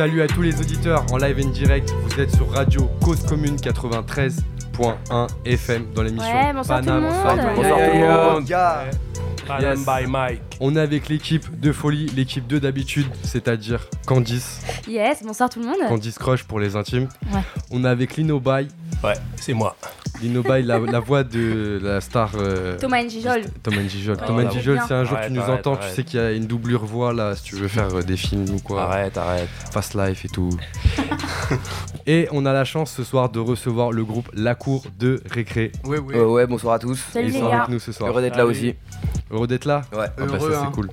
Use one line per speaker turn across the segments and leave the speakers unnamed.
Salut à tous les auditeurs en live and direct. Vous êtes sur Radio Cause Commune 93.1 FM dans l'émission
Ouais, bonsoir tout le monde.
Bonsoir,
Bonsoir tout le monde.
Panam
Yes.
by Mike.
On est avec l'équipe de folie, l'équipe de d'habitude, c'est-à-dire Candice,
Yes, bonsoir tout le monde.
Candice Crush pour les intimes.
Ouais.
On est avec Lino Bay,
Ouais, c'est moi.
Lino Bay, la, la voix de la star euh,
Thomas Njijol.
Thomas Njijol.
Ouais,
Thomas si un jour
Arrête,
tu nous
arrête,
entends, tu sais qu'il y a une doublure voix là, si tu veux faire euh, des films ou quoi.
Arrête, arrête.
Fast Life et tout. et on a la chance ce soir de recevoir le groupe La Cour de Récré.
Ouais, ouais, bonsoir à tous.
Salut
Ils
les
sont
gars.
avec nous ce soir.
Heureux d'être là
Salut.
aussi.
Heureux d'être là
Ouais.
Ah bah
Heureux,
ça,
hein.
c'est cool.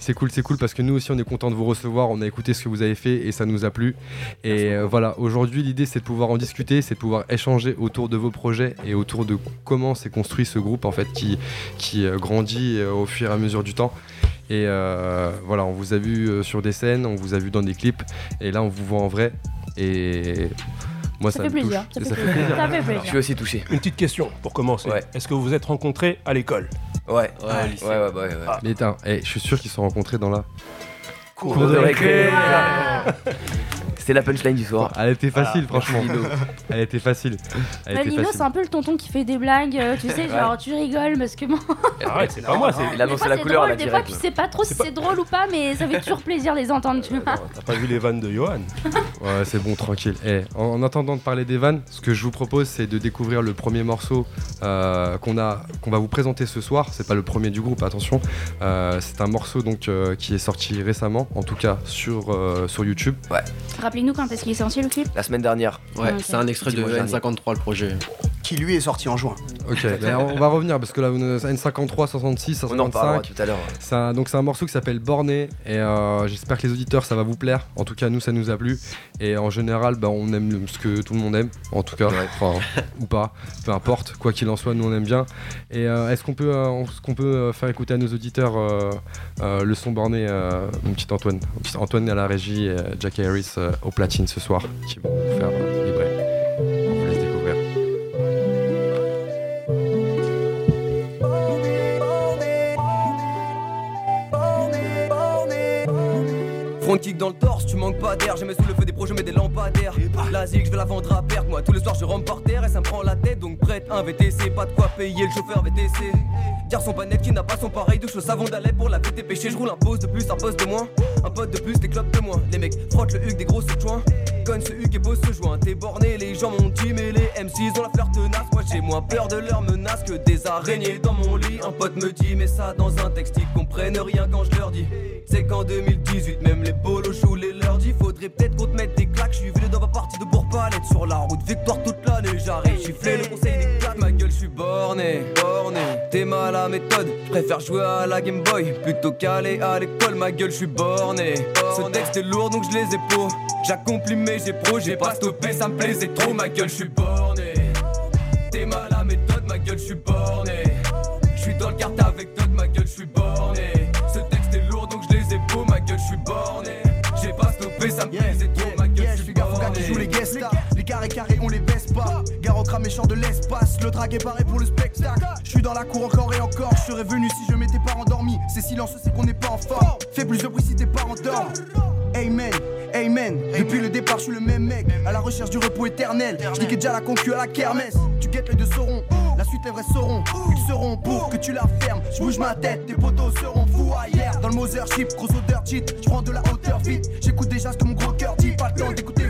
C'est cool, c'est cool parce que nous aussi on est content de vous recevoir, on a écouté ce que vous avez fait et ça nous a plu. Et euh, voilà, aujourd'hui l'idée c'est de pouvoir en discuter, c'est de pouvoir échanger autour de vos projets et autour de comment s'est construit ce groupe en fait qui, qui euh, grandit euh, au fur et à mesure du temps. Et voilà, on vous a vu sur des scènes, on vous a vu dans des clips et là on vous voit en vrai. Et moi ça,
Ça fait
me
plaisir. Ça fait
ça fait
plaisir.
plaisir.
Ça fait
Je
plaisir.
suis aussi touché.
Une petite question pour commencer.
Ouais.
Est-ce que vous vous êtes rencontrés à l'école?
Ouais. Ouais,
Ouais,
ouais,
lycée.
ouais, ouais, ouais.
Ah.
Mais attends, eh, je suis sûr qu'ils se sont rencontrés dans la.
Cours de récré. C'était la punchline du soir.
Elle était facile, franchement.
Lino.
Elle était facile. Elle
Bah,
était
Lino, c'est un peu le tonton qui fait des blagues, euh, tu sais, genre tu rigoles parce que bon,
Arrête, c'est pas moi, c'est.
Il a
des
annoncé
fois
la couleur à la
des fois tu sais pas trop si
C'est
drôle ou pas, mais ça fait toujours plaisir de les entendre, tu vois.
T'as pas vu les vannes de Johan?
Ouais, c'est bon, tranquille. Eh, en, en attendant de parler des vannes, ce que je vous propose, c'est de découvrir le premier morceau euh, qu'on a, qu'on va vous présenter ce soir. C'est pas le premier du groupe, attention. Euh, c'est un morceau donc euh, qui est sorti récemment, en tout cas sur euh, sur YouTube.
Rappelez-nous quand est-ce qu'il est sorti le clip
La semaine dernière.
Ouais,
Ok.
c'est un extrait de
Dis-moi, Jeanne.
N53 le projet.
Qui lui est sorti en juin.
Ok, ben, on va revenir parce que là, on a N53, 66,
On en reparlera
65.
tout à l'heure.
C'est un- donc c'est un morceau qui s'appelle Borné et euh, j'espère que les auditeurs ça va vous plaire. En tout cas nous ça nous a plu et en général bah, on aime ce que tout le monde aime en tout cas enfin, ou pas peu importe quoi qu'il en soit nous on aime bien et euh, est-ce qu'on peut euh, qu'on peut faire écouter à nos auditeurs euh, euh, le son Borné euh, mon petit Antoine? Mon petit Antoine à la régie et Jack Harris euh, au platine ce soir qui vont vous faire euh, vibrer.
Front kick dans le torse, tu manques pas d'air. Jamais sous le feu des projets, mais des lampadaires. La zig, je vais la vendre à perte. Moi, tous les soirs, je rentre par terre et ça me prend la tête. Donc, prête, un VTC, pas de quoi payer le chauffeur VTC. Garçon pas net qui n'a pas son pareil, douche au savon d'aller pour la tes péchés. Je roule un pose de plus, un poste de moins. Un pote de plus, des clopes de moins. Les mecs frottent le huc des grosses joints. Conne ce et pose ce joint. T'es borné, les gens m'ont dit, mais les M6 ont la fleur tenace. Moi, j'ai moins peur de leurs menaces que des araignées dans mon lit. Un pote me dit, mais ça dans un texte, ils comprennent rien quand je leur dis. C'est qu'en 2018, même les bolos jouent les leur dit Faudrait peut-être qu'on te mette des claques. Je suis venu dans ma partie de Bourg-Palette Sur la route victoire toute l'année. J'arrive, gifler le conseil des claques. Suis borné, borné. T'es mal à méthode. Je préfère jouer à la Game Boy plutôt qu'aller à l'école. Ma gueule, je suis borné. Ce texte est lourd donc je les ai. J'accomplis mes j'ai pro, j'ai pas stoppé, ça me plaisait trop. Ma gueule, je suis borné. T'es mal à méthode, ma gueule, je suis borné. Je suis dans le carte avec Todd, ma gueule, je suis borné. Ce texte est lourd donc je les ai ma gueule, je suis borné. J'ai pas stoppé, ça me plaisait trop,
les baisse pas. Gare au cramé, champ de l'espace. Le track est paré pour le spectacle. Je suis dans la cour encore et encore. Je serais venu si je m'étais pas endormi. C'est silence, c'est qu'on n'est pas en forme. Fais plus de bruit si t'es pas endormi. Amen. Amen. Depuis le départ, je suis le même mec. À la recherche du repos éternel. Je niquais déjà la concu à la kermesse. Tu guettes les deux sauront. La suite, les vrais sauront. Ils seront pour que tu la fermes. Je bouge ma tête, tes potos seront fous ailleurs. Dans le Mothership, grosse odeur cheat. Je prends de la hauteur vite. J'écoute déjà ce que mon gros cœur dit. Pas le temps d'écouter.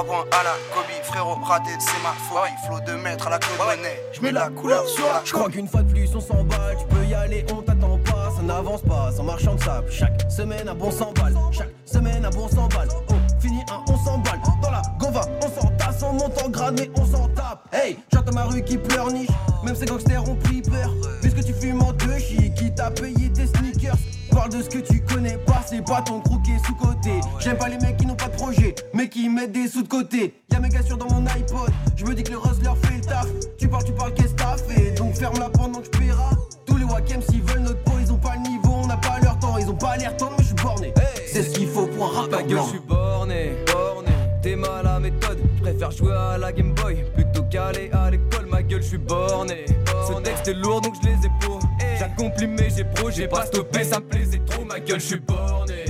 3 points à la Kobe, frérot, raté, c'est ma foi. Il flot de mètres à la Claude Monet. Je mets la couleur sur la
Je crois qu'une fois de plus on s'emballe, tu peux y aller, on t'attend pas, ça n'avance pas, sans marchand de sable. Chaque semaine un bon 100 balles, chaque semaine un bon 100 balles. On finit un on s'en balle, dans la gova, on s'en tasse, on monte en grade, mais on s'en tape. Hey, j'entends ma rue qui pleure niche, même ces gangsters ont pris peur. Puisque tu fumes en deux qui t'a payé tes sneakers. Parle de ce que tu connais pas, c'est pas ton est sous-côté. J'aime pas les mecs qui n'ont pas de projet, mais qui mettent des sous de côté. Y'a méga sûr dans mon iPod, je me dis que le rose leur fait le taf. Tu parles, tu parles, qu'est-ce que t'as fait? Donc ferme-la pendant que je paiera. Tous les Wakem s'ils veulent notre peau, ils ont pas le niveau, on n'a pas leur temps, ils ont pas l'air temps, mais je suis borné. C'est ce qu'il faut pour un
Ma gueule, je suis borné, borné. T'es mal à méthode, je préfère jouer à la Game Boy plutôt qu'aller à l'école. Ma gueule, je suis borné. Ce texte est lourd donc je les ai pour. J'accomplis mes j'ai pro, j'ai pas stoppé, ça me plaisait trop. Ma gueule, je suis borné.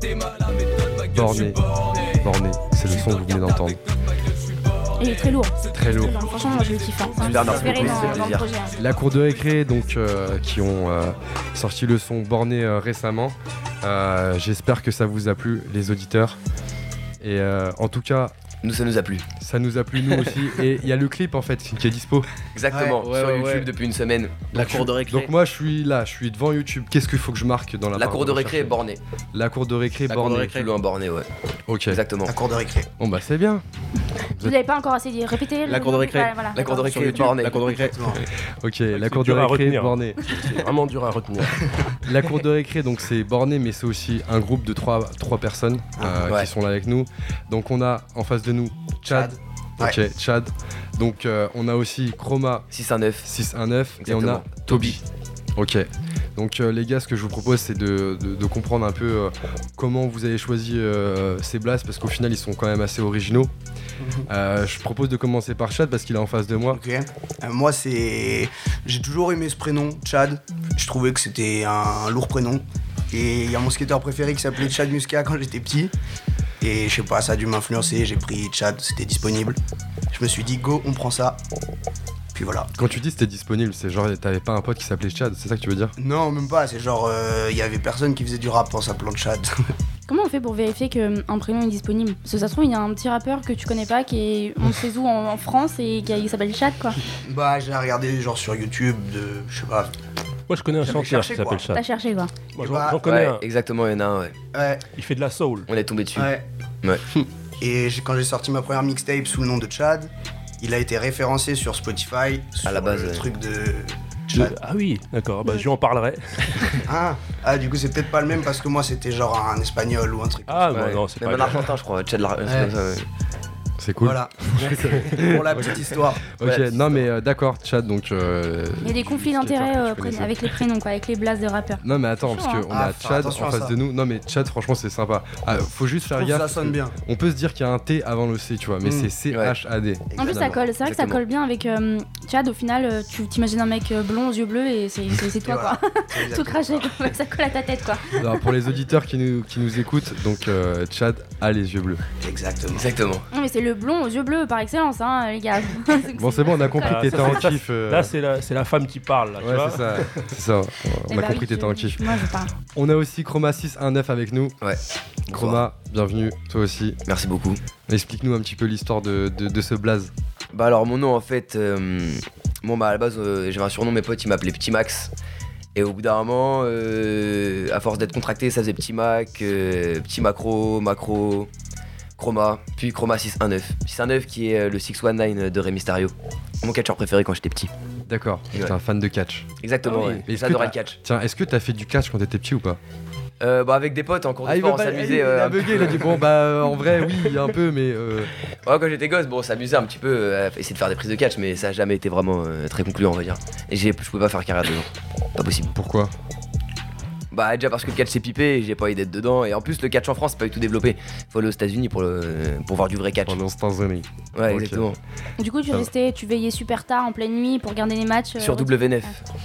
T'es mal à méthode,
Borné. Borné, c'est le son que vous venez d'entendre.
Et il est très lourd.
Très lourd.
Enfin, franchement, moi je le kiffe. hein. Hein.
La cour de récré, donc, euh, qui ont euh, sorti le son Borné euh, récemment. Euh, J'espère que ça vous a plu, les auditeurs. Et euh, en tout cas,
Nous, ça nous a plu.
ça nous a plu nous aussi. Et il y a le clip en fait qui est dispo.
Exactement.
Ouais,
sur
ouais,
YouTube
ouais.
depuis une semaine.
La cour de récré.
Donc moi je suis là, je suis devant YouTube. Qu'est-ce qu'il faut que je marque dans la
La cour de récré est bornée.
La cour de récré
La cour de
bornée.
récré.
Plus loin bornée, ouais.
Ok.
Exactement.
La cour de récré.
Bon bah c'est bien.
Vous n'avez pas encore assez dit. Répétez.
La
le
cour de récré.
Voilà,
La cour de récré est
YouTube,
bornée.
La cour de récré.
Ok. La cour de récré
retenir.
bornée.
C'est vraiment dur à retenir.
La cour de récré, donc c'est borné, mais c'est aussi un groupe de trois, trois personnes euh, qui sont là avec nous. Donc on a en face de nous Chad.
Chad.
Ok, Chad. Donc euh, on a aussi Chroma
619.
619 et on a. Toby. Ok. Donc euh, les gars, ce que je vous propose, c'est de, de- de comprendre un peu euh, comment vous avez choisi euh, ces blasts, parce qu'au final, ils sont quand même assez originaux. Euh, je propose de commencer par Chad, parce qu'il est en face de moi.
Ok. Euh, moi, c'est. J'ai toujours aimé ce prénom, Chad. Je trouvais que c'était un lourd prénom. Et il y a mon skateur préféré qui s'appelait Chad Muscat quand j'étais petit. Et je sais pas, ça a dû m'influencer. J'ai pris Chad, c'était disponible. Je me suis dit, go, on prend ça. Puis voilà.
Quand tu dis c'était disponible, c'est genre t'avais pas un pote qui s'appelait Chad, c'est ça que tu veux dire?
Non, même pas. C'est genre, euh, il y avait personne qui faisait du rap en s'appelant Chad.
Comment on fait pour vérifier qu'un prénom est disponible? Parce que ça se trouve, il y a un petit rappeur que tu connais pas qui est on sait où en, en France et qui, qui s'appelle Chad quoi.
bah, j'ai regardé genre sur YouTube de. Je sais pas.
Moi, je connais un chanteur qui s'appelle
quoi.
T'as
Chad.
cherché quoi.
Moi, j'en
Bah,
j'en connais
Ouais,
un.
exactement, il y en a un, ouais.
Ouais,
Il fait de la soul.
On est tombé dessus.
ouais.
Ouais.
Et quand j'ai sorti ma première mixtape sous le nom de Chad, il a été référencé sur Spotify. Sur
la base,
le
ouais.
truc de. Chad.
Ah oui, d'accord. Bah, je lui en parlerai.
Ah, ah, du coup, c'est peut-être pas le même parce que moi, c'était genre un espagnol ou un truc.
Ah,
Ouais.
non, non, c'est
Même
pas
un
grave.
argentin, je crois. Chad Lar- c'est
cool.
Voilà. Pour la petite histoire.
Ok, non mais euh, d'accord, Chad, donc. euh,
Il y a des conflits d'intérêts euh, avec les prénoms quoi, avec les blasts de rappeurs.
Non mais attends, parce qu'on
hein.
a
Ah,
Chad en face
ça.
de nous. Non mais Chad, franchement, c'est sympa. Ah, faut juste faire gaffe.
ça sonne bien.
On peut se dire qu'il y a un T avant le C, tu vois, mais
Mm.
c'est C-H-A-D.
En plus, ça colle. C'est vrai que ça colle bien avec euh, Chad. Au final, tu t'imagines un mec blond aux yeux bleus et c'est toi
voilà.
quoi. Tout craché,
ça.
colle à ta tête quoi.
Alors, pour les auditeurs qui nous, qui nous écoutent, donc Chad a les yeux bleus.
Exactement.
Exactement.
Non mais c'est le blond aux yeux bleus par excellence, hein, les gars.
Bon, c'est bon, on a compris que t'étais en kiff. euh,
Là, c'est la, c'est la femme qui parle, là, tu
Ouais,
vois.
c'est ça. C'est ça.
Eh
On a
bah
compris
oui,
que t'étais en kiff.
Moi, je parle.
On a aussi Chroma 619 avec nous.
Ouais.
Chroma, bienvenue, toi aussi.
Merci beaucoup.
Explique-nous un petit peu l'histoire de, de, de ce blaze.
Bah alors mon nom en fait, euh, bon bah à la base euh, j'avais un surnom, mes potes ils m'appelaient Petit Max. Et au bout d'un moment, euh, à force d'être contracté, ça faisait Petit Mac, euh, Petit Macro, Macro, Chroma, puis Chroma 619. 619 qui est euh, le 619 de Rey Mysterio. Mon catcheur préféré quand j'étais petit.
D'accord,
Ouais.
t'es un fan de catch.
Exactement,
Ah oui.
ouais. J'adorais
que
le catch.
Tiens, est-ce que t'as fait du catch quand t'étais petit ou pas?
Euh, bah avec des potes en cours de sport, on s'amusait.
il,
euh,
a bugué, il a dit bon bah euh, en vrai oui un peu mais euh,
Ouais, quand j'étais gosse, bon, on s'amusait un petit peu euh, à essayer de faire des prises de catch, mais ça a jamais été vraiment euh, très concluant, on va dire. Et j'ai- je pouvais pas faire carrière dedans. Pas possible.
pourquoi?
Bah, déjà parce que le catch c'est pipé et j'ai pas envie d'être dedans. Et en plus, le catch en France, c'est pas du tout développé. Faut aller aux États-Unis pour, le, pour voir du vrai catch.
Pendant États-Unis.
Ouais, exactement.
Du coup, tu restais, tu veillais super tard en pleine nuit pour regarder les matchs. euh,
Sur W9,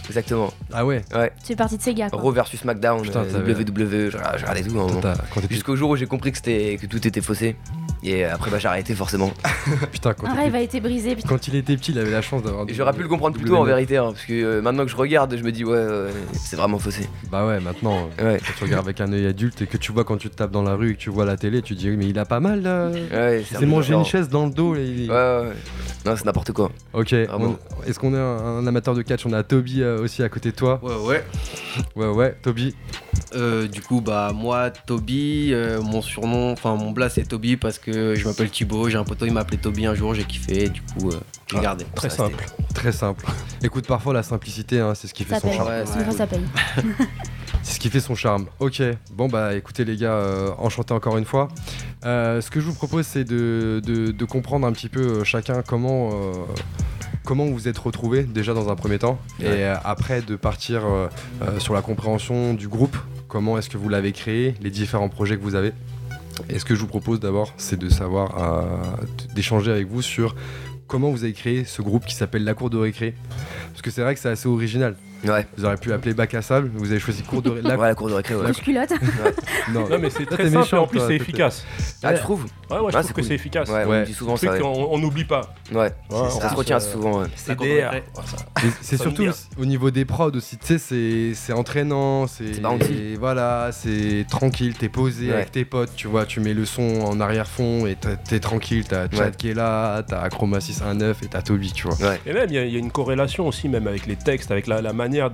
exactement.
Ah ouais
Ouais.
Tu fais partie de gars quoi.
Raw versus SmackDown,
Putain,
euh, WWE, je regardais tout. hein, Jusqu'au jour où j'ai compris que, c'était, que tout était faussé. Et après, bah, j'ai arrêté forcément.
putain quand
Un
t'étais-
rêve a été brisé. putain.
quand il était petit il avait la chance d'avoir.
Et j'aurais pu le comprendre plus tôt en vérité, hein, parce que euh, maintenant que je regarde, je me dis, ouais, ouais, c'est vraiment faussé.
Bah ouais maintenant. euh,
Ouais.
Quand tu regardes avec un œil adulte et que tu vois quand tu te tapes dans la rue et que tu vois la télé, tu te dis oui mais il a pas mal là.
Ouais,
Il
un
s'est
peu
mangé une
différent.
chaise dans le dos. là, il-
Ouais, ouais, ouais. Non, c'est n'importe quoi.
Ok. On- Est-ce qu'on est un, un amateur de catch? On a Toby euh, aussi à côté de toi.
Ouais, ouais.
Ouais ouais. Toby.
Euh, du coup, bah, moi, Toby, euh, mon surnom, enfin, mon blast c'est Toby parce que je m'appelle Thibaut. J'ai un poteau, il m'a appelé Toby un jour, j'ai kiffé, du coup, euh, j'ai
Ah,
gardé.
Très simple.
Très simple. Écoute parfois la simplicité hein, c'est ce qui fait son charme.
Ouais,
Des fois, ça paye.
C'est ce qui fait son charme. Ok, bon bah écoutez les gars, euh, enchanté encore une fois. Euh, ce que je vous propose c'est de, de- de comprendre un petit peu euh, chacun comment, euh, comment vous êtes retrouvés déjà dans un premier temps et euh, après de partir euh, euh, sur la compréhension du groupe, comment est-ce que vous l'avez créé, les différents projets que vous avez? Et ce que je vous propose d'abord c'est de savoir, euh, d'échanger avec vous sur comment vous avez créé ce groupe qui s'appelle La Cour de Récré. Parce que c'est vrai que c'est assez original.
Ouais,
Vous auriez pu appeler bac à sable, vous avez choisi cours de ré- la-
ouais, la cour de récré, ouais.
Couche culotte.
Non,
Non, mais c'est très simple et
méchant,
en plus c'est efficace.
Ah, tu trouves
Ouais, ouais, je
Ah,
trouve
c'est
que
cool.
c'est efficace.
Ouais, on
Ouais.
me dit souvent ça.
On n'oublie pas.
ouais.
Ouais,
ça se
on-
retient
euh,
souvent.
c'est
Ça me
surtout au niveau des prods aussi, tu sais, c'est- c'est entraînant, c'est
C'est
voilà, c'est tranquille, t'es posé avec tes potes, tu vois, tu mets le son en arrière-fond et t'es tranquille, t'as Chad qui est là, t'as Chroma 619 et t'as Toby, tu vois.
Et même, il y, a- une corrélation aussi, même avec les textes, avec la, la manière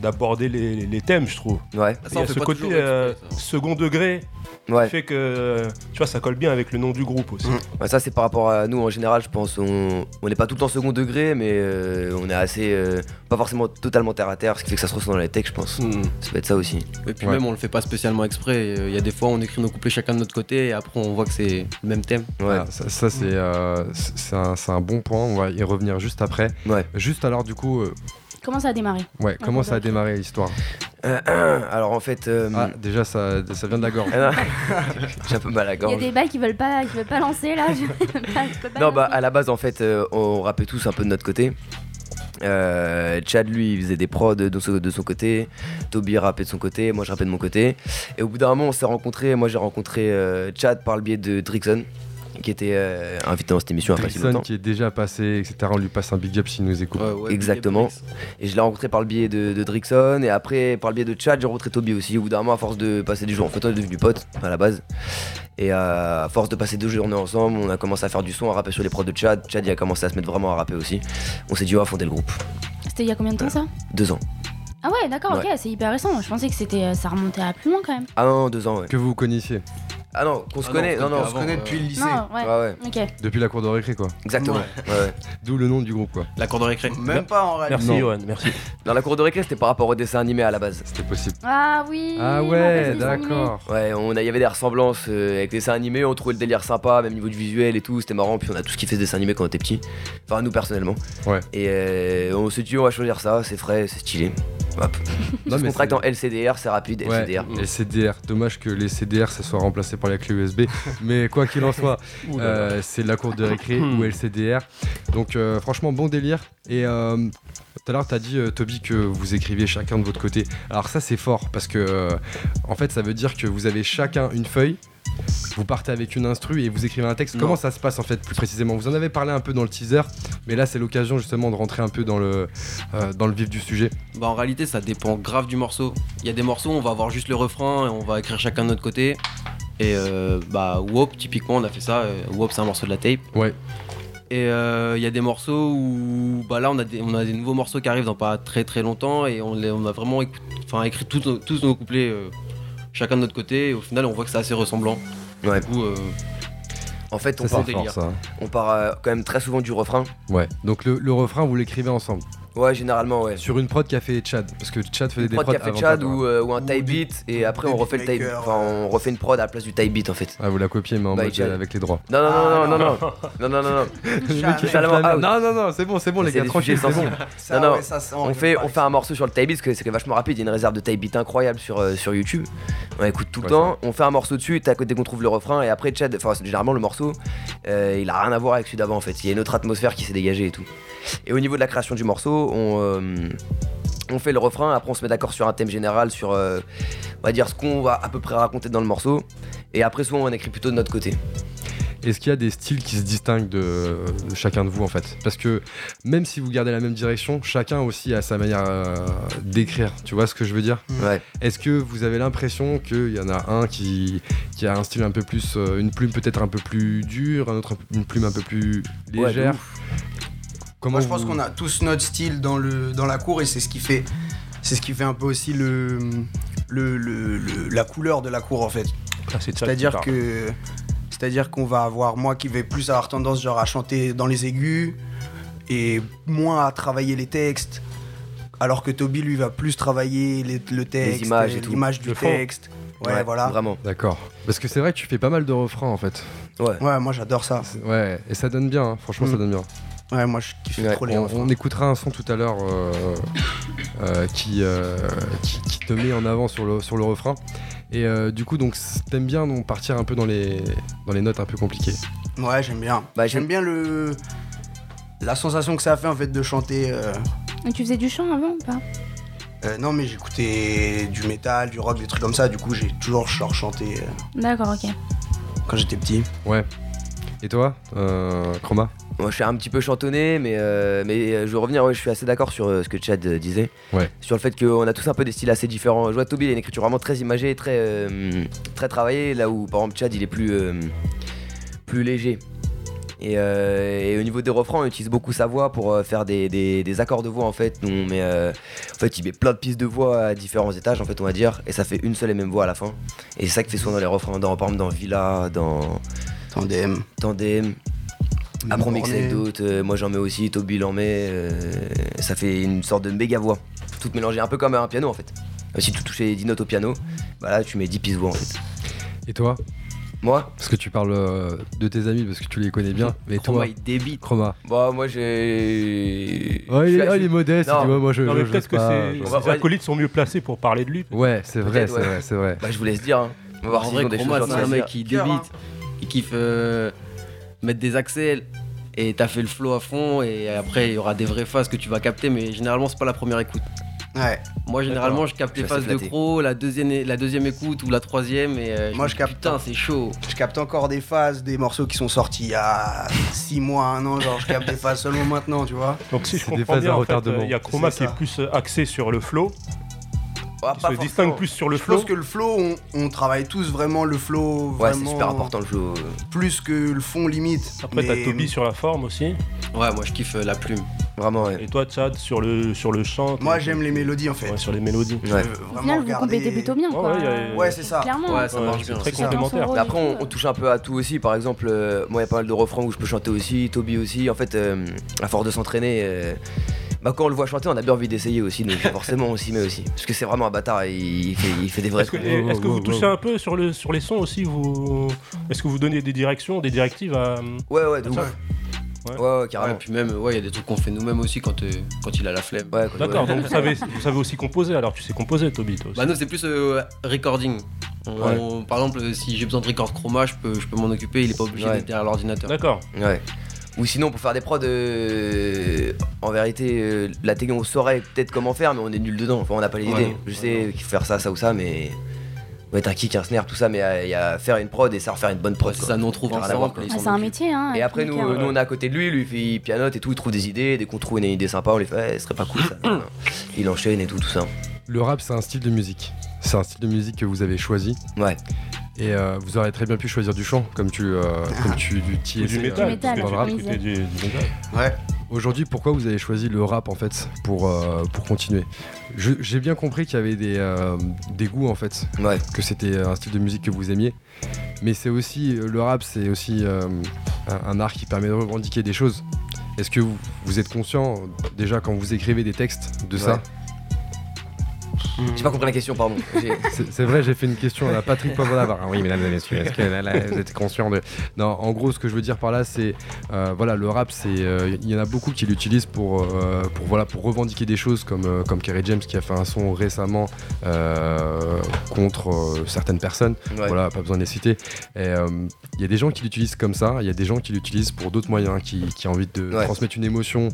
d'aborder les, les thèmes, je trouve.
Ouais,
Ça,
il y
on fait
ce
pas
côté euh,
ça.
second degré
ouais.
qui fait que, tu vois, ça colle bien avec le nom du groupe aussi.
Mm.
Ouais, ça c'est par rapport à nous en général, je pense. On n'est pas tout le temps second degré, mais euh, on est assez. euh, pas forcément totalement terre à terre, ce qui fait que ça se ressent dans les textes, je pense.
Mm.
Ça peut être ça aussi.
Et puis
Ouais.
même, on le fait pas spécialement exprès. Il y a des fois, on écrit nos couplets chacun de notre côté et après, on voit que c'est le même thème.
Ouais.
Voilà, ça, ça, c'est euh, un, un bon point, on va y revenir juste après.
Ouais.
Juste alors du coup, euh,
Comment ça a démarré
ouais, comment ça a démarré l'histoire
Alors en fait. euh,
Ah, déjà ça, ça vient de la gorge.
ah J'ai un peu mal à la
Il y a
gorge.
des bails qui veulent pas, qui veulent pas lancer là. Je peux pas- je peux pas
Non, bah à la base, en fait, euh, on rappait tous un peu de notre côté. Euh, Chad, lui, il faisait des prods de son, de son côté. Toby rappait de son côté. Moi, je rappais de mon côté. Et au bout d'un moment, on s'est rencontrés. Moi, j'ai rencontré euh, Chad par le biais de Drixon, qui était euh, invité dans cette émission il y a pas si
Drixon
longtemps.
qui est déjà passé, etc. On lui passe un big up s'il nous écoute.
Ouais, ouais,
Exactement. Et je l'ai rencontré par le biais de, de Drixon. Et après, par le biais de Chad, j'ai rencontré Toby aussi. Au bout d'un moment, à force de passer des jours en fait, on est devenus potes à la base. Et euh, à force de passer deux journées ensemble, on a commencé à faire du son, à rapper sur les prods de Chad. Chad, il a commencé à se mettre vraiment à rapper aussi. On s'est dit, on va fonder le groupe.
C'était il y a combien de temps ça
Deux ans.
Ah ouais, d'accord,
Ouais.
ok, c'est hyper récent. Je pensais que c'était, euh, ça remontait à plus loin quand même.
Ah non, deux ans, ouais.
Que vous vous connaissiez
Ah non, qu'on se
Ah
connaît,
non,
non,
on se Avant,
connaît
euh,
depuis le lycée.
Non, ouais.
Ouais, ouais,
Ok.
depuis la cour de récré quoi.
exactement.
Ouais.
Ouais, ouais.
D'où le nom du groupe quoi.
La cour de récré.
Même pas en réalité.
Merci,
Non.
Johan, merci.
Dans la cour de récré, c'était par rapport au dessin animé à la base.
C'était possible.
Ah oui.
Ah ouais,
des
d'accord.
Ouais, on a- il y avait des ressemblances euh, avec les dessins animés, on trouvait le délire sympa, même niveau du visuel et tout, c'était marrant, puis on a tous kiffé ce dessin animé quand on était petit. Enfin, nous personnellement.
Ouais.
Et euh, on s'est dit, on va choisir ça, c'est frais, c'est stylé. Hop.
Non,
on se
mais
contracte en LCDR, c'est rapide,
Ouais,
LCDR.
CDR. Dommage que les CDR se soient remplacés par la clé USB. Mais quoi qu'il en soit, euh, c'est la cour de récré ou LCDR. Donc euh, franchement, bon délire. Et euh, tout à l'heure, tu as dit, Toby, que vous écriviez chacun de votre côté. Alors ça, c'est fort parce que, en fait, ça veut dire que vous avez chacun une feuille. Vous partez avec une instru et vous écrivez un texte.
Non.
Comment ça se passe en fait plus précisément? Vous en avez parlé un peu dans le teaser, mais là c'est l'occasion justement de rentrer un peu dans le, euh, dans le vif du sujet.
Bah en réalité ça dépend grave du morceau. Il y a des morceaux on va avoir juste le refrain et on va écrire chacun de notre côté. Et euh, bah Wop typiquement on a fait ça. Euh, Wop c'est un morceau de la tape.
Ouais.
Et euh, il y a des morceaux où bah là on a des, on a des nouveaux morceaux qui arrivent dans pas très très longtemps et on, les- on a vraiment enfin, écrit tous nos, tous nos couplets euh, chacun de notre côté et au final on voit que c'est assez ressemblant.
Ouais.
Du coup euh,
En fait, euh.
Ouais.
Généralement, ouais.
Sur une prod qui a fait Chad. Parce que Chad faisait
Une
des
prod
prods
qui a fait Chad ou, euh, ou un type beat et après on refait le type. Enfin,
ouais.
on refait une prod à la place du type beat en fait.
Ah, vous la copiez, mais en
By
mode
Chad.
euh, avec les droits.
Non, non,
Ah,
non, non,
non.
non, non, non, non, non, non.
Non, non, non, c'est bon, c'est bon, les gars, tranquille, c'est bon.
Non, non, On fait,
pas
on fait un morceau sur le type beat parce que c'est vachement rapide, il y a une réserve de type beat incroyable sur, euh, sur YouTube. On écoute tout le temps, on fait un morceau dessus, t'as dès qu'on trouve le refrain et après Chad, enfin généralement le morceau, euh, il a rien à voir avec celui d'avant en fait. Il y a une autre atmosphère qui s'est dégagée et tout. Et au niveau de la création du morceau, on, euh, on fait le refrain, après on se met d'accord sur un thème général, sur euh, on va dire ce qu'on va à peu près raconter dans le morceau. Et après souvent on écrit plutôt de notre côté.
Est-ce qu'il y a des styles qui se distinguent de, de chacun de vous en fait? Parce que même si vous gardez la même direction, chacun aussi a sa manière euh, d'écrire. Tu vois ce que je veux dire?
Ouais.
Est-ce que vous avez l'impression qu'il y en a un qui, qui a un style un peu plus, euh, une plume peut-être un peu plus dure, un autre une plume un peu plus
Ouais,
légère? Comment
Moi, je pense
vous-
qu'on a tous notre style dans, le, dans la cour et c'est ce qui fait, c'est ce qui fait un peu aussi le, le, le- le- la couleur de la cour en fait.
Ah, c'est de ça
C'est-à-dire
que
c'est-à-dire qu'on va avoir moi qui vais plus avoir tendance genre à chanter dans les aigus et moins à travailler les textes, alors que Toby lui va plus travailler les- le texte,
images et tout.
l'image du texte. Ouais, voilà.
Vraiment.
D'accord. Parce que c'est vrai que tu fais pas mal de refrains en fait.
Ouais.
Ouais, moi j'adore ça.
C'est- Ouais, et ça donne bien, hein. franchement ça
Mm.
donne bien.
Ouais, moi je kiffe
Ouais,
trop les
On,
refrains.
on écoutera un son tout à l'heure euh, euh, qui, euh, qui, qui te met en avant sur le, sur le refrain. Et euh, du coup, donc t'aimes bien donc, partir un peu dans les, dans les notes un peu compliquées.
Ouais, j'aime bien.
Bah,
j'aime
j'aime-
bien le la sensation que ça a fait en fait de chanter. euh,
Et tu faisais du chant avant ou pas?
Euh, non, mais j'écoutais du métal, du rock, des trucs comme ça. Du coup, j'ai toujours genre, chanté euh,
D'accord, ok.
quand j'étais petit.
Ouais. Et toi, euh, Chroma?
Moi, je suis un petit peu chantonné, mais, euh, mais euh, je veux revenir, ouais, je suis assez d'accord sur euh, ce que Chad euh, disait.
Ouais.
Sur le fait qu'on a tous un peu des styles assez différents. Je vois Toby, il a une écriture vraiment très imagée, très, euh, très travaillée, là où par exemple Chad, il est plus, euh, plus léger. Et, euh, et au niveau des refrains, on utilise beaucoup sa voix pour euh, faire des, des- des accords de voix en fait. Nous, on met, euh, en fait, il met plein de pistes de voix à différents étages en fait, on va dire, et ça fait une seule et même voix à la fin. Et c'est ça qui fait souvent dans les refrains, dans, par exemple dans Villa, dans
Tandem.
Tandem. Après on mixe avec d'autres, euh, moi j'en mets aussi, Toby l'en met, euh, ça fait une sorte de méga voix. Tout mélangé, un peu comme un piano en fait. Euh, Si tu touchais 10 notes au piano, bah là tu mets 10 pistes voix en fait.
Et toi?
Moi?
Parce que tu parles euh, de tes amis parce que tu les connais bien. Mais
Chroma,
toi,
il débite.
Chroma.
Bah moi j'ai.
Ouais, il ah, il est modeste,
Non.
moi je.
Non, mais peut-être que ses, acolytes sont mieux placés pour parler de lui.
Ouais, c'est vrai, c'est
ouais.
vrai, c'est vrai.
Bah je vous laisse dire. Hein. On va voir
Chroma, c'est un mec qui
Cœur,
débite. Il kiffe euh, mettre des accès et t'as fait le flow à fond et après il y aura des vraies phases que tu vas capter mais généralement c'est pas la première écoute.
Ouais.
Moi généralement je capte
Je
les phases de
flatté.
cro, la deuxième, la deuxième écoute ou la troisième et euh,
Moi, je capte
putain c'est chaud.
Je capte encore des phases, des morceaux qui sont sortis il y a 6 mois, 1 an. Genre, je capte des phases seulement maintenant, tu vois.
Donc si je
C'est des
comprends
phases
bien, en fait, euh, il y a Chroma qui est plus euh, axé sur le flow,
Ah,
qui se distingue plus sur le
Je
flow.
pense que le flow, on, on travaille tous vraiment le flow.
Ouais, c'est super important le flow.
Plus que le fond limite.
Après,
Mais-
t'as Toby sur la forme aussi.
Ouais moi je kiffe euh, la plume.
Vraiment, ouais.
Et toi, Chad, sur le, sur le chant.
Moi, j'aime les mélodies en fait.
Ouais, sur les mélodies.
Je
Ouais.
vraiment
final, vous
regarder-
complétez plutôt bien,
Ouais,
quoi.
ouais, y a-
Ouais, c'est ça.
Clairement.
Ouais ça
Ouais,
marche bien.
très complémentaire.
Mais après, on, touche un peu à tout aussi. Par exemple, euh, moi, il y a pas mal de refrains où je peux chanter aussi, Toby aussi. En fait, euh, à force de s'entraîner, euh, bah, quand on le voit chanter, on a bien envie d'essayer aussi. Donc, forcément, on s'y met aussi. Parce que c'est vraiment un bâtard. Il fait, il fait des vrais
Est-ce que,
wow,
est-ce que vous touchez un peu sur, le, sur les sons aussi vous... Est-ce que vous donnez des directions, des directives à.
Ouais, ouais, de
Ça,
ouf.
Ouais.
Ouais, ouais,
Ouais,
carrément.
puis même ouais il y a des trucs qu'on fait nous-mêmes aussi quand, euh, quand il a la flemme.
Ouais,
D'accord,
ouais.
donc vous savez, vous savez aussi composer, alors tu sais composer, Toby, toi aussi.
Bah nous c'est plus euh, recording. On- on- par exemple si j'ai besoin de record chroma je peux, je peux m'en occuper, il est pas obligé
Ouais.
d'être derrière l'ordinateur.
D'accord.
Ouais. Ou sinon, pour faire des prods, euh, en vérité, euh, la techno, on saurait peut-être comment faire, mais on est nul dedans. Enfin, on n'a pas les
Ouais.
idées. Je sais qu'il faut faire ça, ça ou ça, mais. Ouais, un kick, un snare, tout ça, mais euh, il y a faire une prod et ça refaire une bonne prod.
Ouais, ça, nous on trouve ensemble.
Ah, c'est un métier, hein.
Et après, nous, nous, on est à côté de lui, lui, il pianote et tout, il trouve des idées, dès qu'on trouve une idée sympa, on les fait, ouais, ce serait pas cool ça. il enchaîne et tout, tout ça.
Le rap, c'est un style de musique. C'est un style de musique que vous avez choisi.
Ouais.
Et euh, vous aurez très bien pu choisir du chant, comme tu, euh, comme tu du euh,
métal.
métal,
parce que
dans le rap.
tu écoutais du, du métal.
Ouais.
Aujourd'hui, pourquoi vous avez choisi le rap en fait pour, euh, pour continuer? J'ai bien compris qu'il y avait des, euh, des goûts en fait,
Ouais.
que c'était un style de musique que vous aimiez. Mais c'est aussi, le rap, c'est aussi euh, un, un art qui permet de revendiquer des choses. Est-ce que vous, vous êtes conscient déjà quand vous écrivez des textes de ça?
J'ai pas compris la question, pardon.
C'est vrai, j'ai fait une question à Patrick Poivre. Ah oui, mesdames et messieurs, est-ce que là, là, vous êtes conscient de. Non, en gros, ce que je veux dire par là, c'est. euh, voilà, le rap, c'est. euh, Il y en a beaucoup qui l'utilisent pour, euh, pour, voilà, pour revendiquer des choses, comme, euh, comme Kerry James qui a fait un son récemment contre certaines personnes.
Ouais.
Voilà, pas besoin de les citer. Il y a des gens qui l'utilisent comme ça, il y a des gens qui l'utilisent pour d'autres moyens, qui, qui ont envie de
Ouais.
transmettre une émotion,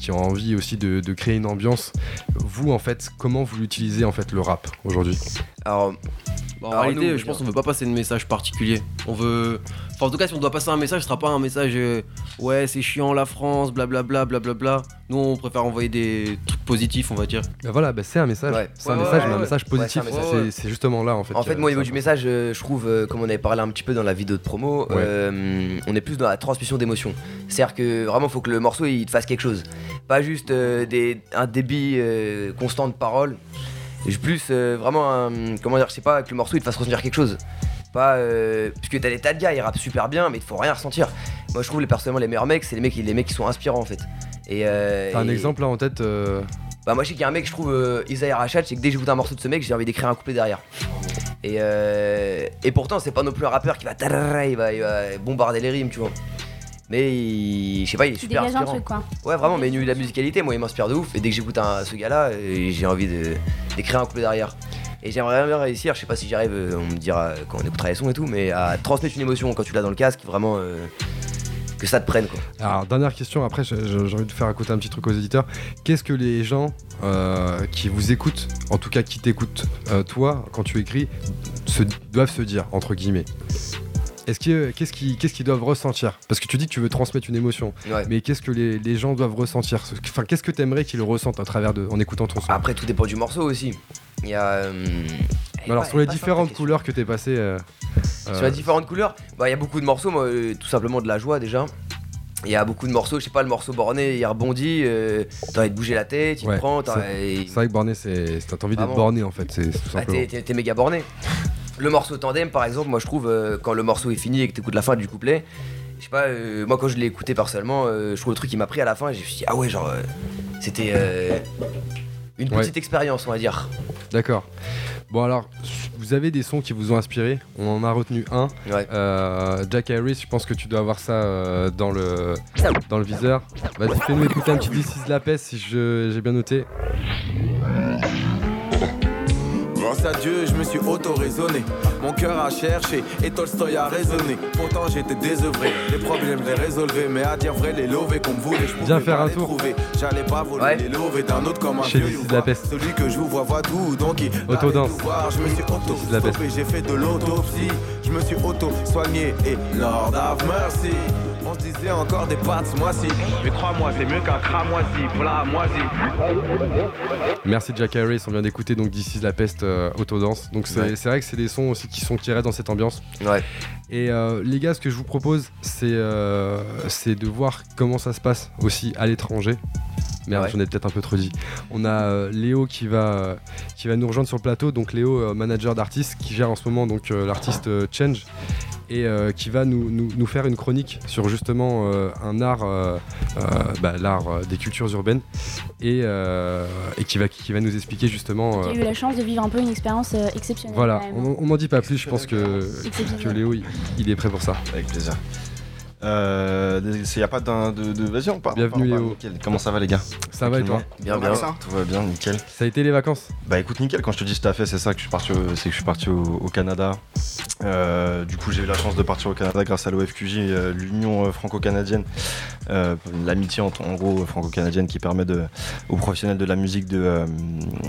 qui ont envie aussi de, de créer une ambiance. Vous, en fait, comment vous l'utilisez en fait le rap aujourd'hui?
Alors,
Bon, en réalité, je pense qu'on veut pas passer de message particulier. On veut. Enfin, en tout cas, si on doit passer un message, ce sera pas un message euh, ouais, c'est chiant la France, blablabla, blablabla. Nous, on préfère envoyer des trucs positifs, on va dire.
Bah voilà, bah c'est un message.
Ouais.
C'est un
Ouais,
message,
ouais,
mais un message positif.
Ouais,
c'est
justement là en fait.
En fait, moi, au niveau du message, euh, je trouve, euh, comme on avait parlé un petit peu dans la vidéo de promo,
Ouais.
euh, on est plus dans la transmission d'émotions. C'est-à-dire que vraiment, il faut que le morceau il te fasse quelque chose. Pas juste euh, des, un débit euh, constant de parole. Et plus euh, vraiment, un- comment dire, je sais pas, que le morceau il te fasse ressentir quelque chose. Pas. Euh, parce que t'as des tas de gars, ils rappent super bien, mais il te faut rien ressentir. Moi, je trouve les personnellement les meilleurs mecs, c'est les mecs, les mecs qui sont inspirants en fait. Et, euh,
T'as un
et-
exemple là en tête euh,
bah moi je sais qu'il y a un mec je trouve euh, Isaiah Rachat c'est que dès que j'écoute un morceau de ce mec j'ai envie d'écrire un couplet derrière et, euh, et pourtant c'est pas non plus un rappeur qui va il va, il va bombarder les rimes tu vois mais il, je sais pas il est super
un
inspirant
truc, quoi.
ouais vraiment mais il de la musicalité moi il m'inspire de ouf et dès que j'écoute un- ce gars là j'ai envie de- d'écrire un couplet derrière et j'aimerais bien réussir je sais pas si j'y arrive euh, on me dira euh, quand on écoutera les sons et tout mais à transmettre une émotion quand tu l'as dans le casque vraiment euh, que ça te prenne quoi.
Alors, dernière question, après j'ai envie de faire écouter un petit truc aux éditeurs. Qu'est-ce que les gens qui vous écoutent, en tout cas qui t'écoutent, toi, quand tu écris, se, doivent se dire, entre guillemets? Est-ce que qu'est-ce qu'ils qu'est-ce qu'ils doivent ressentir? Parce que tu dis que tu veux transmettre une émotion,
Ouais.
mais qu'est-ce que les, les gens doivent ressentir? Enfin, qu'est-ce que t'aimerais qu'ils ressentent à travers de, en écoutant ton son?
Après tout dépend du morceau aussi. Il y a. euh,
Alors
pas-
sur les différentes couleurs que t'es passé, euh,
Sur
euh,
les différentes couleurs, bah il y a beaucoup de morceaux, moi, euh, tout simplement de la joie déjà. Il y a beaucoup de morceaux, je sais pas, le morceau borné, il rebondit, euh, t'as envie de bouger la tête, il
Ouais,
prend, t'as
c'est c'est vrai que borné, t'as envie d'être borné en fait, c'est tout
bah,
simplement.
t'es méga borné. Le morceau tandem par exemple, moi je trouve euh, quand le morceau est fini et que t'écoutes la fin du couplet, je sais pas, euh, moi quand je l'ai écouté personnellement, euh, je trouve le truc qui m'a pris à la fin, j'ai dit ah ouais genre c'était une
Ouais.
petite expérience on va dire.
D'accord. Bon alors, vous avez des sons qui vous ont inspiré. On en a retenu un.
Ouais.
Euh, Jack Harris, je pense que tu dois avoir ça euh, dans le dans le viseur. Vas-y, fais-nous écouter un petit This is la peste si j'ai bien noté.
Grâce à Dieu, je me suis auto-raisonné. Mon cœur a cherché et Tolstoy a raisonné. Pourtant, j'étais désœuvré. Les problèmes, les résolvés. Mais à dire vrai, les lovés qu'on me voulait, je pouvais
Viens faire
pas
un
les
tour.
trouver. J'allais pas voler
Ouais.
les lovés d'un autre comme un
Chez
vieux youva.
la peste.
Celui que je vous vois voit tout, donc il voir. Je me suis auto j'ai fait de l'autopsie. Je me suis auto-soigné et Lord have mercy. On se disait encore des moisi. Mais crois-moi, c'est mieux qu'un cramoisi. Voilà, moisi.
Merci Jack Harris, on vient d'écouter donc This is la peste euh, autodance. Donc c'est
Ouais.
vrai que c'est des sons aussi qui sont qui restent dans cette ambiance.
Ouais.
Et euh, les gars, ce que je vous propose, c'est euh, c'est de voir comment ça se passe aussi à l'étranger. Merde,
Ouais.
j'en ai peut-être un peu trop dit. On a euh, Léo qui va, euh, qui va nous rejoindre sur le plateau. Donc Léo, euh, manager d'artiste, qui gère en ce moment donc euh, l'artiste euh, Change et euh, qui va nous, nous- nous faire une chronique sur justement euh, un art, euh, euh, bah, l'art euh, des cultures urbaines et, euh, et qui, va, qui va nous expliquer justement.
J'ai eu la chance de vivre un peu une expérience euh, exceptionnelle.
voilà, on, on m'en dit pas plus, je pense que, que Léo il, il est prêt pour ça.
Avec plaisir. Euh, il y a pas d'un- de, de... Vas-y, on part.
Bienvenue, Léo.
Comment ça va les gars?
Ça va et toi?
Bien bien.
Tout va bien, nickel.
Ça a été les vacances?
Bah écoute, nickel. Quand je te dis tout à fait, c'est ça que je suis parti. Au... C'est que je suis parti au, au Canada. Euh, du coup, j'ai eu la chance de partir au Canada grâce à l'OFQJ, euh, l'Union euh, franco-canadienne, Euh, l'amitié entre en gros franco-canadienne qui permet de, aux professionnels de la musique de, euh,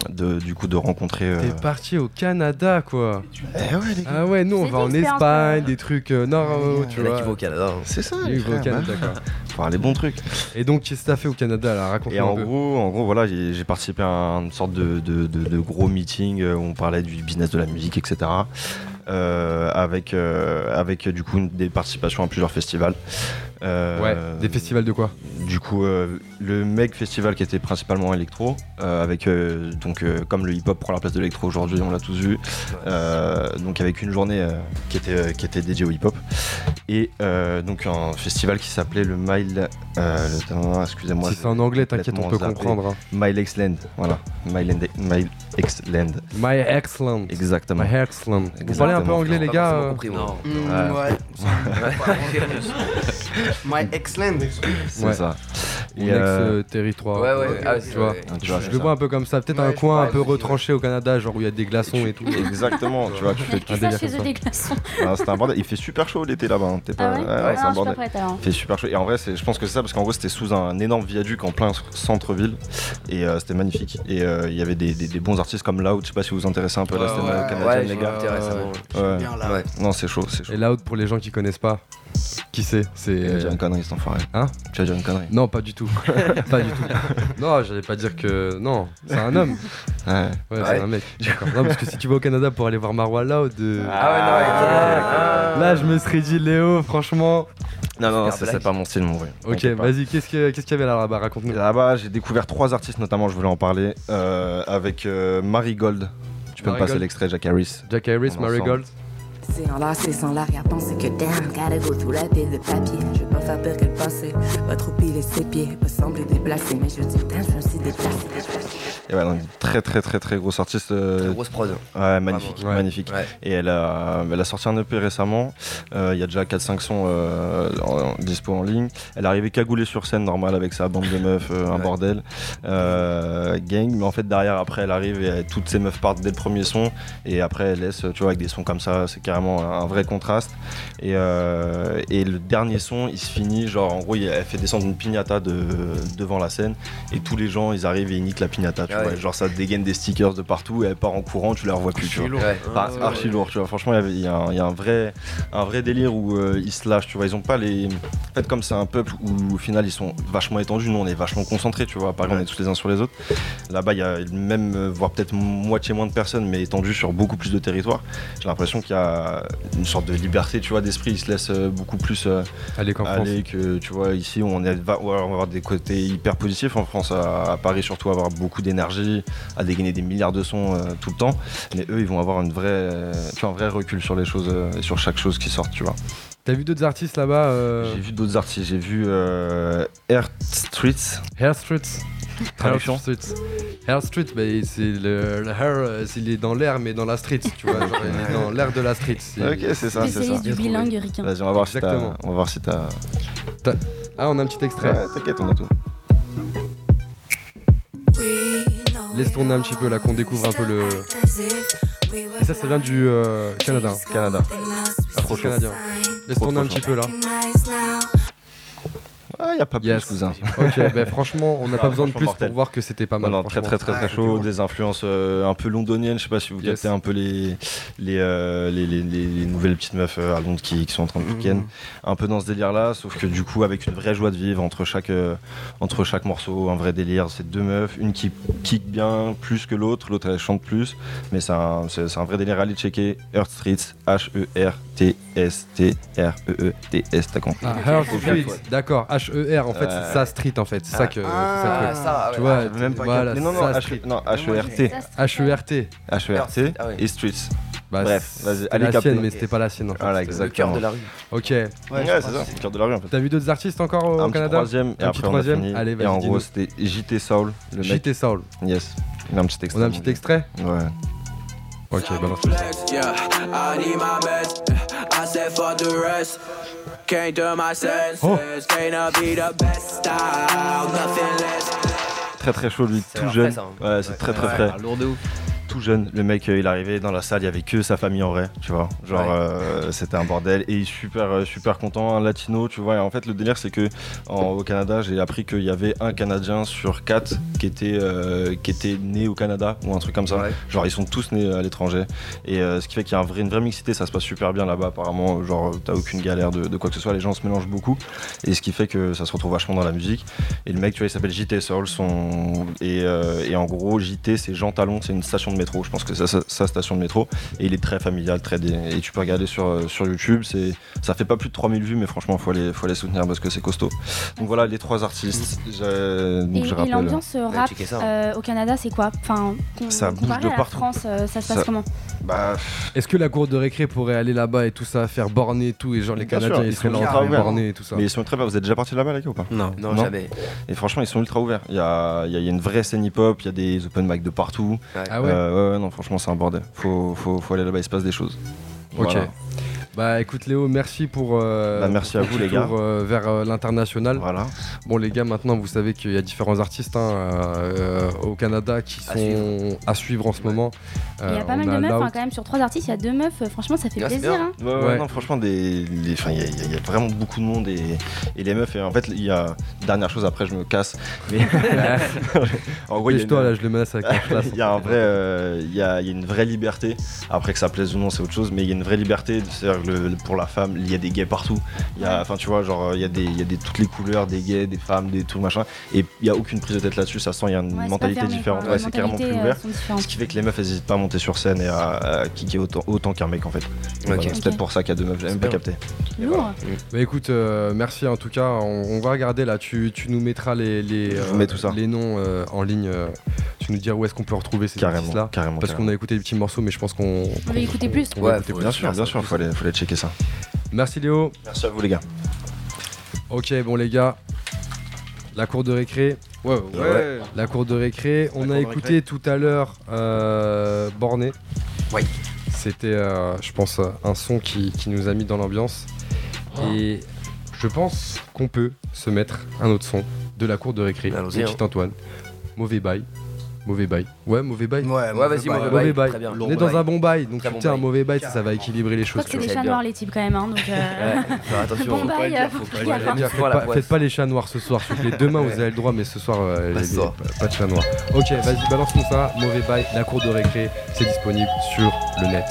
de du coup de rencontrer. euh,
T'es parti au Canada quoi
Eh ouais les gars.
Ah ouais, nous on va en Espagne,
ouais.
des trucs euh, nord, euh, tu
Il y en a
vois.
qui vont au Canada. hein.
C'est ça. Les
il va au
frères,
Canada
bah,
quoi.
Faut avoir les bons trucs.
Et donc qu'est-ce que t'as fait au Canada là
Et
Raconte-moi
en
peu.
gros, en gros, voilà, j'ai participé à une sorte de, de- de- de gros meeting euh, où on parlait du business de la musique, etc. Euh, avec, euh, avec euh, du coup une- des participations à plusieurs festivals.
Ouais, des festivals de quoi
Du coup, le Meg Festival qui était principalement électro, avec donc comme le hip-hop prend la place de l'électro aujourd'hui, on l'a tous vu. Donc avec une journée qui était qui était dédiée au hip-hop et donc un festival qui s'appelait le Mile. le- excusez-moi.
Si c'est en anglais, t'inquiète, on peut comprendre. hein.
Mile X Land, voilà. Mile, Land- Mile X Land,
My excellent.
exactement.
My excellent. Vous parlez un peu anglais les
Pas
gars
forcément
euh
compris.
Non.
Mm,
Ouais.
My excellent.
C'est
Ouais.
ça.
Mon
Et, euh,
ex-territoire.
Ouais, ouais, ah, c'est
tu vois.
ouais.
tu vois,
Je
c'est
le vois un peu comme ça, peut-être un coin un peu retranché au Canada, genre où il y a des glaçons et tout.
Exactement, tu vois, tu fais.
Des glaçons.
Ah, C'était un bordel. Il fait super chaud l'été là-bas. hein. T'es pas.
Ah ouais,
ouais, c'est un
Je suis pas
bordel. Il fait super chaud. Et en vrai, c'est- je pense que c'est ça parce qu'en gros, c'était sous un énorme viaduc en plein centre-ville et euh, c'était magnifique. Et euh, il y avait des, bons artistes comme Loud. Je sais pas si vous vous intéressez un peu à la scène euh, canadienne, les gars. Ouais.
Bien là.
Ouais.
Non, c'est chaud, c'est chaud.
Et Loud pour les gens qui connaissent pas, qui c'est C'est
Il a dit une connerie, cet enfoiré.
Hein
Tu vas dire une connerie.
Non, pas du tout. pas du tout. Non, j'allais pas dire que non, c'est un homme.
Ouais.
Ouais, c'est un mec. D'accord. Non, parce que si tu vas au Canada pour aller voir Marwa Loud, euh,
Ah ouais, non, ouais,
Ah, là je me serais dit Léo, franchement.
Non, non,
Super
c'est pas mon style, mon vrai.
Ok, vas-y, qu'est-ce que- qu'est-ce qu'il y avait là-bas? Raconte-nous.
Là-bas, j'ai découvert trois artistes notamment, je voulais en parler, euh, avec euh, Marigold. Tu peux me passer l'extrait, Jack Harris.
Jack Harris, Marigold.
C'est enlacé sans l'arrière-pensée que damn, gotta go through la pile de papier. Je vais pas faire pire que le passé, pas trop piler ses pieds, pas sembler déplacé, mais je dis damn, je me suis déplacé.
Et très très très très grosse artiste. euh,
Grosse prod.
Ouais, magnifique, magnifique.
Ouais.
Et elle a, elle a sorti un EP récemment. Euh, Il y a déjà 4-5 sons euh, en- en- dispo en ligne. Elle est arrivée cagoulée sur scène, normal, avec sa bande de meufs, euh, un
Ouais.
bordel. Euh, gang, mais en fait, derrière, après, elle arrive et elle- toutes ces meufs partent dès le premier son. Et après, elle laisse, tu vois, avec des sons comme ça, c'est carrément un vrai contraste. Et, euh, et le dernier son, il se finit, genre, en gros, il- elle fait descendre une pignata de, devant la scène. Et tous les gens, ils arrivent et ils niquent la pignata, tu vois.
Ouais.
Genre, ça dégaine des stickers de partout et elle part en courant, tu la revois plus, tu vois.
Ouais.
Enfin, c'est archi lourd, tu vois. Franchement, il y a un- il y a un vrai, un vrai délire où euh, ils se lâchent, tu vois. Ils ont pas les. En fait, comme c'est un peuple où au final ils sont vachement étendus, nous on est vachement concentrés, tu vois. Par exemple, on est tous les uns sur les autres. Là-bas, il y a même, euh, voire peut-être moitié moins de personnes, mais étendus sur beaucoup plus de territoire. J'ai l'impression qu'il y a une sorte de liberté, tu vois, d'esprit. Ils se laissent euh, beaucoup plus euh,
France.
aller que, tu vois, ici on, est, va, ouais, on va avoir des côtés hyper positifs en France, à, à Paris surtout, avoir beaucoup d'énergie, à dégainer des milliards de sons euh, tout le temps. Mais eux, ils vont avoir une vraie, euh, un vrai recul sur les choses euh, et sur chaque chose qui sort, tu vois.
T'as vu d'autres artistes là-bas euh,
J'ai vu d'autres artistes, j'ai vu euh, Earth Streets.
Hair Streets
Traduction
Hair Street, bah, c'est le, le hair, c'est- il est dans l'air, mais dans la street, tu vois. genre, il est dans l'air de la street.
Ok, c'est ça, c'est ça.
Du bilingue ricain.
Vas-y, on va voir si t'as.
Exactement.
On va voir si t'as.
Ah, on a un petit extrait.
Ouais, T'inquiète, on a tout.
Laisse tourner un petit peu là, qu'on découvre un peu le. Et ça, ça vient du euh, Canada.
Canada.
Afro-canadien. Laisse tourner un petit peu là.
Ah, y a pas plus,
Yes.
cousin.
Ok, bah franchement, on n'a
Ah,
pas besoin de plus
mortel.
pour voir que c'était pas mal.
Non, non, très très très très chaud, des influences euh, un peu londoniennes, je sais pas si vous
Yes.
captez un peu les, les, euh, les, les- les- les nouvelles petites meufs euh, à Londres qui, qui sont en train de week
Mhm.
un peu dans ce délire là, sauf que du coup avec une vraie joie de vivre entre chaque, euh, entre chaque morceau, un vrai délire, c'est deux meufs, une qui kick bien plus que l'autre, l'autre elle chante plus, mais c'est un, un vrai délire, allez checker, Earth Streets, H-E-R-T-S-T-R-E-E-T-S, t'as compris
Ah, Hair Street, d'accord. H-E-R, en fait,
Euh,
c'est ça street en fait. C'est ça que. c'est ça
Ah,
que-
ça,
tu
ouais.
vois,
Ah, même pas
voilà,
non, non,
ça,
H-
street.
non, H-E-R-T,
H-E-R-T.
H-E-R-T
Ah
et Streets.
Bah,
Bref, vas-y, allez
la sienne, mais c'était pas la sienne en fait.
Voilà,
C'était-
Le cœur
exactement.
de la rue.
Ok.
Ouais, c'est ça, c'est le cœur de la rue en fait.
T'as vu d'autres artistes encore au
un petit
Canada
troisième et
Un petit
après
troisième
on a fini.
Allez,
et
vas-y,
en gros c'était JT Soul, le mec.
JT Soul.
Yes. Il a un petit extrait.
On a un petit extrait
Ouais.
Ok, balance
Yeah, I need my meds. I said fuck the rest. Came to my senses.
Oh.
Gonna be the best style, nothing less.
Très très chaud lui, tout jeune.
hein.
Ouais, c'est très très frais.
lourd de ouf.
Tout jeune. Le mec, euh, il arrivé dans la salle, il y avait que sa famille en vrai, tu vois. Genre,
Ouais.
euh, c'était un bordel. Et il est super, euh, super content, un latino, tu vois. Et en fait, le délire, c'est que en- au Canada, j'ai appris qu'il y avait un Canadien sur quatre qui était, euh, qui était né au Canada ou un truc comme ça.
Ouais.
Genre, ils sont tous nés à l'étranger. Et euh, ce qui fait qu'il y a un vrai- une vraie mixité, ça se passe super bien là-bas, apparemment. Genre, t'as aucune galère de, de quoi que ce soit, les gens se mélangent beaucoup. Et ce qui fait que ça se retrouve vachement dans la musique. Et le mec, tu vois, il s'appelle JT Soul. Son... Et, et en gros, JT, c'est Jean Talon, c'est une station de métro. Je pense que c'est sa, sa station de métro. Et il est très familial, très. dé- Et tu peux regarder sur, euh, sur YouTube. C'est... Ça fait pas plus de 3000 vues, mais franchement, faut aller, faut aller soutenir parce que c'est costaud. Donc voilà, les trois artistes. Donc,
Et,
je
et
rappelle.
l'ambiance euh, rap
ça.
euh, au Canada, c'est quoi? Enfin,
Ça bouge de partout.
France, euh, ça se passe
Ça-
comment?
Bah,
Est-ce que la cour de récré pourrait aller là-bas et tout ça, faire borner et tout, et genre les
Bien sûr,
Canadiens
ils
ils seraient
sont
là en
ultra
train de
ouverts.
borner et tout ça?
Mais ils sont très bien. Vous êtes déjà partis là-bas, les gars, ou pas?
Non.
Non,
Non.
jamais.
Et franchement, ils sont ultra ouverts. Il y a, il y a- y a une vraie scène hip-hop, il y a des open mic de partout.
Ouais.
Ah ouais?
Euh, ouais, ouais, non, franchement, c'est un bordel. Faut, faut, faut aller là-bas, il se passe des choses.
Ok.
Voilà.
Bah écoute Léo, merci pour. euh,
Bah, merci à vous, les gars.
tour, euh, vers euh, l'international.
Voilà.
Bon les gars, maintenant vous savez qu'il y a différents artistes hein, euh, au Canada qui
À
sont à suivre en ce moment.
Il y
Euh,
a pas
on
mal de meufs, hein, quand même, sur trois artistes, il y a deux meufs, euh, franchement, ça fait
Ah, c'est
plaisir. Hein.
Ouais, ouais,
Ouais.
non, franchement, des, les- enfin, il y, a- y y vraiment beaucoup de monde et, et les meufs. Et en fait, il y a dernière chose. Après, je me casse. Mais en gros, il y a
toi
une-
là, je le menace avec
il y a un vrai, euh, il y, a, il y a une vraie liberté. Après que ça plaise ou non, c'est autre chose, mais il y a une vraie liberté. C'est-à-dire que le- pour la femme, il y a des gays partout. Il y a, enfin, tu vois, genre, il y a des, il y a des toutes les couleurs, des gays, des femmes, des tout machin. Et il y a aucune prise de tête là-dessus. Ça sent, il y a une
Ouais,
mentalité
fermé,
différente. Ouais,
Les
c'est carrément plus
euh,
ouvert.
différentes.
Ce qui fait que les meufs, elles hésitent pas à monter sur scène et à, à kicker autant, autant qu'un mec en fait. Voilà, c'est peut-être pour ça qu'il y a deux meufs, j'avais même pas capté.
Lourd.
Bah écoute, euh, merci en tout cas. On, on va regarder là. Tu, tu nous mettras les, les,
tout ça.
les noms euh, en ligne. euh, tu nous diras où est-ce qu'on peut retrouver ces
Carrément,
artistes là.
carrément.
Parce qu'on a écouté des petits morceaux, mais je pense qu'on.
On va écouter plus.
Ouais.
Bien sûr, bien sûr, faut aller, faut aller checker ça.
Merci Léo.
Merci à vous les gars.
Ok, bon les gars, la cour de récré,
Ouais, ouais.
Ouais. La cour de récré. On a écouté
récré.
tout à l'heure euh, Borné.
Oui.
C'était, euh, je pense, euh, un son qui, qui nous a mis dans l'ambiance. Et je pense qu'on peut se mettre un autre son de la cour de récré.
Allons-y,
de
hein.
Petit Antoine. Mauvais bail. Mauvais bail. Ouais, mauvais bail.
Ouais,
Ouais, vas-y, mauvais
Mauvais
bail.
bail.
Très bien.
On est dans un bon bail, donc écouter un mauvais bail, ça, ça va équilibrer les
Je crois
choses.
que c'est des chats noirs les types quand même. Hein, donc, euh,
Ouais, faire attention.
bon bail.
Les faites pas,
poisse.
faites pas les chats noirs ce soir, plaît. Demain vous avez le droit, mais ce soir, euh,
Pas
les-
ce soir.
pas de chats noirs. Ok, vas-y, balance-nous ça. Mauvais bail, la cour de récré, c'est disponible sur le net.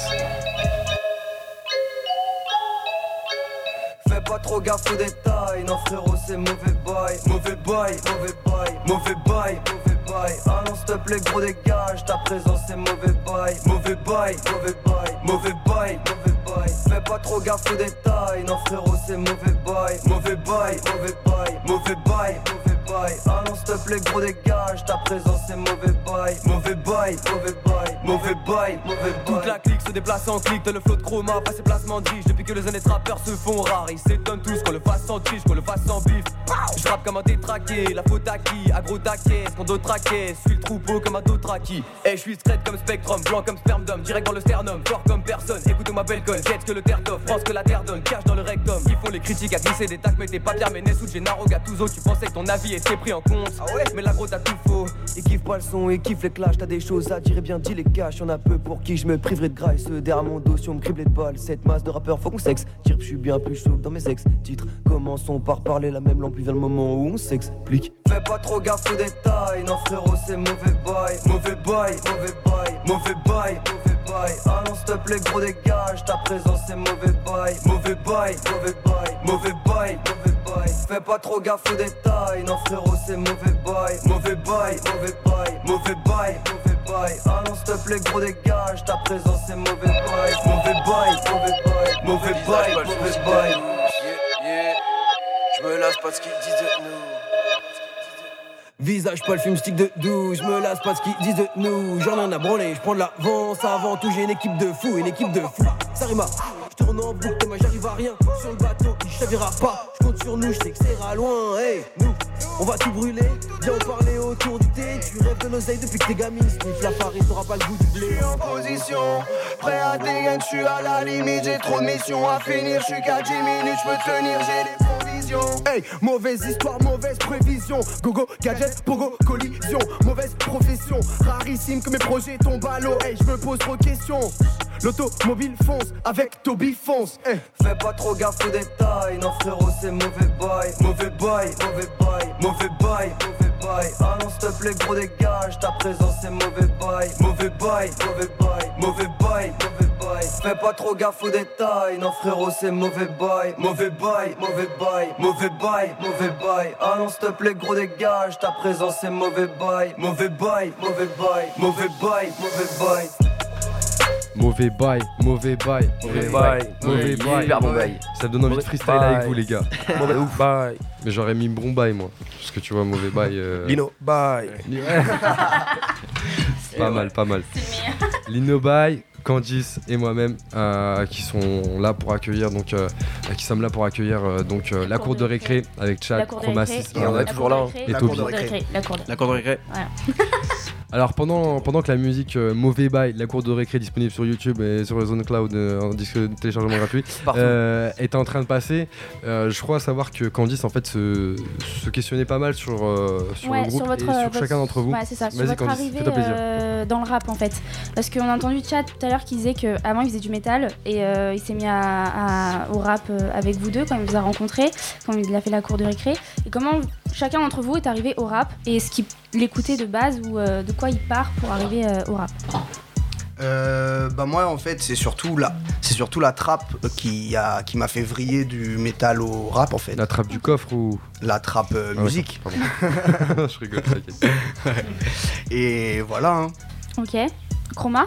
Fais pas trop gaffe aux détails, non frérot c'est mauvais bail, mauvais bail, mauvais bail, mauvais bail, mauvais bail. Ah non s'il te plaît gros dégage, ta présence c'est mauvais bail, mauvais bail, mauvais bail, mauvais bail, mauvais bail. Fais pas trop gaffe aux détails, non frérot c'est mauvais bail, mauvais bail, mauvais bail, mauvais bail, mauvais bail. Ah non s'il te plaît gros dégage, ta présence c'est mauvais bail, mauvais bail, mauvais bail, mauvais bail, mauvais bail. Toute la clique se déplace en clic, t'as le flot de chroma, passé placement de riche Depuis que les années rappeurs se font rares, ils s'étonnent tous qu'on le fasse en triche, Je rappe comme un détraqué, la faute à qui? Agro taquet, ce d'autres traquait, suis le troupeau comme un dotraki. Et je suis straight comme Spectrum, blanc comme sperme d'homme, direct dans le sternum, fort comme personne. Écoute-moi belle conne, jette que le terre t'offre, France que la terre donne, cache dans le rectum. Ils font les critiques à glisser des tacs, mais t'es pas bien, mais ou Gennaro Gattuso, tu pensais que ton avis était pris en compte. Mais la gros t'as tout faux, ils kiffent pas le son, ils kiffent les clashs, t'as des choses à dire, et bien dis les caches, y'en a peu pour qui je me priverai de graisse. Derrière mon dos, si on me criblait de balles, cette masse de rappeurs, faut qu'on sexe. Que je suis bien plus chaud dans mes ex titres. Commençons par parler la même langue, puis vient le moment on s'explique. Fais pas trop gaffe aux détails, non frérot, c'est mauvais bail, mauvais bail, mauvais bail, mauvais bail, mauvais bail. Ah non, s'il plaît, gros dégage, ta présence c'est mauvais bail, mauvais bail, mauvais bail, mauvais bail, mauvais bail. Fais pas trop gaffe aux détails, non frérot, c'est mauvais bail, mauvais bail, mauvais bail, mauvais bail, mauvais bail. Ah non, s'il plaît, gros dégage, ta présence c'est mauvais bail, mauvais bail, mauvais bail, mauvais bail, mauvais bail.
Je me lasse pas de ce qu'ils disent de nous.
Visage pas le fume stick de douche, je me lasse pas de ce qu'ils disent de nous. J'en ai un à branler, je prends de l'avance avant tout. J'ai une équipe de fous, une équipe de fous. Ça rime à je tourne en boucle, moi j'arrive à rien. Sur le bateau qui chavira pas, je compte sur nous, je sais que c'est à loin. Hey, nous, on va tout brûler. Viens en parler autour du thé. Tu rêves de l'oseille depuis que t'es gamine. Sniff la farine, t'auras pas le goût du blé.
en position, prêt à dégainer, je suis à la limite, j'ai trop de missions à finir, je suis qu'à 10 minutes, je peux tenir, j'ai des provisions. Hey, mauvaise histoire, mauvaise prévision, gogo, gadget, pogo, collision, mauvaise profession, rarissime que mes projets tombent à l'eau, hey, je me pose trop de questions. L'automobile fonce, avec Toby fonce.
Fais pas trop gaffe aux détails, non frérot c'est mauvais bail, mauvais bail, mauvais bail, mauvais bail, mauvais bail. Ah s'il plaît gros dégage, ta présence c'est mauvais bail, mauvais bail, mauvais bail, mauvais bail, mauvais bail. Fais pas trop gaffe aux détails, non frérot c'est mauvais bail, mauvais bail, mauvais bail, mauvais bail, mauvais bail. Ah non s'il te plaît gros dégage, ta présence c'est mauvais bail, mauvais bail, mauvais bail, mauvais bail, mauvais bail.
Mauvais bail, mauvais bail,
Mauvais bail.
mauvais bail.
Super bon bail.
Ça me donne envie de freestyle
bail.
avec vous, les gars.
Mauvais.
Mais j'aurais mis bon bail, moi. Parce que tu vois, mauvais bail. euh,
Lino, bye.
pas mal, pas mal. Lino Bay, Candice et moi-même euh, qui sont là pour accueillir donc euh, qui sommes là pour accueillir euh, donc euh, la cour de récré avec Chad, Chromasis.
Et on est toujours là, hein.
récré.
Et
La cour de récré. La cour de
La cour de récré.
Alors pendant, pendant que la musique euh, Mauvais Bail, la cour de récré est disponible sur YouTube et sur le Zone Cloud euh, en disque de téléchargement gratuit, euh, est en train de passer, euh, je crois savoir que Candice en fait se, se questionnait pas mal sur, euh, sur
Ouais,
le groupe
sur votre,
et sur
votre-
chacun d'entre vous.
Ouais, c'est ça, sur
Vas-y
votre
Candice,
arrivée
fais-toi plaisir.
euh, dans le rap en fait. Parce qu'on a entendu Chad tout à l'heure qui disait qu'avant il faisait du métal et euh, il s'est mis à, à- au rap avec vous deux quand il vous a rencontré, quand il a fait la cour de récré. Et comment chacun d'entre vous est arrivé au rap et est-ce qu'il l'écoutait de base ou euh, de quoi il part pour arriver euh, au rap?
Euh, bah moi en fait c'est surtout la c'est surtout la trappe qui a qui m'a fait vriller du métal au rap en fait.
La trappe du coffre ou?
La trappe euh,
Ah ouais,
musique.
pardon. je rigole, t'inquiète.
Et voilà. hein.
Ok. Chroma?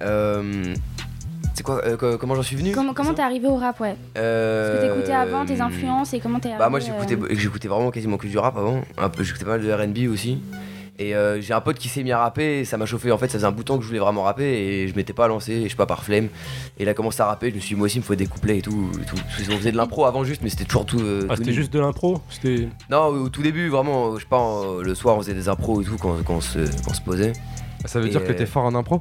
Euh, c'est quoi euh, co- Comment j'en suis venu?
Comment comment t'es arrivé au rap, ouais? Ce que t'écoutais avant, tes influences et comment t'es arrivé
Bah moi j'écoutais
euh,
j'écoutais vraiment quasiment que du rap avant. Un peu j'écoutais pas mal de R&B aussi. Et euh, j'ai un pote qui s'est mis à rapper, et ça m'a chauffé. En fait, ça faisait un bout de temps que je voulais vraiment rapper et je m'étais pas lancé, je sais pas, par flemme. Et il a commencé à rapper, je me suis dit, moi aussi, il me faut des couplets et tout. et tout. Parce qu'on faisait de l'impro avant juste, mais c'était toujours tout. euh,
Ah, c'était juste de l'impro? C'était.
Non, au tout début, vraiment, je sais pas, euh, le soir, on faisait des impros et tout quand, quand on, se, quand on se posait.
Ça veut
Et,
dire que
euh,
t'es fort en impro?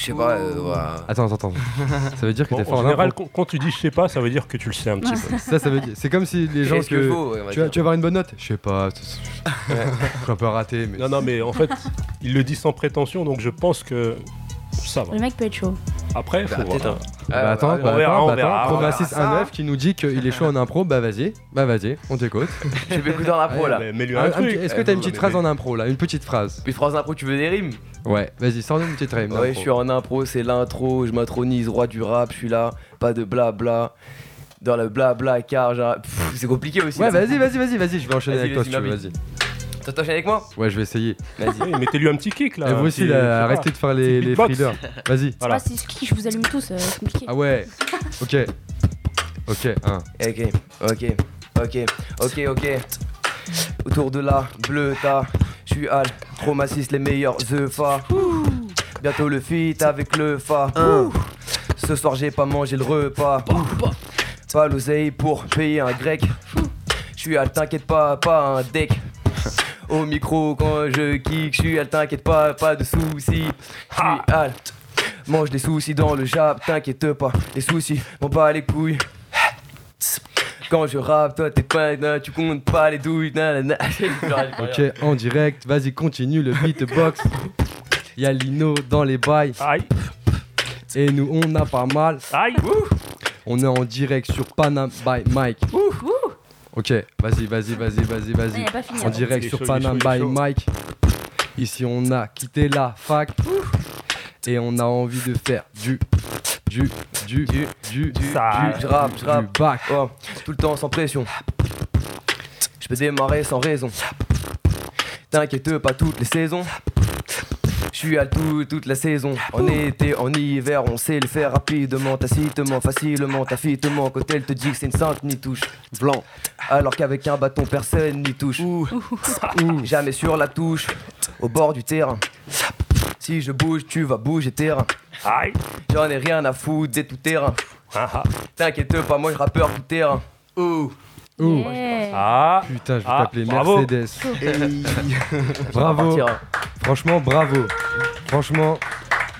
Je sais pas, euh.
Attends, attends, attends. ça veut dire que
Bon,
t'es fort
en
en
général,
impro
quand, quand tu dis je sais pas, ça veut dire que tu le sais un petit peu.
Ça, ça veut dire. C'est comme si les gens
Est-ce
que.
que faux, ouais, on va
tu, vas,
dire.
tu vas avoir une bonne note Je sais pas. Je suis un peu raté, mais.
Non, non, mais en fait, il le dit sans prétention, donc je pense que ça va.
Le mec peut être chaud.
Après, faut
Bah,
voir.
peut-être, hein.
Bah attends,
on
bah
verra,
attends,
on
bah
verra,
attends.
on verra
Chromasis
ça.
19 qui nous dit qu'il est chaud en impro, bah vas-y, bah vas-y, on t'écoute.
Je vais écouter en impro là.
Mais mets-lui
Un-
un
un
truc.
Est-ce que t'as une
non,
petite phrase en impro là? Une petite phrase
Puis phrase d'impro, tu veux des rimes?
Ouais, vas-y, sors-nous une petite rime.
Ouais, je suis en impro, c'est l'intro, je m'intronise roi du rap, je suis là, pas de blabla. Dans le blabla car c'est compliqué aussi.
Ouais, vas-y, vas-y, vas-y, vas-y, je vais enchaîner avec toi si tu veux,
vas-y. T'enchaînes avec moi
Ouais, je vais essayer.
Vas-y.
Mettez-lui un petit kick là.
Et vous aussi, là,
sais pas.
arrêtez de faire les, les freeders. Vas-y.
Voilà.
Ah, si je je vous allume tous, euh, c'est compliqué.
Ah ouais. Ok. Ok, un.
Ok, ok, ok, ok, ok. Autour de la bleuta, je suis Al, Chromasis, les meilleurs fa. Bientôt le feat avec le fa. Ce soir j'ai pas mangé le repas. Pas l'oseille pour payer un grec. Je suis Al, t'inquiète pas, pas un deck. Au micro quand je kick, je suis Al, t'inquiète pas, pas de soucis. Je suis Al. Mange des soucis dans le jab, t'inquiète pas, les soucis, m'en bats les couilles. Quand je rappe, toi t'es pas, non, tu comptes pas les douilles.
Ok, en direct, vas-y, continue le beatbox. Y'a Lino dans les bails.
Aïe,
Et nous, on a pas mal.
aïe.
On est en direct sur Panam by Mike. Ok, vas-y, vas-y, vas-y, vas-y, vas-y.
a pas fini.
En
hein.
direct sur Panam by. Mike. Ici, on a quitté la fac. Et on a envie de faire du. Du. Du. Du. Du. Du.
Ça-
rappe, je
du bac.
Oh, tout le temps sans pression. Je peux démarrer sans raison. T'inquiète pas toutes les saisons. Suis à tout, toute la saison. En été, en hiver, on sait le faire rapidement, tacitement, facilement, tacitement. Quand elle te dit que c'est une sainte ni touche.
Blanc.
Alors qu'avec un bâton, personne n'y touche. Ouh. Jamais sur la touche, au bord du terrain. Si je bouge, tu vas bouger terrain.
Aïe.
J'en ai rien à foutre des tout terrain.
Ah, ah.
T'inquiète pas, moi je rappeur tout terrain. Ouh.
Ouh.
Yeah.
Ah.
Putain, je vais
Ah,
t'appeler
bravo.
Mercedes.
Hey.
Bravo. Franchement, bravo. Franchement,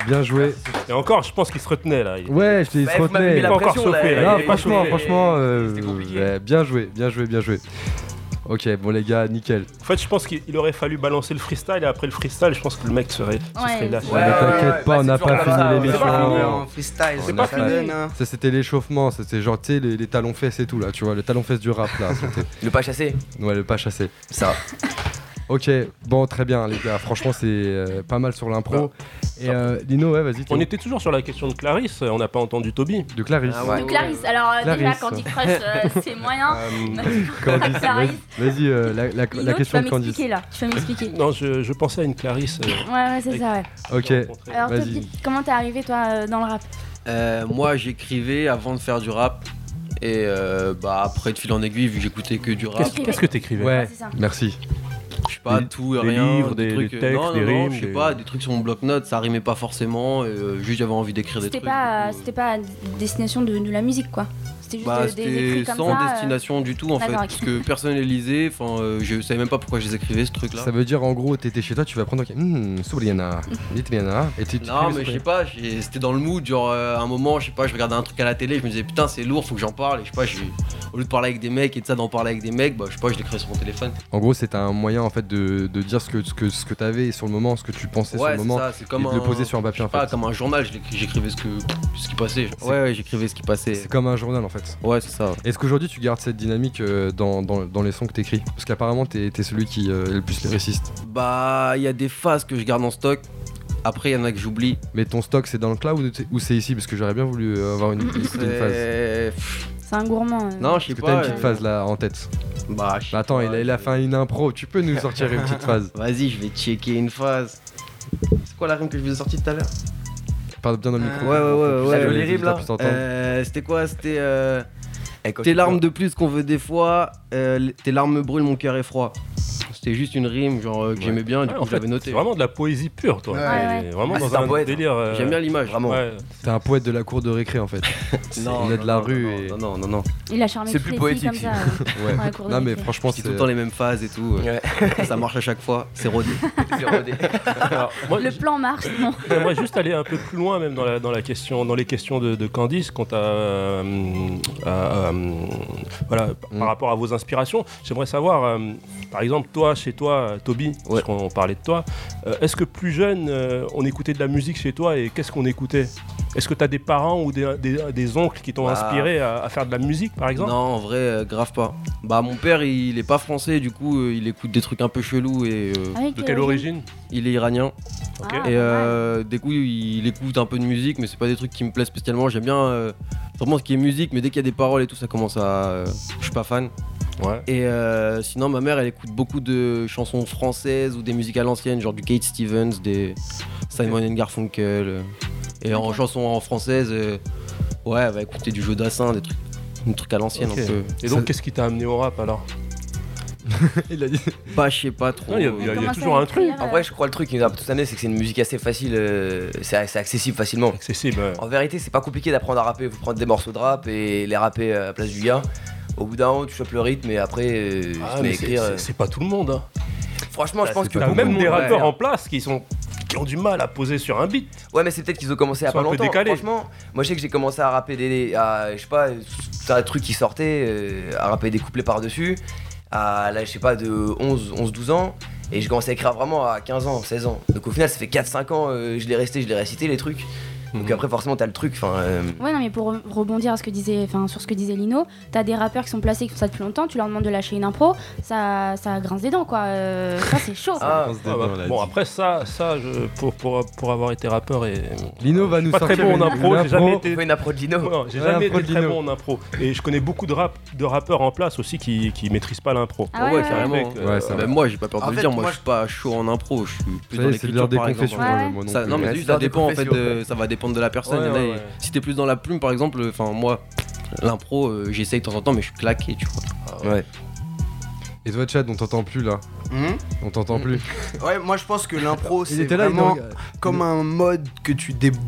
bien joué.
Et encore, je pense qu'il se retenait là. Il-
Ouais, je t'ai
Bah, la
Pas encore
pression,
chauffé, là.
il est-
franchement,
il
franchement, euh, bien joué, bien joué, bien joué. Ok, bon les gars, nickel.
En fait, je pense qu'il il aurait fallu balancer le freestyle et après le freestyle, je pense que le mec serait, se
Ouais.
serait lâché.
Ouais,
Mais
ouais,
t'inquiète
ouais,
pas,
bah,
on n'a
toujours
pas fini l'émission.
c'est pas fini,
en freestyle,
On
c'est pas fini. hein.
Ça c'était l'échauffement, c'était genre tu sais les, les talons fesses et tout là, tu vois, les talons fesses du rap là.
Le pas chassé
ouais, le pas chassé.
Ça.
Ok, bon très bien les gars, franchement c'est euh, pas mal sur l'impro. Et euh, Lino, ouais, vas-y.
On était toujours sur la question de Clarisse, on n'a pas entendu Toby.
de Clarisse.
Ah ouais.
De Clarisse. Alors, euh, déjà,
Clarisse.
Candy Crush, euh, c'est moyen.
Euh,
Candice,
Clarisse.
vas-y, vas-y, euh, la, la- la
Lino, tu
question
vas
de Candice.
m'expliquer là. Tu vas m'expliquer.
non, je, je pensais à une Clarisse. euh,
Ouais, ouais, c'est ça, ouais.
Ok.
Alors, dis- comment t'es arrivé, toi, dans le rap?
Euh, moi, j'écrivais avant de faire du rap. Et euh, bah, après, de fil en aiguille, vu que j'écoutais que du rap,
Qu'est-ce qu'est-ce que t'écrivais?
Ouais,
c'est ça.
merci.
Je sais pas,
Des-
tout et
des
rien.
livres, des-
trucs,
des
euh,
textes,
non,
des
non, non,
rimes,
je sais
des-
pas, des trucs sur mon bloc-notes, ça rimait pas forcément. Et, euh, juste, j'avais envie d'écrire des
C'était
trucs.
pas,
coup,
c'était pas à destination de, de la musique, quoi. C'était juste
Bah,
de- des écrits comme
sans
ça. euh,
destination du tout en fait, parce que personne les lisait. Enfin, euh, je savais même pas pourquoi je les écrivais ce truc-là.
Ça veut dire en gros, t'étais chez toi, tu vas prendre. ok, Hmm, Soubriana, Litriana, et tu. tu
Non, mais je sais pas, c'était dans le mood. Genre, euh, à un moment, je sais pas, je regardais un truc à la télé, je me disais putain, c'est lourd, faut que j'en parle. Et je sais pas, au lieu de parler avec des mecs et de ça, d'en parler avec des mecs, bah, je sais pas, je l'écrivais sur mon téléphone.
En gros, c'était un moyen en fait de, de dire ce que, ce que, ce que t'avais sur le moment, ce que tu pensais sur le moment,
ça,
et
comme
de
un.
le poser sur un papier en
pas, comme un journal, j'écrivais ce, que, ce qui passait. Ouais, ouais, j'écrivais ce qui passait.
C'est comme un journal en fait.
Ouais, c'est ça.
Est-ce qu'aujourd'hui tu gardes cette dynamique euh, dans, dans, dans les sons que t'écris? Parce qu'apparemment t'es es celui qui euh, est le plus lyriciste.
Bah, il y a des phases que je garde en stock. Après, il y en a que j'oublie.
Mais ton stock c'est dans le cloud ou c'est ici? Parce que j'aurais bien voulu euh, avoir une, une phase.
C'est-
un gourmand. euh.
Non, je sais
Parce que
pas.
t'as une petite
euh,
phase là en tête.
Bah, je sais
Bah, attends,
pas,
il, a, il a fait une impro, tu peux nous sortir une petite phase.
Vas-y, je vais checker une phase. C'est quoi la rime que je vous ai sortie tout à l'heure?
Parle bien dans le micro.
Ouais, ouais, ouais, ouais.
les
là.
Euh, C'était quoi C'était. Euh...
Eh,
Tes larmes de plus qu'on veut des fois, euh, tes larmes me brûlent, mon cœur est froid. C'était juste une rime genre euh, que j'aimais bien, du
Ouais,
coup
en fait,
j'avais noté.
c'est vraiment de la poésie pure, toi.
Ouais.
Vraiment
Ah,
dans
c'est un
un
poète.
délire. euh,
J'aime bien l'image.
Vraiment.
Ouais.
T'es un poète de la cour de récré en fait.
Non,
On est de la
non,
rue
non,
et-
Non, non, non, non.
Il a charmé
C'est plus
les filles
poétique.
comme ça.
Ouais. Non mais
récré.
franchement
C'est tout le temps les mêmes phases et tout. Ça marche à chaque fois, c'est rodé.
Moi,
Le plan marche, non.
J'aimerais juste aller un peu plus loin, même dans, la, dans, la question, dans les questions de, Candice, quant à, euh, voilà,
Mm.
par rapport à vos inspirations. J'aimerais savoir, par exemple, toi, chez toi, euh, Toby,
Ouais.
parce qu'on parlait de toi, euh, est-ce que plus jeune, euh, on écoutait de la musique chez toi et qu'est-ce qu'on écoutait? Est-ce que tu as des parents ou des, des- des oncles qui t'ont
Bah.
inspiré à, à faire de la musique, par exemple?
Non, en vrai, euh, grave pas. Bah, mon père, il est pas français, du coup, euh, il écoute des trucs un peu chelous et euh,
Avec
De quelle origine?
il est iranien.
Ah,
et
pas
euh, du coup, il écoute un peu de musique, mais c'est pas des trucs qui me plaisent spécialement. J'aime bien euh, vraiment ce qui est musique, mais dès qu'il y a des paroles et tout, ça commence à. euh, je suis pas fan.
Ouais.
Et euh, sinon, ma mère, elle écoute beaucoup de chansons françaises ou des musiques à l'ancienne, genre du Kate Stevens, des Simon and Garfunkel. euh. Et en
Ok.
chanson en française, euh, ouais, elle va écouter du jeu d'assin, des trucs, des trucs à l'ancienne un peu.
Et donc,
Ça-
qu'est-ce qui t'a amené au rap alors
Il a dit.
Bah, je sais pas trop.
Il y a- y toujours un truc.
En vrai, je crois le truc qui nous a tout amené, c'est que c'est une musique assez facile, euh, c'est c'est accessible facilement.
Accessible. ouais.
En vérité, c'est pas compliqué d'apprendre à rapper. Faut prendre des morceaux de rap et les rapper à la place du gars. Au bout d'un moment, tu chopes le rythme et après, euh, tu
Ah,
à
mais c'est-
écrire.
c'est- pas tout le monde. Hein.
Franchement, je pense que beaucoup
même
de
des rappeurs
ouais.
en place qui sont qui ont du mal à poser sur un beat.
Ouais, mais c'est peut-être qu'ils ont commencé à pas
un peu
longtemps.
décalés.
Franchement, moi je sais que j'ai commencé à rapper des. À, je sais pas, un truc qui sortait, euh, à rapper des couplets par-dessus. À là, je sais pas, de 11, 11 12 ans. Et je commençais à écrire vraiment à 15 ans, 16 ans. Donc au final, ça fait 4-5 ans, euh, je l'ai resté, je l'ai récité les trucs. Donc
Mhm.
après, forcément, t'as le truc. Enfin, euh,
Ouais, non, mais pour re- rebondir à ce que disait, enfin, sur ce que disait Lino, t'as des rappeurs qui sont placés, qui font ça depuis longtemps, tu leur demandes de lâcher une impro, ça, ça grince des dents, quoi. Euh, ça, c'est chaud.
Ah,
Ah, bah, bon
dit.
après ça, ça je, pour, pour, pour avoir été rappeur et
Lino va
je suis
nous
pas très
sortir
bon en
une-
impro,
une
j'ai jamais
impro.
été
une approche de Lino.
Non, j'ai
Ouais,
jamais
impro
été très bon en impro. Et je connais beaucoup de, rap, de rappeurs en place aussi qui, qui maîtrisent pas l'impro.
Ah ouais,
ouais,
ouais,
carrément.
Mec, euh,
Ouais, ça
Même
va.
moi, j'ai pas peur de
En
le
fait,
dire. Moi, je suis pas chaud en impro. Je suis plus dans l'écriture, par exemple.
euh, non
mais ça dépend en fait ça va dépendre de la personne.
Ouais,
Il y en a,
ouais,
il-
ouais.
Si t'es plus dans la plume par exemple, enfin moi l'impro euh, j'essaye de temps en temps mais je suis claqué tu vois.
Ouais.
Et toi, Chad, on t'entend plus là.
Hum
On t'entend plus.
Ouais, moi je pense que l'impro c'est
là,
vraiment comme un mode que tu, débou-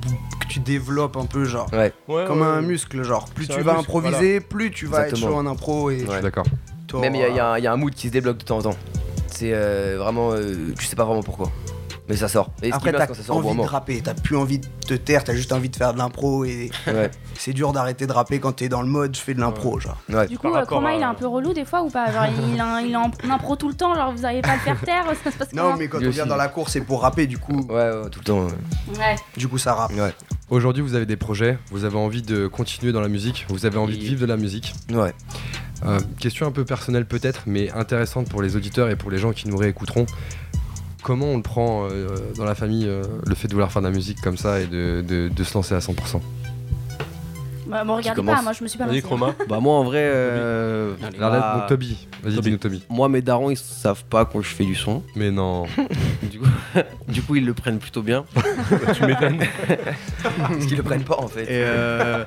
que tu développes un peu, genre.
Ouais,
Ouais,
Comme
ouais.
un muscle, genre. Plus tu vas
muscle,
improviser, plus tu vas
Exactement.
être chaud en impro et
Je suis d'accord.
même il y, a- il y a un- il y a un mood qui se débloque de temps en temps. C'est euh, vraiment. euh, tu sais pas vraiment pourquoi. Mais ça sort. Et
Après,
est
t'as envie de rapper, t'as plus envie de te taire, t'as juste envie de faire de l'impro et
Ouais,
c'est dur d'arrêter de rapper quand t'es dans le mode je fais de l'impro, genre.
ouais.
Du coup, euh, Chroma,
à-
il est un peu relou des fois ou pas? Genre, il, a un- il est en impro tout le temps, genre, vous arrivez pas à le faire taire, ça se passe
Non, mais quand
Lui
on vient dans la course, c'est pour rapper, du coup,
Ouais, ouais, tout le temps. ouais.
Ouais.
du coup ça rappe.
Ouais.
Aujourd'hui, vous avez des projets, vous avez envie de continuer dans la musique, vous avez envie de vivre de la musique.
Ouais.
Euh, question un peu personnelle peut-être, mais intéressante pour les auditeurs et pour les gens qui nous réécouteront. Comment on le prend euh, dans la famille, euh, le fait de vouloir faire de la musique comme ça et de, de- de se lancer à 100%
Bah, bon, regardez
commence
pas, moi je me suis pas
Vas-y,
lancée.
Chroma.
Bah moi en vrai euh,
là,
bah,
Toby, vas-y
Toby.
dis-nous Toby.
moi mes darons ils savent pas quand je fais du son.
Mais non.
Du coup, du coup ils le prennent plutôt bien.
tu m'étonnes.
Parce qu'ils le prennent pas en fait.
Et euh,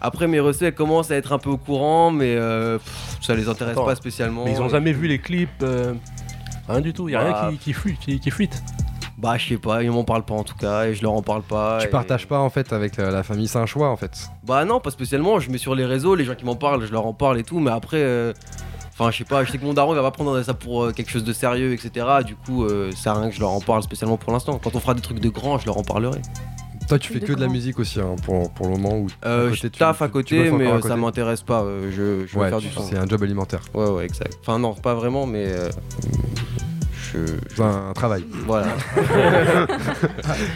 après mes recettes elles commencent à être un peu au courant mais euh, pff, ça les intéresse
Attends,
pas spécialement.
Mais ils ont
Et
jamais vu les clips. Rien du tout, y a
Bah.
rien qui, qui fuite. Qui, qui fuite.
Bah je sais pas, ils m'en parlent pas en tout cas et je leur en parle pas.
tu
et-
partages pas en fait avec la, la famille, c'est un choix en fait.
Bah non, pas spécialement. Je mets sur les réseaux, les gens qui m'en parlent, je leur en parle et tout. Mais après, euh, enfin, je sais pas. Je sais que mon daron il va pas prendre ça pour euh, quelque chose de sérieux, etc. Du coup, euh, ça sert à rien que je leur en parle spécialement pour l'instant. Quand on fera des trucs de grands, je leur en parlerai.
Toi, tu fais
De
que de la musique aussi hein, pour, pour le moment où
Euh, je
côté, tu-
taffe à
tu- tu
côté, mais
à
euh, ça m'intéresse pas. euh, je je veux faire du son.
c'est un job alimentaire.
Ouais, ouais, exact. Enfin, non, pas vraiment, mais. Je.
C'est un, un travail.
Voilà.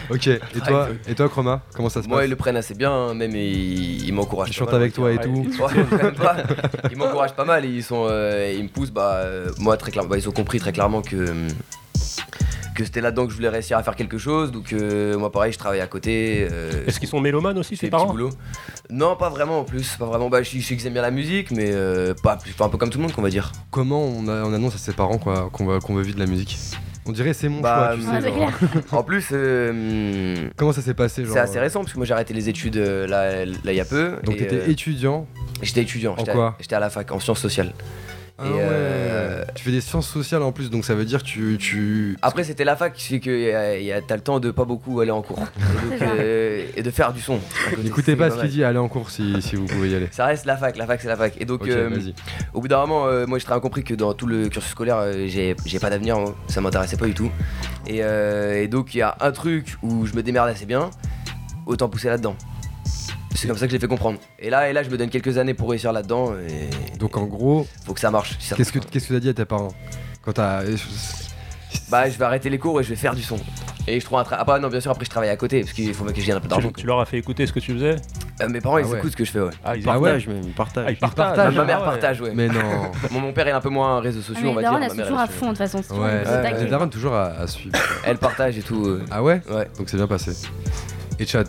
Ok. Et toi, et toi, Chroma, comment ça se
Moi,
passe
ils le prennent assez bien, hein, même ils, ils m'encouragent.
Ils
pas
chantent
mal,
avec toi et
Ouais.
tout.
Ils m'encouragent pas mal et ils sont, euh, ils me poussent. Bah, euh, moi très clairement, bah, ils ont compris très clairement que hum, que c'était là-dedans que je voulais réussir à faire quelque chose. Donc euh, moi, pareil, je travaille à côté. euh,
Est-ce qu'ils sont mélomanes aussi, tes parents
boulots. Non, pas vraiment en plus. Pas vraiment. Bah, je je sais qu'ils aiment bien la musique, mais euh, pas plus. Enfin, un peu comme tout le monde, qu'on va dire.
Comment on, a- on annonce à ses parents quoi, qu'on va- qu'on veut vivre de la musique? On dirait c'est mon
Bah,
choix, tu sais.
Ouais, c'est
genre.
clair.
En plus, euh, hum,
Comment ça s'est passé genre,
c'est assez récent parce que moi j'ai arrêté les études euh, là, là il y a peu.
Donc
et,
t'étais
euh,
étudiant.
J'étais étudiant.
En
j'étais à-
quoi?
J'étais à la fac en sciences sociales.
Ah
Et,
ouais.
euh,
Tu fais des sciences sociales en plus, donc ça veut dire que tu. tu...
Après, c'était la fac qui fait que a- t'as le temps de pas beaucoup aller en cours. Et, donc, euh, et de faire du son.
N'écoutez pas ce qu'il dit, allez en cours si, si vous pouvez y aller.
Ça reste la fac, la fac c'est la fac. Et donc, euh, au bout d'un moment, euh, moi j'ai très bien compris que dans tout le cursus scolaire, euh, j'ai pas d'avenir, moi. ça m'intéressait pas du tout. Et, euh, et donc, il y a un truc où je me démerde assez bien, autant pousser là-dedans. C'est comme ça que je l'ai fait comprendre. Et là, et là, je me donne quelques années pour réussir là-dedans. Et
Donc en gros,
faut que ça marche. si
qu'est-ce que qu'est-ce que t'as dit à tes parents quand t'as
Bah, je vais arrêter les cours et je vais faire du son. Et je trouve un travail. Ah, bah non, bien sûr, après je travaille à côté parce qu'il faut que je gagne un peu d'argent.
Tu, tu leur as fait écouter ce que tu faisais?
Euh, mes parents, ils
Ah ouais.
écoutent ce que je fais, ouais.
Ah, ils
Ah ouais
Partage même, partage.
Ah, ils
partagent.
partagent.
Ma mère
Ah ouais.
partage, ouais.
Mais non.
Mon, mon père est un peu moins réseaux
Ah,
sociaux,
mais
on va dire. Ma mère,
toujours à
elle-
fond de toute façon.
Ouais, darons toujours à, suivre.
Elle partage et tout. euh.
Ah ouais
Ouais.
Donc c'est bien passé. Et Chad?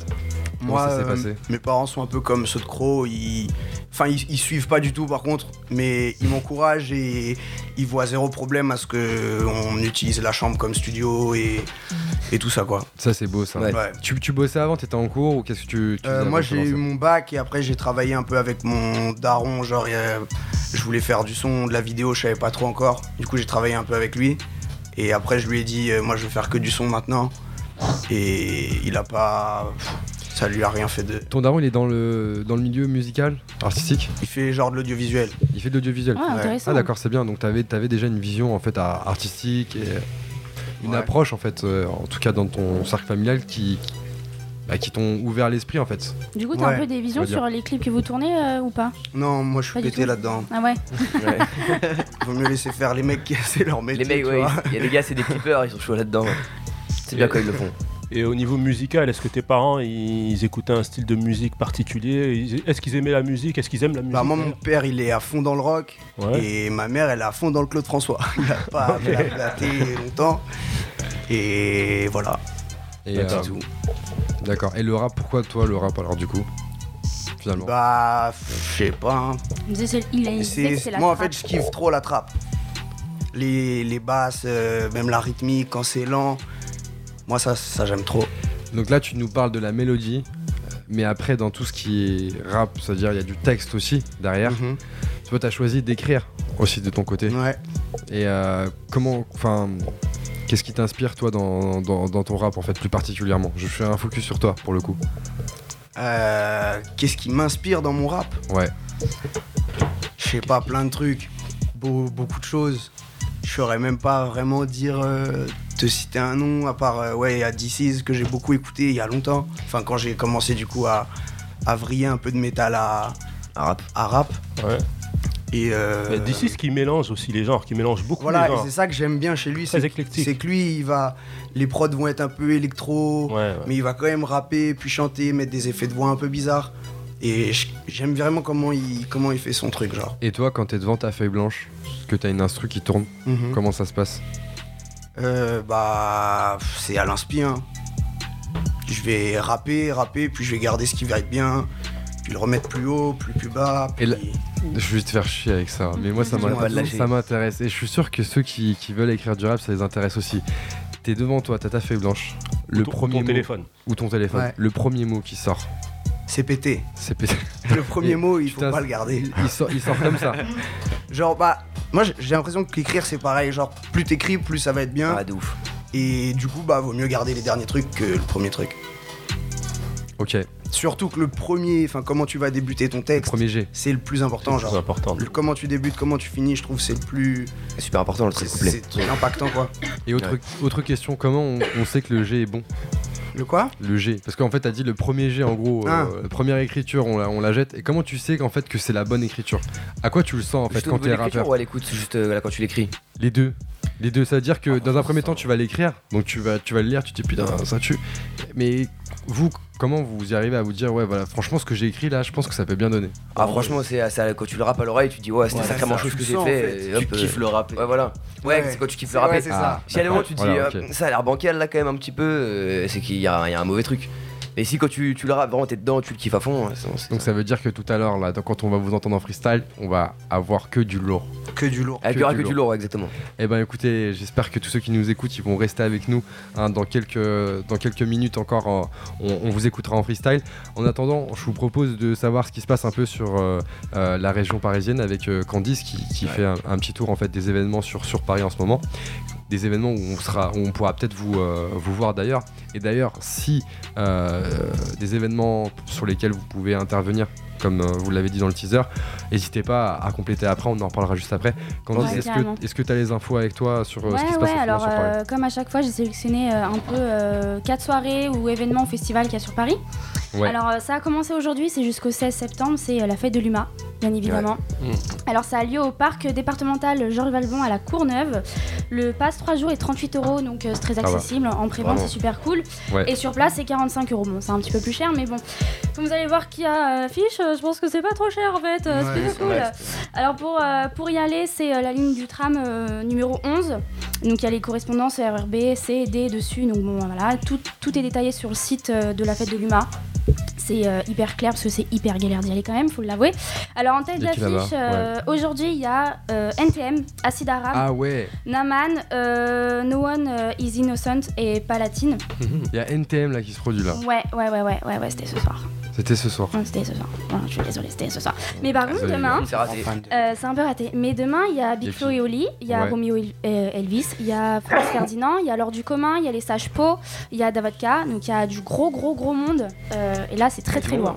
Comment
Moi,
ça s'est
euh,
passé?
mes parents sont un peu comme ceux de Crow. Ils... Enfin, ils, ils suivent pas du tout par contre, mais ils m'encouragent et ils voient zéro problème à ce que on utilise la chambre comme studio et, et tout ça quoi.
Ça c'est beau ça.
Ouais.
Ouais.
Tu, tu bossais avant, t'étais en cours ou qu'est-ce que tu, tu
Euh,
faisais
moi
avant de te
j'ai eu mon bac et après j'ai travaillé un peu avec mon daron, genre euh, je voulais faire du son, de la vidéo, je savais pas trop encore. Du coup j'ai travaillé un peu avec lui et après je lui ai dit euh, moi je veux faire que du son maintenant et il a pas ça lui a rien fait de
Ton daron il est dans le, dans le milieu musical, artistique
il fait genre de l'audiovisuel.
Il fait de l'audiovisuel
Ah, intéressant.
Ah d'accord c'est bien, donc t'avais avais déjà une vision en fait à- artistique et une
Ouais.
approche en fait, euh, en tout cas dans ton cercle familial qui, qui, bah, qui t'ont ouvert l'esprit en fait.
Du coup, t'as un peu des
on
visions
dire.
sur les clips que vous tournez euh, ou pas?
Non, moi je suis
du
pété
tout.
là-dedans.
Ah ouais
Ouais.
Vaut mieux laisser faire les mecs qui c'est leur métier.
Les mecs,
tu
ouais,
vois.
il y a des gars, c'est des clippers, ils sont chauds là-dedans. C'est bien quand ils le font.
Et au niveau musical, est-ce que tes parents ils écoutaient un style de musique particulier? Est-ce qu'ils aimaient la musique? Est-ce qu'ils aiment la musique
Bah moi mon père il est à fond dans le rock
Ouais.
et ma mère elle est à fond dans le Claude François. Il a pas
Ok.
il a blaté longtemps. Et voilà.
Et,
C'est
euh,
tout.
D'accord. Et le rap, pourquoi toi le rap alors du coup Finalement?
Bah je sais pas. hein.
Il a- il
C'est-
c'est la
Moi en fait je kiffe trop la trappe. Les, les basses, euh, même la rythmique quand c'est lent. Moi ça, ça j'aime trop.
Donc là tu nous parles de la mélodie, mais après dans tout ce qui est rap, c'est-à-dire il y a du texte aussi derrière.
Mhm.
Toi t'as choisi d'écrire aussi de ton côté.
Ouais.
Et euh, comment, enfin, qu'est-ce qui t'inspire toi dans, dans, dans ton rap en fait plus particulièrement? Je fais un focus sur toi pour le coup.
Euh, Qu'est-ce qui m'inspire dans mon rap?
Ouais.
Je sais pas, plein de trucs. Beau- beaucoup de choses. Je saurais même pas vraiment dire, euh, te citer un nom, à part, euh, ouais, a DC's que j'ai beaucoup écouté il y a longtemps. Enfin, quand j'ai commencé du coup à, à vriller un peu de métal à,
à rap.
À rap.
Ouais.
Et euh,
qui mélange aussi les genres, qui mélange beaucoup
voilà,
les
et
genres.
c'est ça que j'aime bien chez lui.
Très
C'est
éclectique.
c'est que lui, il va, les prods vont être un peu électro, mais il va quand même rapper, puis chanter, mettre des effets de voix un peu bizarres. Et j'aime vraiment comment il, comment il fait son truc, genre.
Et toi quand t'es devant ta feuille blanche, que t'as une instru qui tourne,
Mhm.
comment ça se passe?
Euh, bah, c'est à l'inspi. hein. Je vais rapper, rapper, puis je vais garder ce qui va être bien, puis le remettre plus haut, plus plus bas.
Et
Puis...
là- Je vais te faire chier avec ça, mais moi ça m'intéresse.
lâcher.
Ça m'intéresse. Et je suis sûr que ceux qui, qui veulent écrire du rap, ça les intéresse aussi. T'es devant toi, t'as ta feuille blanche. Le
ton-
premier
ton
mot-
téléphone.
Ou ton téléphone.
Ouais.
Le premier mot qui sort.
C'est pété.
C'est pété.
Le premier mot, il faut pas le garder.
Il sort, il sort comme ça.
Genre, bah, moi j'ai l'impression qu'écrire c'est pareil. Genre, plus t'écris, plus ça va être bien.
Ah, de ouf.
Et du coup, bah, vaut mieux garder les derniers trucs que le premier truc.
Ok.
Surtout que le premier, enfin, comment tu vas débuter ton texte.
premier G.
C'est le plus important,
C'est le
genre.
plus important.
Le- comment tu débutes, comment tu finis, je trouve c'est le plus.
C'est super important le truc
C'est
couplet.
c'est impactant, quoi.
Et autre, autre question, comment on, on sait que le G est bon?
Le quoi?
Le G. Parce qu'en fait, t'as dit le premier G, en gros, euh,
Ah.
la première écriture, on la, on la jette. Et comment tu sais qu'en fait que c'est la bonne écriture? À quoi tu le sens en fait
Juste
quand t'es
l'écriture
rappeur?
ou à l'écoute, juste euh, là, quand tu l'écris?
Les deux. Les deux, ça veut dire que dans un premier temps, tu vas l'écrire, donc tu vas, tu vas le lire, tu te dis putain, ça tue. Mais vous, comment vous y arrivez à vous dire, ouais, voilà, franchement, ce que j'ai écrit là, je pense que ça peut bien donner
Ah franchement c'est ça, quand tu le rappes à l'oreille tu dis ouais c'était
Ouais,
sacrément chose que j'ai fait,
Tu kiffes
euh,
le rap.
Ouais voilà. Ouais, c'est quand tu kiffes le rapper.
c'est ça.
Si à un moment tu te dis euh,
ok.
ça a l'air bancal là quand même un petit peu, euh, c'est qu'il y a un mauvais truc. Et si quand tu, tu le rappes, vraiment t'es dedans, tu le kiffes à fond. hein, c'est- c'est-
Donc ça veut dire que tout à l'heure, là, quand on va vous entendre en freestyle, on va avoir que du lourd.
Que du lourd.
Ah, il y aura que du lourd, exactement.
Eh ben écoutez, j'espère que tous ceux qui nous écoutent, ils vont rester avec nous hein, dans, quelques, dans quelques minutes encore. euh, on, on vous écoutera en freestyle. En attendant, je vous propose de savoir ce qui se passe un peu sur euh, euh, la région parisienne avec euh, Candice qui, qui fait un, un petit tour en fait des événements sur, sur Paris en ce moment. Des événements où on, sera, où on pourra peut-être vous, euh, vous voir d'ailleurs. Et d'ailleurs, si euh, des événements sur lesquels vous pouvez intervenir, comme euh, vous l'avez dit dans le teaser, n'hésitez pas à, à compléter après, on en reparlera juste après. Candice,
Ouais,
est-ce que tu as les infos avec toi sur euh, ce qui
Ouais,
se passe
ouais, alors
sur Paris?
euh, comme à chaque fois, j'ai sélectionné un peu quatre soirées ou événements festivals qu'il y a sur Paris.
Ouais.
Alors ça a commencé aujourd'hui, c'est jusqu'au 16 septembre, c'est la fête de l'UMA, bien évidemment.
Mm.
Alors ça a lieu au parc départemental Georges Valbon à la Courneuve. Le pass 3 jours est 38 euros, donc euh, c'est très
va.
accessible. En prévente, c'est super cool.
Ouais.
Et sur place, c'est 45 euros. Bon, c'est un petit peu plus cher, mais bon. Comme vous allez voir qu'il y a euh, affiche, je pense que c'est pas trop cher en fait. euh, c'est
Ouais,
plutôt cool.
vrai,
Alors pour, euh, pour y aller, c'est euh, la ligne du tram euh, numéro 11. Donc il y a les correspondances RRB, C, D dessus. Donc bon, voilà, tout, tout est détaillé sur le site euh, de la fête de l'UMA. C'est euh, hyper clair parce que c'est hyper galère d'y aller quand même, faut l'avouer. Alors en tête d'affiche, euh, aujourd'hui il y a euh, NTM, Acid Aram,
Ah ouais,
Naman, euh, No One euh, Is Innocent et Palatine.
il y a NTM là qui se produit là.
Ouais, ouais, ouais, ouais, ouais, ouais c'était ce soir.
C'était ce soir.
Ouais, c'était ce soir. Voilà, je suis désolée, c'était ce soir. Mais par contre,
Désolé,
demain,
C'est raté.
Euh, c'est un peu raté. Mais demain, il y a Big Flo et Oli, il y a
Ouais.
Romeo et euh, Elvis, il y a France Ferdinand, il y a L'Or du commun, il y a les Sages Po, il y a Davodka. Donc il y a du gros, gros, gros monde. Euh, et là, c'est très, très lourd.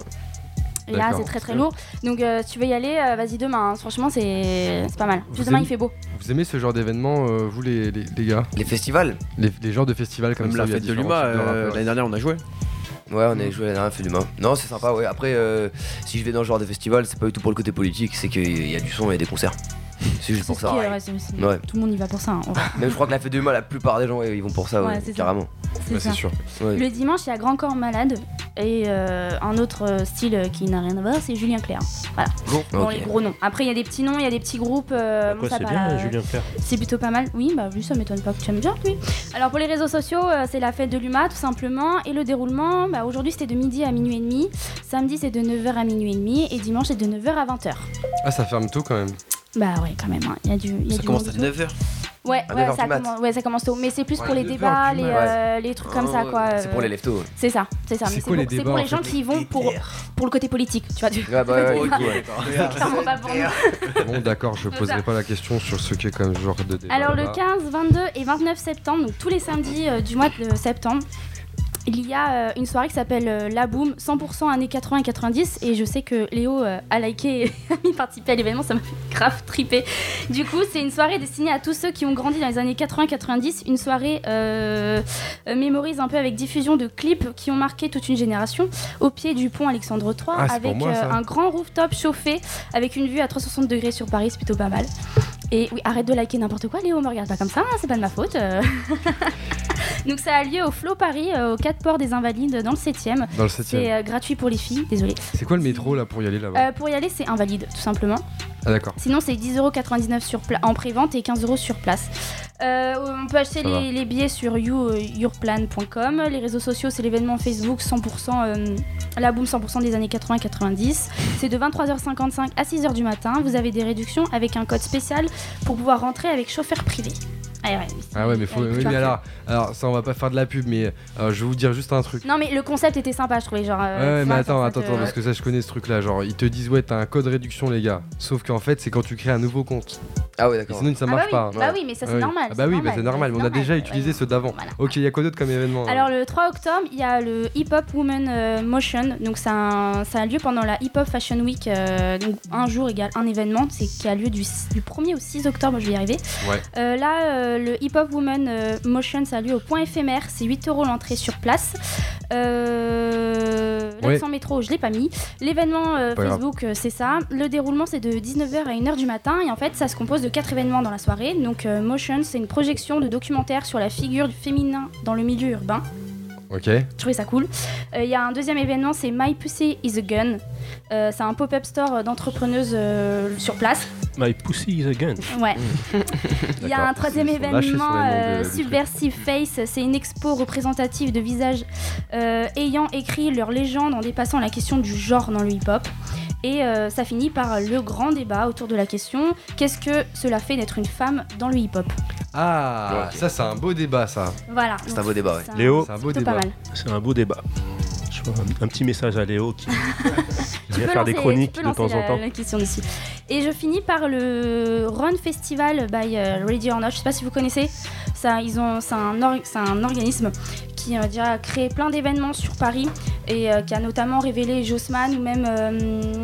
Et là,
D'accord.
c'est très, très lourd. Donc euh, si tu veux y aller, euh, vas-y demain. hein. Franchement, c'est c'est pas mal.
Vous
demain,
aimez-
il fait beau.
Vous aimez ce genre d'événement, euh, vous les, les, les gars?
Les festivals
les, les genres de festivals comme
Comme
ça
la
où il y a
fête de
différents
l'UMA,
types de
euh,
rappeurs.
l'année dernière on a joué.
Ouais, on a joué la dernière fait d'humain. Non, c'est sympa, ouais. Après, euh, si je vais dans ce genre de festival, c'est pas du tout pour le côté politique, c'est qu'il y a du son et des concerts. C'est juste pour ça.
ouais,
Ouais.
Tout le monde y va pour ça. hein, en vrai.
Même je crois que la fête de l'humain, la plupart des gens, ils vont pour ça, ouais, carrément.
C'est
sûr.
Ouais.
Le dimanche, il y a Grand Corps Malade et euh, un autre euh, style euh, qui n'a rien à voir, c'est Julien Clerc. Voilà. Bon, les gros noms. Après, il y a des petits noms, il y a des petits groupes. euh,
c'est bien,
euh,
Julien Clerc.
C'est plutôt pas mal. Oui, bah lui, ça m'étonne pas que tu aimes bien, lui. Alors, pour les réseaux sociaux, euh, c'est la fête de l'UMA, tout simplement. Et le déroulement, bah, aujourd'hui, c'était de midi à minuit et demi. Samedi, c'est de 9h à minuit et demi. Et dimanche, c'est de 9h à 20h.
Ah, ça ferme tôt quand même.
Bah ouais, quand même. hein. Il y a du. il y a
Ça
du
commence à
et tout.
9h.
Ouais, ouais,
9h
ça commence, ouais, ça commence tôt. Mais c'est plus
Ouais,
pour les
9h
débats, les, euh, les trucs comme ça,
Oh,
quoi.
C'est
euh,
pour les leftos. ouais.
C'est ça, c'est ça.
C'est les
pour, c'est
débats,
pour les
en
gens
fait
qui vont pour, pour le côté politique, tu vois. du-
Ouais, bah ouais, ouais.
Bon, d'accord, je poserai
ça.
pas la question sur ce qu'est comme genre de débat.
Alors le
là.
15, 22 et 29 septembre, donc tous les samedis euh, du mois de septembre, il y a euh, une soirée qui s'appelle euh, La Boom 100% années 80 et 90 et je sais que Léo euh, a liké et a mis participé à l'événement, ça m'a fait grave triper. Du coup, c'est une soirée destinée à tous ceux qui ont grandi dans les années 80-90, une soirée euh, mémorise un peu avec diffusion de clips qui ont marqué toute une génération au pied du pont Alexandre III
Ah,
avec
moi,
euh, un grand rooftop chauffé avec une vue à 360 degrés sur Paris, c'est plutôt pas mal. Et oui, arrête de liker n'importe quoi, Léo, me regarde pas comme ça, hein, c'est pas de ma faute. euh. Donc ça a lieu au Flow Paris, euh, au 4 ports des Invalides, dans le 7ème.
Dans le
C'est
7ème.
euh, gratuit pour les filles, désolé.
C'est quoi le métro là pour y aller là-bas?
Euh, pour y aller, c'est invalide, tout simplement.
Ah, d'accord.
Sinon, c'est 10,99€ sur pla- en pré-vente et 15€ sur place. Euh, on peut acheter les, les billets sur you- euh, yourplan.com. Les réseaux sociaux, c'est l'événement Facebook 100%, euh, la boom 100% des années 80-90. C'est de 23h55 à 6h du matin. Vous avez des réductions avec un code spécial pour pouvoir rentrer avec chauffeur privé. Ah ouais,
Ah ouais, mais faut. Oui, mais alors, alors, ça, on va pas faire de la pub, mais euh, je vais vous dire juste un truc.
Non, mais le concept était sympa, je trouvais. Genre, euh,
Ouais, mais
vois,
attends, attends,
te-
attends, parce que ça, je connais ce truc là. Genre, ils te disent, ouais, t'as un code réduction, les gars. Sauf qu'en fait, c'est quand tu crées un nouveau compte.
Ah ouais, d'accord.
sinon, ça
Ah
marche
bah oui,
pas.
bah oui, mais ça, c'est
Ah oui.
normal,
Ah bah
c'est
oui, bah
normal,
c'est normal, mais on a
c'est
déjà utilisé
ouais.
ceux d'avant.
Voilà.
Ok, il y a quoi d'autre comme événement
Alors le 3 octobre, il y a le Hip Hop Woman euh, Motion. Donc ça a, un- ça a lieu pendant la Hip Hop Fashion Week. euh, donc un jour égale un événement. C'est qui a lieu du, du 1er au 6 octobre, je vais y arriver.
Ouais.
Là, euh, le Hip Hop Woman euh, Motion, ça a lieu au point éphémère. C'est 8 euros l'entrée sur place. Euh,
Ouais.
L'accent métro, je l'ai pas mis. L'événement euh. Facebook, euh, c'est ça. Le déroulement, c'est de 19h à 1h du matin. Et en fait, ça se compose de quatre événements dans la soirée. Donc, Motion, c'est une projection de documentaire sur la figure du féminin dans le milieu urbain.
Ok.
Je trouvais ça cool. Il y a un deuxième événement, c'est My Pussy is a Gun. Euh, c'est un pop-up store d'entrepreneuses euh, sur place.
My Pussy is Again.
Ouais. Il y a un troisième événement, euh. Subversive Face. C'est une expo représentative de visages euh, ayant écrit leur légende en dépassant la question du genre dans le hip-hop. Et euh, ça finit par le grand débat autour de la question qu'est-ce que cela fait d'être une femme dans le hip-hop?
Ah, ça c'est un beau débat ça.
Voilà.
C'est un beau débat, ouais.
Léo,
C'est un beau débat.
pas mal.
c'est un beau débat. Je vois un, un petit message à Léo qui vient faire des chroniques de temps en temps.
la question dessus. Et je finis par le Run Festival by Ready or Not. Je sais pas si vous connaissez. Ça, ils ont, c'est un, or- un organisme qui a déjà créé plein d'événements sur Paris et euh, qui a notamment révélé Jossman ou même euh.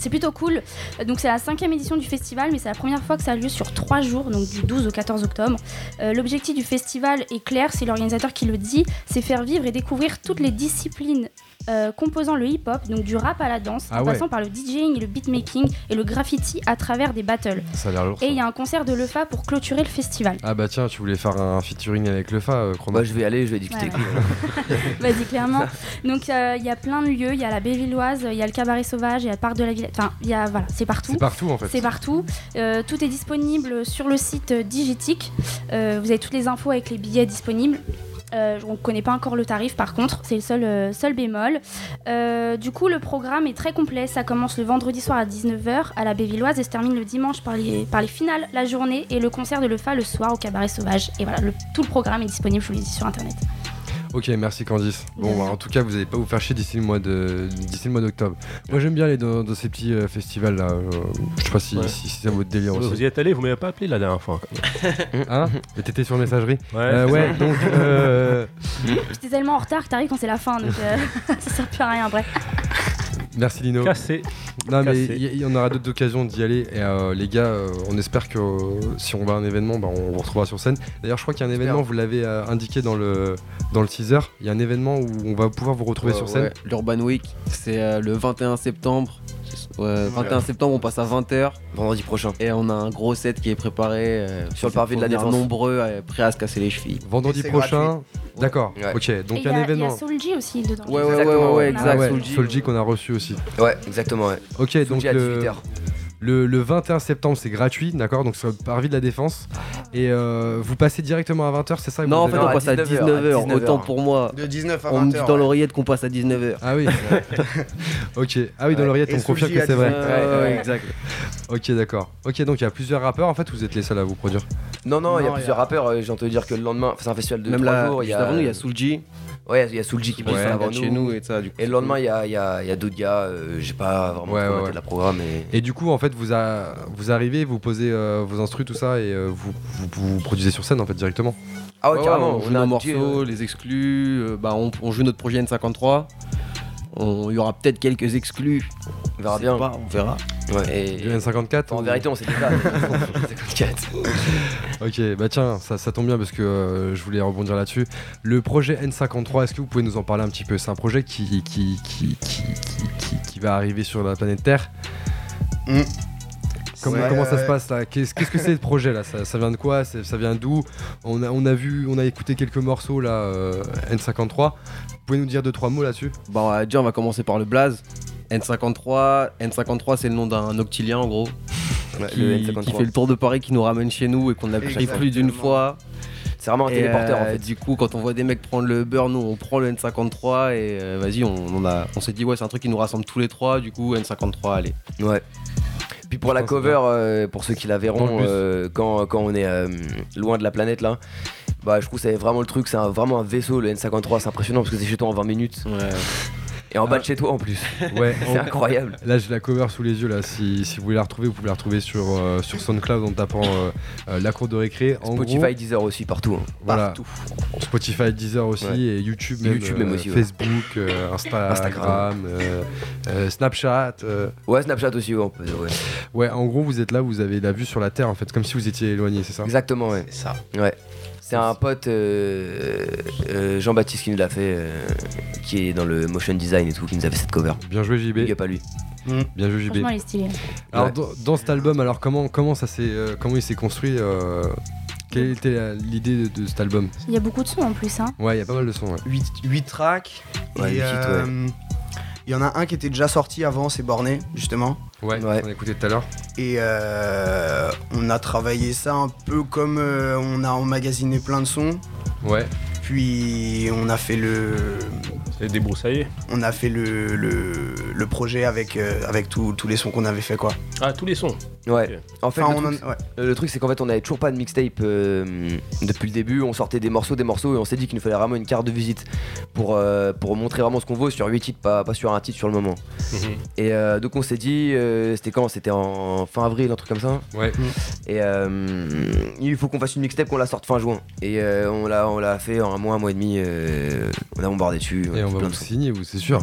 C'est plutôt cool. Donc c'est la cinquième édition du festival, mais c'est la première fois que ça a lieu sur trois jours, donc du 12 au 14 octobre. Euh, L'objectif du festival est clair, c'est l'organisateur qui le dit, c'est faire vivre et découvrir toutes les disciplines euh, composant le hip-hop, donc du rap à la danse,
Ah
en
ouais.
passant par le DJing, le beatmaking et le graffiti à travers des battles.
Ça a l'air lourd. ça.
Et il y a un concert de Lefa pour clôturer le festival.
Ah bah tiens, tu voulais faire un featuring avec le Fa, euh, Chrono.
Moi, je vais aller, je vais discuter
Ouais. Vas-y, clairement. Donc euh, il y a plein de lieux, il y a la Bellevilloise, il y a le Cabaret Sauvage, il y a le Parc de la Villette, enfin, il y a, voilà, c'est partout.
C'est partout en fait.
C'est partout. Euh, tout est disponible sur le site Digitic. Euh, vous avez toutes les infos avec les billets disponibles. Euh, on ne connaît pas encore le tarif par contre, c'est le seul, euh, bémol. Euh, du coup, le programme est très complet. Ça commence le vendredi soir à 19h à la Bévilloise et se termine le dimanche par les, par les finales la journée et le concert de Lefa le soir au Cabaret Sauvage. Et voilà, le- tout le programme est disponible, je vous l'ai dit, sur internet.
Ok, merci Candice. Bon, bah, en tout cas, vous n'allez pas vous faire chier d'ici le mois de d'ici le mois d'octobre. Moi, j'aime bien aller dans, dans ces petits euh, festivals là. euh, je sais pas si,
Ouais.
si, si c'est votre délire
vous
aussi.
y êtes allé, vous m'avez pas appelé la dernière fois.
Hein Mais t'étais sur messagerie.
Ouais,
Euh,
c'est
ouais.
ça.
Donc, euh,
J'étais tellement en retard que t'arrives quand c'est la fin, donc euh, ça sert plus à rien après.
Merci Lino.
Cassé.
Non mais il y, en aura d'autres occasions d'y aller et euh, les gars euh, on espère que euh, si on va à un événement bah, on vous retrouvera sur scène. D'ailleurs je crois qu'il y a un événement, vous l'avez euh, indiqué dans le, dans le teaser, il y a un événement où on va pouvoir vous retrouver sur scène.
ouais, L'Urban Week, c'est euh, le 21 septembre. Ouais, 21 septembre, on passe à 20h.
Vendredi prochain.
Et on a un gros set qui est préparé. euh,
Sur le parvis de la Défense.
nombreux, euh, prêts à se casser les chevilles.
Vendredi prochain.
gratuit.
D'accord,
Ouais.
ok, donc
Et
il y a un
il y a
événement.
Soulji aussi dedans.
Ouais, ouais, ouais, ouais, ouais,
ouais.
exact.
Ah ouais,
Soulji,
Soulji qu'on a reçu aussi.
Ouais, exactement, ouais.
Ok, donc
Soulji à
le,
18h.
le, le 21 septembre c'est gratuit, d'accord, donc sur le parvis de la Défense. Et euh, vous passez directement à 20h, c'est ça
Non, en fait, on passe à
19h,
19h.
19h.
Autant pour moi.
De 19 à
On me dit
20h.
dans l'oreillette qu'on passe à 19h.
Ah oui. ok. Ah oui, dans
Ouais.
l'oreillette,
Et
on confirme que c'est vrai.
Ouais, ouais, exact.
Ok, d'accord. Ok, donc il y a plusieurs rappeurs. En fait, vous êtes les seuls à vous produire.
Non, non, il y a plusieurs rappeurs. euh, J'ai entendu dire que le lendemain, c'est un festival de
Même
3
là,
jours. Il y
juste
a,
avant nous, il y a Soulji.
Ouais, il y a Soulji qui passe
passe
avant
chez nous et ça. Du coup,
Et le lendemain, il y a, il y a- il y a d'autres gars. euh, J'ai pas vraiment
Ouais, ouais, ouais.
la programme. Et...
Et du coup, en fait, vous, a- vous arrivez, vous posez euh, vos instrus, tout ça, et euh, vous, vous, vous produisez sur scène, en fait, directement.
Ah ouais,
Ouais,
carrément.
on joue
on a
nos morceaux,
ouais.
les exclus. euh, bah, on, on joue notre projet N53. On- Il y aura peut-être quelques exclus.
On verra bien.
pas, on verra.
Ouais.
Du N54
En
ou-
vérité, on sait déjà. 54.
Ok, bah tiens, ça, ça tombe bien parce que euh, je voulais rebondir là-dessus. Le projet N53, est-ce que vous pouvez nous en parler un petit peu? C'est un projet qui, qui, qui, qui, qui, qui- qui va arriver sur la planète Terre?
Mm.
Comment,
Ouais,
comment ça
ouais.
se passe là Qu'est-ce que c'est le projet là? Ça, ça vient de quoi? Ça vient d'où? On a, on a vu, on a écouté quelques morceaux là, euh, N53. Vous pouvez nous dire deux trois mots là-dessus?
Bon, on va dire, on va commencer par le blaze. N53, N53 c'est le nom d'un octilien en gros. Qui,
le
qui
N53.
fait le tour de Paris, qui nous ramène chez nous et qu'on a pris plus d'une fois.
C'est vraiment un
Et,
téléporteur en
euh,
fait.
Du coup, quand on voit des mecs prendre le beurre, nous on prend le N53 et euh, vas-y, on, on a, on s'est dit ouais, c'est un truc qui nous rassemble tous les trois. Du coup, N53, allez.
Ouais. Puis pour la cover, euh, pour ceux qui la verront, euh, quand, quand on est euh, loin de la planète là, bah je trouve que c'est vraiment le truc, c'est vraiment un vaisseau, le N53, c'est impressionnant parce que c'est chez toi en 20 minutes. Et en bas de chez toi en plus.
Ouais,
c'est incroyable.
Là, j'ai la cover sous les yeux. Là, si, si vous voulez la retrouver, vous pouvez la retrouver sur, euh, sur SoundCloud en tapant euh, euh, la cour de récré. En
Spotify,
gros,
Deezer aussi, partout. hein.
voilà,
Partout.
Spotify, Deezer aussi,
Ouais.
et YouTube même,
YouTube même
euh,
aussi, ouais.
Facebook, euh, Instagram,
Instagram.
euh, euh, Snapchat. euh.
Ouais, Snapchat aussi, ouais, peut ouais.
Ouais, en gros, vous êtes là, vous avez la vue sur la Terre, en fait, comme si vous étiez éloigné, c'est ça?
Exactement, ouais.
C'est ça.
Ouais. C'est un pote, euh, euh, Jean-Baptiste, qui nous l'a fait, euh, qui est dans le motion design et tout, qui nous a fait cette cover.
Bien joué, JB.
Big up à lui.
Bien joué, JB.
Franchement, il est stylé.
Alors,
Ouais.
dans, dans cet album, alors comment, comment ça s'est, euh, comment il s'est construit euh, Quelle était l'idée de, de cet album?
Il y a beaucoup de sons en plus. Hein.
Ouais, il y a pas mal de sons. Ouais.
8, tracks.
Ouais,
et
ouais.
Il y en a un qui était déjà sorti avant, c'est Borné, justement.
Ouais, on a écouté tout à l'heure.
Et euh, on a travaillé ça un peu comme euh, on a emmagasiné plein de sons.
Ouais.
Puis on a fait le.
C'est débroussaillé.
On a fait le, le, le projet avec, euh, avec tous tous les sons qu'on avait fait, quoi.
Ah, tous les sons
Ouais. En fait,
Enfin,
le,
on
truc,
en- ouais.
euh, le truc, c'est qu'en fait, on avait toujours pas de mixtape euh, depuis le début. On sortait des morceaux, des morceaux, et on s'est dit qu'il nous fallait vraiment une carte de visite pour, euh, pour montrer vraiment ce qu'on vaut sur 8 titres, pas, pas sur un titre sur le moment. Et euh, donc, on s'est dit, euh, c'était quand? C'était en fin avril, un truc comme ça
Ouais.
Et euh, il faut qu'on fasse une mixtape, qu'on la sorte fin juin. Et euh, on l'a on l'a fait en un mois, un mois et demi. euh, on a bombardé dessus.
Et on va vous signer, vous, c'est sûr.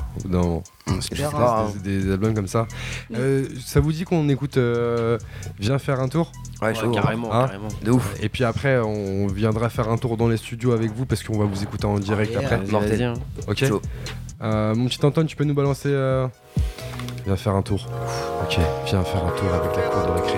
hein.
pas, des, des albums comme ça. Euh, ça vous dit qu'on écoute euh, Viens faire un tour?
Ouais, chaud, hein.
carrément, carrément.
De ouf.
Et puis après, on viendra faire un tour dans les studios avec vous parce qu'on va vous écouter en direct
yeah.
après.
Mortel. hein.
Ok. Euh, mon petit Antoine, tu peux nous balancer euh, Viens faire un tour. Ok, viens faire un tour avec la cour de récré.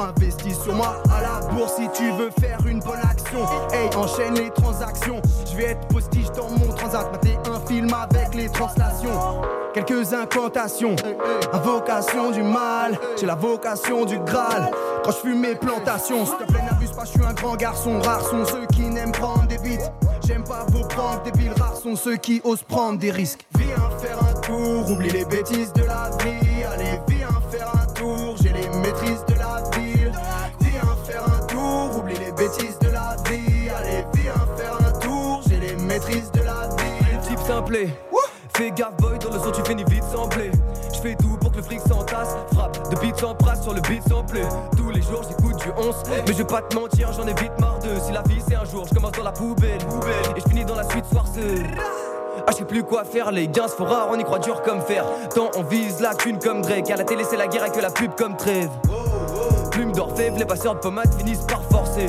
Investis sur moi à la bourse si tu veux faire une bonne action. Hey, enchaîne les transactions. Je vais être postiche dans mon transat. Mater un film avec les translations. Quelques incantations, invocation du mal. J'ai la vocation du Graal. Quand je fume mes plantations, s'il te plaît, n'abuse pas, je suis un grand garçon. Rares sont ceux qui n'aiment prendre des beats. J'aime pas vos pranks débiles, rares sont ceux qui osent prendre des risques. Viens faire un tour, oublie les bêtises de la vie. Allez, viens
Fais gaffe boy, dans le son tu finis vite semblé Je fais tout pour que le fric s'entasse Frappe de beat sans prasse sur le beat samplé Tous les jours j'écoute du 11 Mais je vais pas te mentir j'en ai vite marre de Si la vie c'est un jour je commence dans la poubelle Et je finis dans la suite soir ah, je sais plus quoi faire, les gains se rares, on y croit dur comme fer. Tant on vise la thune comme Drake, à la télé c'est la guerre et que la pub comme trêve. Plume d'orfèvre, les passeurs de pommade finissent par forcer.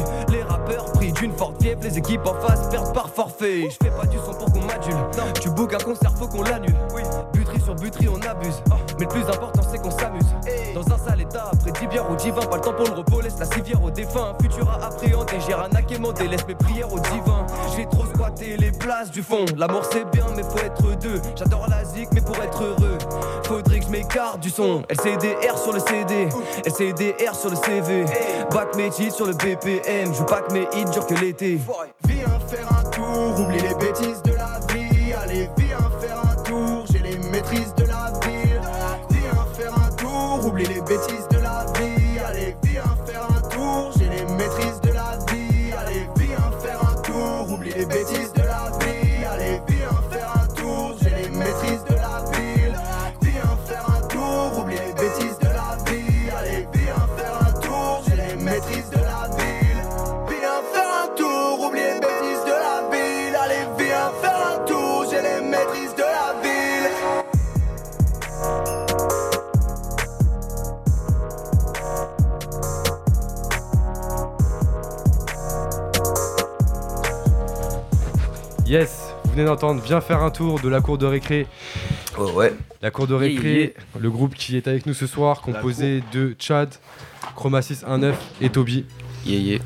Pris d'une forte fièvre, les équipes en face perdent par forfait. Je fais pas du son pour qu'on m'adule. Tu book un concert, faut qu'on l'annule. Buterie sur buterie, on abuse. Mais le plus important, c'est qu'on s'amuse. Dans un sale état, après 10 bières au divin, pas le temps pour le repos, laisse la civière au défunt. Futur à appréhender, j'ai rien à quémander, laisse mes prières au divin. J'ai trop squatté les places du fond. L'amour c'est bien, mais faut être deux. J'adore la zik, mais pour être heureux, faudrait que je m'écarte du son. LCDR sur le CD, LCDR sur le CV. Back mes titres sur le BPM, je pas que mes hits durent que l'été.
Viens faire un tour, oublie les
venez d'entendre Viens faire un tour de la cour de récré.
Oh ouais.
La cour de récré,
yeah.
le groupe qui est avec nous ce soir, composé de Chad, Chroma 619 et Toby.
Yeah, yeah.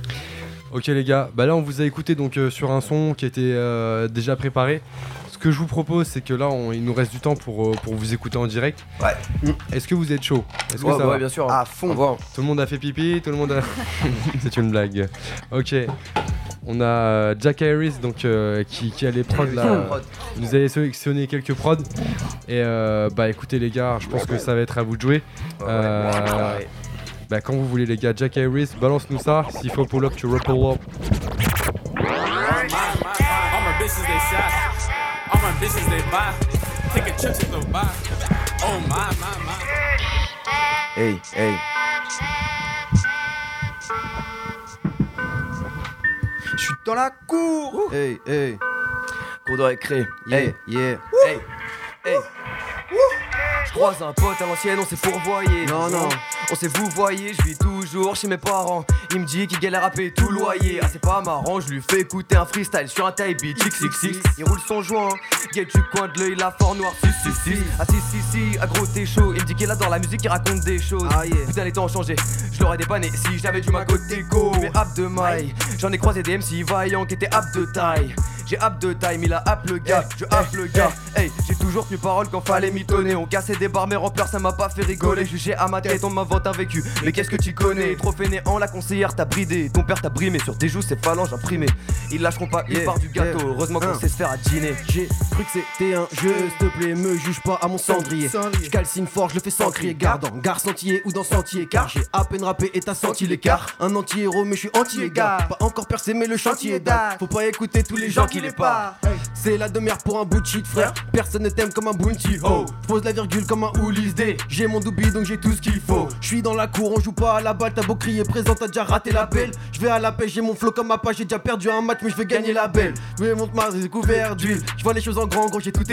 Ok les gars, bah là on vous a écouté donc euh, sur un son qui était euh, déjà préparé. Ce que je vous propose c'est que là on- il nous reste du temps pour, euh, pour vous écouter en direct.
Ouais.
Est-ce que vous êtes chaud? Est-ce que
Ouais,
ça
bah
va?
ouais, bien sûr.
À fond.
Tout le monde a fait pipi, tout le monde a. c'est une blague. Ok. On a Jack Harris donc euh, qui, qui a les prods là.
Prod.
Vous avez sélectionné quelques prods. Et euh, bah écoutez les gars, je pense que ça va être à vous de jouer. Euh,
Ouais.
bah quand vous voulez les gars, Jack Harris, balance-nous ça. S'il faut pull up, tu roll up.
Bitches they buy. Take a trip to Dubai. Oh my my my.
Hey, hey.
Je suis dans la cour.
Hey, hey. Cours de récré.
Yeah,
Hey,
yeah.
hey, hey.
Je croise un pote à l'ancienne, on s'est pourvoyé. Non, non, on s'est vous voyez, je vis toujours chez mes parents. Il me dit qu'il galère à payer tout loyer. Ah, c'est pas marrant, je lui fais écouter un freestyle sur un taille beat. XXX, il roule son joint. Guette du coin de l'œil, la fort noir. Si, si, si. Ah, si, si, si, ah, gros, t'es chaud. Il me dit qu'il adore la musique, il raconte des choses. Putain, les temps ont changé. Je l'aurais dépanné si j'avais du ma côté go. Mais ap de maille, j'en ai croisé des MC vaillants qui étaient ap de taille. J'ai ap de taille, il a ap le gars, je ap le gars. Hey, j'ai toujours tenu parole quand fallait On cassait des barres, mais rempleurs, ça m'a pas fait rigoler. Jugé à ma tête, on m'invente un vécu. Mais qu'est-ce que tu connais? Trop fainéant, la conseillère t'a bridé. Ton père t'a brimé sur tes joues, ses phalanges imprimées. Ils lâcheront pas une part du gâteau. Heureusement qu'on sait se faire à dîner.
J'ai cru que c'était un jeu, s'il te plaît, me juge pas à mon cendrier. Je calcine fort, je le fais sans crier. Garde en gare sentier ou dans sentier, car j'ai à peine rappé et t'as senti l'écart. Un anti-héros, mais je suis anti-égard. Pas encore percé, mais le chantier date. Faut pas écouter tous les gens qui les parlent. C'est la demeure pour un bout de shit, frère. Personne ne t'aime comme un bounty. Oh, pose la virgule comme un Ulysse D. J'ai mon doubi donc j'ai tout ce qu'il faut. Je suis dans la cour, on joue pas à la balle. T'as beau crier présent, t'as déjà raté l'appel. Je vais à la pêche, j'ai mon flow comme ma page. J'ai déjà perdu un match, mais je vais gagner la belle. Je monte ma couvert d'huile. Je vois les choses en grand, gros, j'ai tout.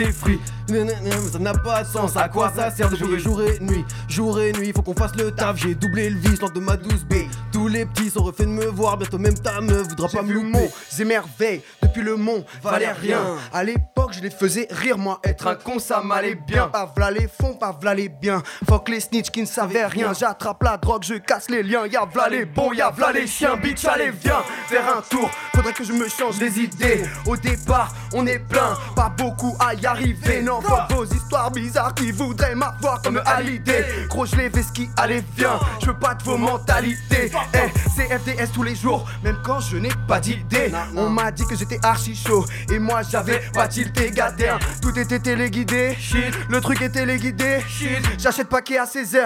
Mais ça n'a pas de sens. À quoi ça sert de jouer jour et nuit? Jour et nuit, faut qu'on fasse le taf. J'ai doublé le vice lors de ma 12B. Tous les petits sont refaits de me voir. Bientôt même ta meuf voudra pas me louper.
émerveilles depuis le mont Valérien. À l'époque, je les faisais rire, moi.
Être un con, ça m'allait bien.
Pas v'là les fonds, pas v'là les biens. Fuck les snitch qui ne savaient rien. J'attrape la drogue, je casse les liens. Y'a v'là les bons, y'a v'là les chiens. Bitch, allez, viens faire un tour. Faudrait que je me change les idées. Au départ, on est plein, pas beaucoup à y arriver. Non, fuck vos histoires bizarres qui voudraient m'avoir comme Hallyday. Gros, je les ski, allez, viens. Je veux pas de vos mentalités. Eh, c'est FDS tous les jours, même quand je n'ai pas d'idée. On m'a dit que j'étais archi chaud. Et moi, j'avais pas tilté, gadère. Tout était téléguidé, shit. Le truc est téléguidé. J'achète paquet à 16h.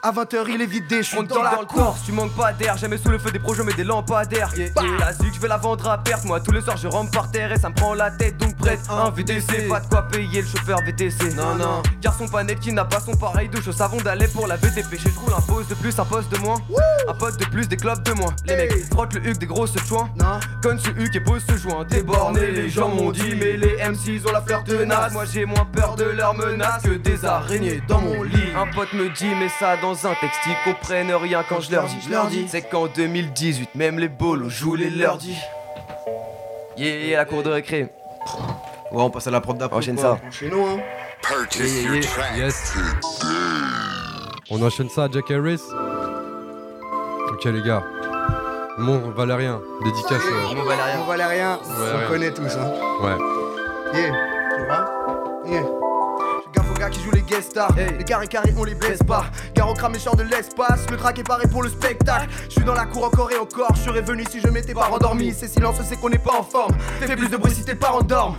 À 20h, il est vidé, je suis dans
dans,
la
tu manques pas d'air. Jamais sous le feu des projets, mais des lampadaires. Bah. La zik, je vais la vendre à perte. Moi, tous les soirs, je rentre par terre et ça me prend la tête. Donc, prête, un VTC. Pas de quoi payer le chauffeur VTC. Non, non. Garçon pas net qui n'a pas son pareil de chaud savon d'aller pour la VTP. Je roule un poste de plus, un poste de moins. Un pote de plus, des clubs de moins. Les mecs frottent le huc des grosses chouins. Conne ce huc et pose ce joint. Déborné, les gens m'ont dit, mais les MCs ont la fleur de. Moi, j'ai moins peur de leurs menaces que des araignées dans mon lit. Un pote me dit, mais ça dans un texte, ils comprennent rien quand je leur dis.
Je leur dis.
C'est qu'en 2018, même les bolos jouent les lundis. Yeah, la cour de récré.
Ouais, on passe à la prod d'après.
Enchaîne
quoi.
ça.
Hein.
Yeah, yeah, yeah. Yes. On enchaîne ça à Jack Harris. Ok les gars. Mon Valérien, dédicace. euh,
Mon Valérien. Mon Valérien. on connaît tous. Hein.
Ouais.
Yeah. Tu vois? Yeah. Qui jouent les guest stars. Les carrés carrés, on les blesse pas. Car on crame les chars de l'espace. Le track est paré pour le spectacle. Je suis dans la cour encore et encore. Je serais venu si je m'étais pas rendormi. Ces silences, c'est qu'on n'est pas en forme. Fais plus de bruit si tes parents dorment.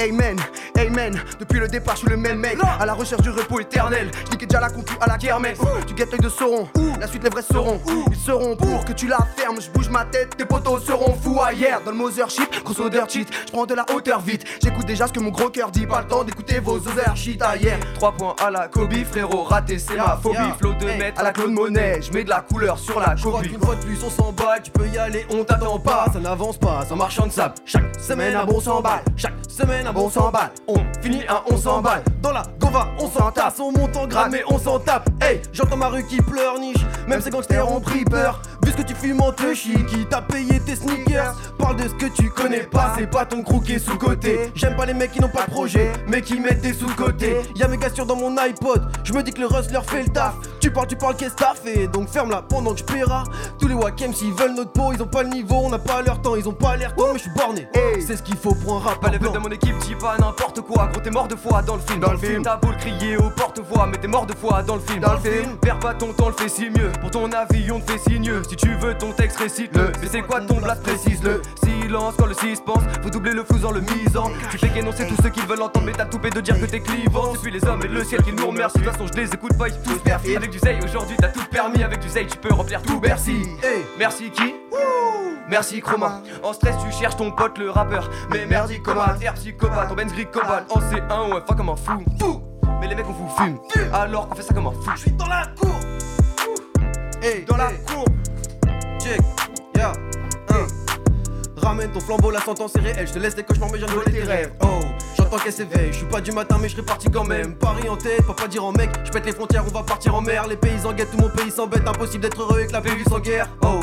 Amen, amen. Depuis le départ, je suis le même mec. À la recherche du repos éternel. Je niquais déjà la concu à la kermesse. Tu guettes l'œil de Sauron. La suite, les vrais seront. Ils seront pour que tu la fermes. Je bouge ma tête, tes potos seront fous ailleurs. Dans le Mothership, grosse odeur cheat. Je prends de la hauteur vite. J'écoute déjà ce que mon gros cœur dit. Pas le temps d'écouter vos odeurs shit ailleurs.
3 points à la Kobe, frérot, raté, c'est ma phobie. Flow de mètres
à la Claude Monet. Je mets de la couleur sur la Kobe.
qu'une fois de plus on s'emballe, tu peux y aller, on t'attend pas, ça n'avance pas, ça marche en sable. Chaque semaine un bon 100 balles, chaque semaine un bon 100 balles. On finit un on s'en balle. Dans la Gova, on s'en tasse, on monte en grade, mais on s'en tape. Hey, j'entends ma rue qui pleure, niche. Même ces gangsters ont pris peur. Vu ce que tu fumes en te chie, qui t'a payé tes sneakers. Parle de ce que tu connais pas, c'est pas ton crew qui est sous côté. J'aime pas les mecs qui n'ont pas de projet, mais qui mettent des sous côté. Y'a mes gars sur dans mon iPod, je me dis que le Russ leur fait le taf. Tu parles, tu parles, qu'est-ce que t'as fait? Donc ferme-la pendant que je paieras. Tous les Wakem s'ils veulent notre peau, ils ont pas le niveau, on n'a pas leur temps, ils ont pas l'air temps, mais je suis borné. C'est ce qu'il faut pour un rap.
Pas les vedettes de mon équipe, dis pas n'importe quoi. Gros, t'es mort de foi dans le film. Dans le film, t'as beau le crier au porte-voix, mais t'es mort de foi dans le film. Dans le film, perds pas ton temps, le fais si mieux. Pour ton avis, on te fait signe. Si tu veux ton texte, récite-le. Mais c'est quoi ton blast, précise-le. Silence quand le 6 pense, faut doubler le flou en le misant. Tu fais qu'énoncer tous ceux qui veulent entendre, mais t'as toupé de dire que t'es clivant. Je suis les hommes et le ciel qui nous remercie. De toute façon, je les écoute pas, ils tous. Avec du zay, aujourd'hui, t'as tout permis. Avec du zay, tu peux remplir tout Bercy. Merci qui? Merci Chroma. En stress, tu cherches ton pote le rappeur. Mais merdi coma, air psychopathe, ton Benz gris cobalt. En C1 ou un comme un fou. Fou Mais les mecs, on vous fume. Alors qu'on fait ça comme un fou. Je suis
dans la cour. Hey, dans la cour. Check, yeah. Ramène ton flambeau, la sentence est réelle. Je te laisse les cauchemars, mais j'en voler tes rêves. Oh, j'entends qu'elle s'éveille. Je suis pas du matin, mais je serai parti quand même. Paris en tête, pas dire en mec. Je pète les frontières, on va partir en mer. Les paysans guettent, tout mon pays s'embête. Impossible d'être heureux avec la vie sans guerre. Oh.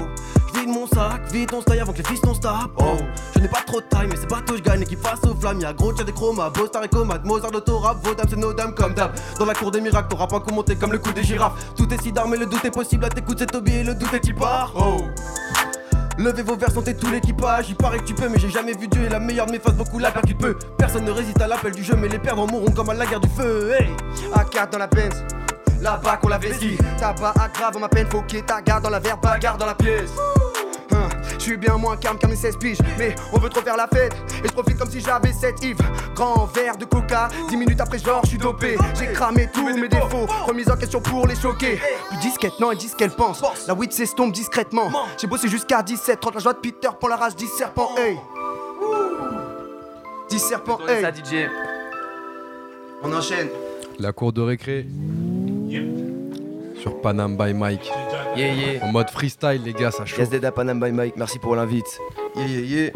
Vide mon sac, vite on se avant que les fils tapent. Oh, je n'ai pas trop de taille, mais c'est bateau, je gagne et qui passe aux flammes. Y'a gros, t'as des chromas, beau star et comate, Mozart, l'autorap, vos dames, c'est nos dames comme d'hab. Dans la cour des miracles, t'auras pas commenté comme le coup des girafes. Tout est si d'armes, le doute est possible. À t'écoute, c'est Toby et le doute est il part. Oh. Levez vos verres, sentez tout l'équipage. Il paraît que tu peux, mais j'ai jamais vu Dieu. Et la meilleure de mes faces, beaucoup la peur qu'il peut. Personne ne résiste à l'appel du jeu, mais les perdants mourront comme à la guerre du feu. Hey,
A4 dans la Benz. Là-bas qu'on la vestit. Tabac aggrave ma peine, faut ta garde dans la verre, bagarre dans la pièce. Je suis bien moins calme qu'un mes 16 piges, mais on veut trop faire la fête. Et je profite comme si j'avais 7 Yves. Grand verre de coca, 10 minutes après, genre, je suis dopé. J'ai cramé tous mes défauts, remise en question pour les choquer. Plus disquette, non, ils disent qu'elle pense. La weed s'estompe discrètement. J'ai bossé jusqu'à 17, 30 la joie de Peter pour la race 10 serpents, hey. 10 serpents, hey. On enchaîne.
La cour de récré. Sur Panam by Mike.
Yeah, yeah.
En mode freestyle, les gars, ça chauffe.
Yes, Dead à Panam by Mike, merci pour l'invite.
Yeah, yeah, yeah.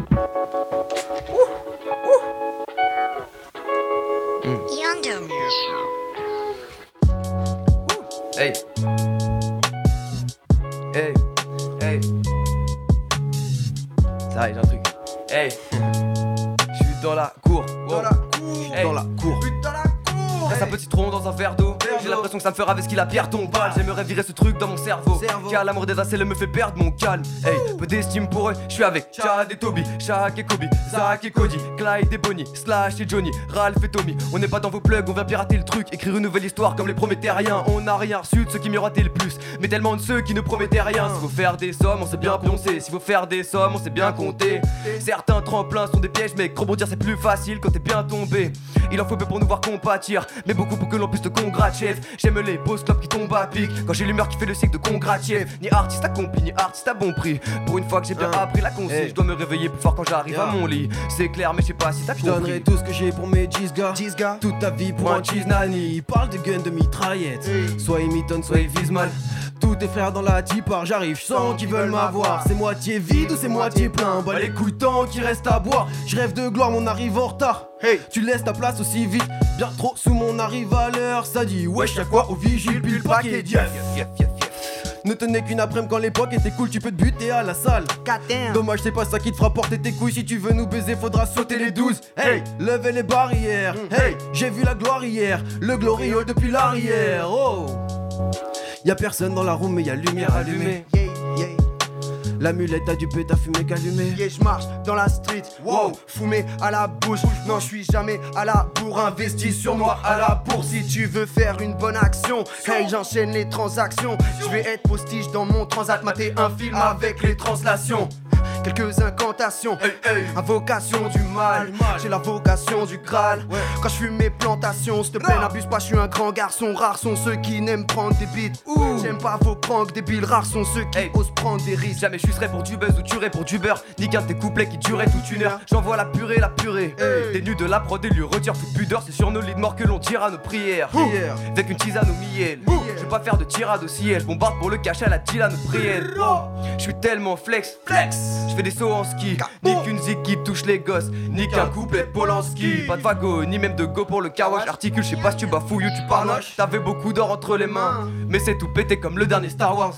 Hey. Hey. Hey. Ça va, j'ai un truc. L'impression que ça me fera avec ce qu'il a pierre ton balle. J'aimerais virer ce truc dans mon cerveau. Car l'amour des acelles me fait perdre mon calme. Hey, peu d'estime pour eux. Je suis avec Chad et Toby, Shaq et Kobe, Zach et Cody, Clyde et Bonnie, Slash et Johnny, Ralph et Tommy. On n'est pas dans vos plugs, on va pirater le truc. Écrire une nouvelle histoire comme les prométhériens. On n'a rien reçu de ceux qui miroitaient le plus? Mais tellement de ceux qui ne promettaient rien. S'il faut faire des sommes, on sait bien pioncer. S'il faut faire des sommes, on sait bien compter. Certains tremplins sont des pièges, mais rebondir c'est plus facile quand t'es bien tombé. Il en faut peu pour nous voir compatir, mais beaucoup pour que l'on puisse te congratuler. J'aime les beaux clubs qui tombent à pic. Quand j'ai l'humeur qui fait le cycle de congratuler. Ni artiste à compli, ni artiste à bon prix. Pour une fois que j'ai bien appris la consigne, je dois me réveiller plus fort quand j'arrive à mon lit. C'est clair, mais je sais pas si t'as
Je donnerai tout ce que j'ai pour mes 10 gars. Toute ta vie pour un cheese nanny. Il parle de gun, de mitraillette. Soit il mitonne, soit il vise mal. Tous tes frères dans la tipar, j'arrive, je sens qu'ils veulent m'avoir. C'est moitié vide ou c'est moitié plein. Bah les couilles tant qu'il reste à boire. Je rêve de gloire, mon arrive en retard. Hey, tu laisses ta place aussi vite. Bien trop sous mon arrive à l'heure. Ça dit wesh, y'a quoi au vigile, puis le paquet. Yes. Ne tenais qu'une après-midi quand l'époque était cool, tu peux te buter à la salle. Dommage, c'est pas ça qui te fera porter tes couilles. Si tu veux nous baiser, faudra sauter les 12. Hey, levez les barrières. Hey, j'ai vu la gloire hier, le glorieux depuis l'arrière. Oh, y a personne dans la room, mais y a lumière allumée. Mulette a du pétard fumé qu'allumé.
Yeah, je marche dans la street, wow, fumé à la bouche. Non, je suis jamais à la bourre, investi sur moi à la bourse. Si tu veux faire une bonne action, hey, j'enchaîne les transactions. Je vais être postiche dans mon transat, mater un film avec les translations. Quelques incantations, invocation du mal. J'ai la vocation du Graal. Quand je fume mes plantations, s'il te plaît, n'abuse pas, je suis un grand garçon. Rares sont ceux qui n'aiment prendre des beats. J'aime pas vos pranks débiles, rares sont ceux qui osent prendre des risques.
Jamais je serais pour du buzz ou tuerais pour du beurre. Ni qu'un de tes couplets qui durait toute une heure. J'envoie la purée, la purée. Des nus de la prod et lui retire toute pudeur. C'est sur nos lits de mort que l'on tire à nos prières. Avec une tisane au miel. Je vais pas faire de tirade au ciel. Je bombarde pour le cacher à la Dylan prière. Je suis tellement flex, flex. Je fais des sauts en ski. Ni qu'une zik qui touche les gosses. Ni qu'un couplet de Polanski. Pas de vago, ni même de go pour le kawash. Articule, je sais pas si tu bafouilles ou tu parloches. T'avais beaucoup d'or entre les mains. Mais c'est tout pété comme le dernier Star Wars.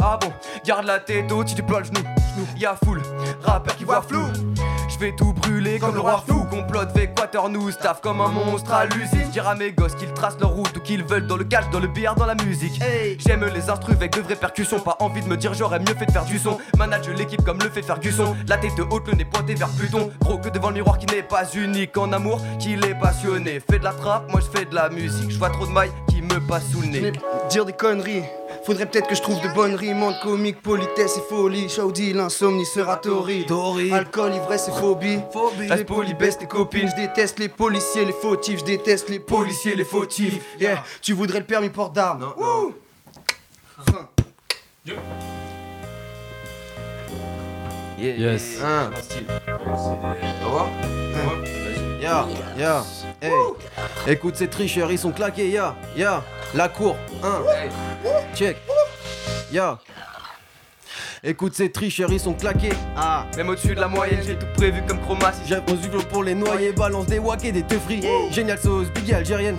Ah bon, garde la tête haute tu ploies le genou. Y'a foule, rappeur qui voit flou. Je vais tout brûler comme le roi fou. Complote avec Quaternou, staff comme un monstre à l'usine. Je à mes gosses qu'ils tracent leur route ou qu'ils veulent dans le catch, dans le billard, dans la musique. J'aime les instrus avec de vraies percussions. Pas envie de me dire j'aurais mieux fait de faire du son. Manage l'équipe comme le fait Ferguson. La tête haute, le nez pointé vers Pluton. Gros que devant le miroir qui n'est pas unique en amour, qu'il est passionné. Fais de la trappe, moi je fais de la musique. Je vois trop de mailles qui me passent sous le nez.
Dire des conneries. Faudrait peut-être que je trouve de bonnes rimes entre comique, politesse et folie. Shaudi, l'insomnie sera torride. Alcool, ivresse et phobie. Reste poli, baisse tes copines. Je déteste les policiers, les fautifs. Je déteste les policiers, les fautifs. Yeah, tu voudrais le permis port d'armes. Wouh.
Yes.
Un. Ya, ya, hey. Écoute ces tricheurs, ils sont claqués, ya, ya. La cour, un. Check. Ya. Écoute, ces tricheurs, ils sont claqués. Ah,
Même au-dessus de la moyenne, j'ai tout prévu comme chroma. Si
j'ai mon zuclo pour les noyer, balance des wak et des teufries. Génial sauce, biggie algérienne.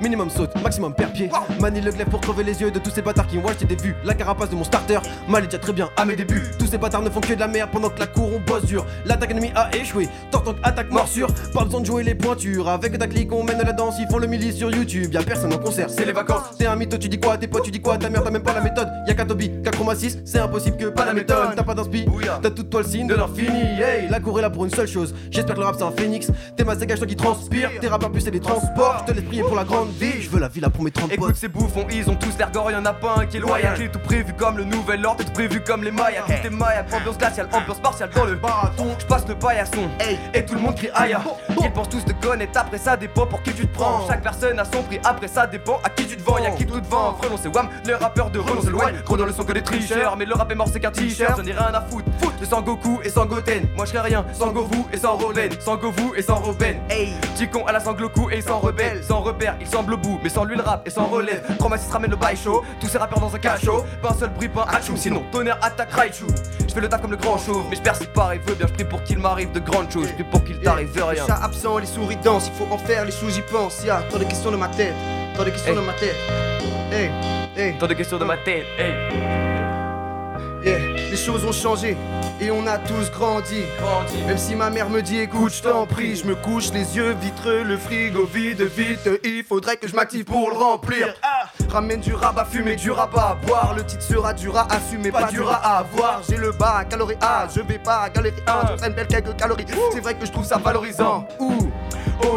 Minimum saute, maximum perd pied. Manie le glaive pour crever les yeux de tous ces bâtards qui ont acheté des vues. La carapace de mon starter m'allait déjà très bien à mes débuts. Tous ces bâtards ne font que de la merde pendant que la cour on bosse dur. L'attaque ennemie a échoué. Tortank attaque morsure. Pas besoin de jouer les pointures. Avec ta clique, on mène la danse. Ils font le milice sur YouTube. Y'a personne en concert, c'est les vacances. T'es un mytho, tu dis quoi? Tes potes, tu dis quoi? Ta mère, t'as même pas la méthode. Y'a qu'un Toby, qu'un chroma 6. C'est impossible que pas la méthode. T'as pas d'inspi, t'as toute toi le signe de l'infini. Hey, la cour est là pour une seule chose. J'espère que le rap c'est un phénix. T'es ma toi qui transpire. Tes rappeurs plus c'est des transports. Je te laisse prier pour la grande Je veux la villa pour mes 30
Écoute
potes.
ces bouffons, ils ont tous l'air gore, y'en a pas un qui est loyal. Tout prévu comme le nouvel ordre, tout prévu comme les Mayas. Tout est Maya, ambiance glaciale, ambiance spatiale dans le baraton. Je passe le paillasson, et tout le monde crie aïe. Ils pensent tous te connaître, après ça dépend pour qui tu te prends. Chaque personne a son prix, après ça dépend à qui tu te vends. Y'a qui tout devant, frelon c'est Wam, le rappeur de c'est loin. Gros dans le son que des tricheurs, mais le rap est mort c'est qu'un t-shirt. J'en ai rien à foutre, foot de sans Goku et sans Goten. Moi je rien, sans Goku et sans Roden, sans Goku et sans Robin. Hey, petit con à la Sangloku et sans rebelle, sans repère, il au bout, mais sans lui le rap et sans relève. Traumatis ramène le bail chaud, tous ces rappeurs dans un cachot. Pas un seul bruit, pas un hatchoum, sinon tonnerre attaque Raichu. Je fais le taf comme le grand chauve, mais je perds si pareil veut bien. Je prie pour qu'il m'arrive de grandes choses, je prie pour qu'il t'arrive de rien.
Chats absents, les souris dansent, il faut en faire, les sous j'y pense. Y'a tant de questions de ma tête, tant de questions de ma tête. Hey, hey.
Tant de questions de ma tête, hey.
Yeah, les choses ont changé et on a tous grandi. Même si ma mère me dit écoute, je t'en prie, je me couche les yeux vitreux, le frigo vide, vite. Il faudrait que je m'active pour le remplir. Ah, ramène du rabat fumer, du rabat à boire. Le titre sera dur à assumer, pas dur à avoir. J'ai le bas, calorie A, je vais pas galérer. Un, je traîne belle quelques calories. C'est vrai que je trouve ça valorisant. Ouh.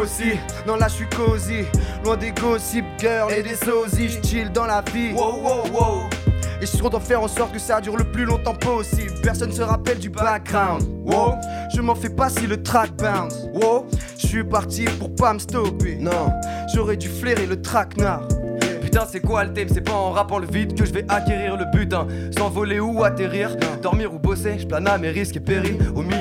Aussi, non là je suis cosy, loin des gossip girls et des sosies, je chill dans la vie. Wow, wow, wow. Et content de faire en sorte que ça dure le plus longtemps possible. Personne se rappelle du background. Wow, je m'en fais pas si le track bounce. Wow, je suis parti pour pas me stopper. Non, j'aurais dû flairer le traquenard.
Putain, c'est quoi le thème? C'est pas en rappant le vide que je vais acquérir le butin. S'envoler ou atterrir, dormir ou bosser, je plane à mes risques et périls. Au milieu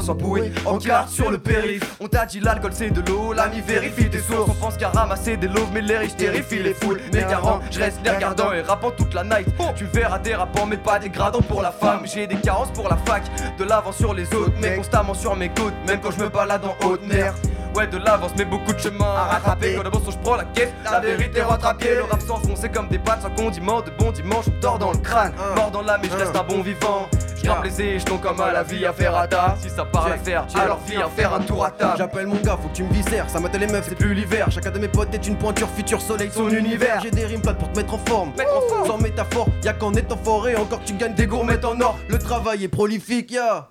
sans bouée, en carte sur le périph. On t'a dit l'alcool c'est de l'eau, l'ami vérifie tes sources. On pense qu'à ramasser des loaves, mais les riches terrifient les foules. Mais garant, je reste les regardant et rappant toute la night. Tu verras des rappants, mais pas dégradants pour la femme. J'ai des carences pour la fac, de l'avant sur les autres, mais constamment sur mes côtes, même quand je me balade en haute mer. Ouais, de l'avance, mais beaucoup de chemin à rattraper. Quand son, je prends la caisse, la vérité rentre à pied. Le rap s'enfoncer comme des pattes sans condiment. De bon dimanche, on dort dans le crâne. Mort dans l'âme, mais je reste un bon vivant. Je rappe les échelons comme à la vie à faire à ta. Si ça parle à faire, alors viens faire un tour à table.
J'appelle mon gars, faut que tu me viscères. Ça m'attelle les meufs, c'est plus l'hiver. Chacun de mes potes est une pointure, futur soleil, son univers. J'ai des rimes plates pour te mettre en forme. Sans métaphore, y'a qu'en étant fort et encore que tu gagnes des gourmettes en or. Le travail est prolifique, ya.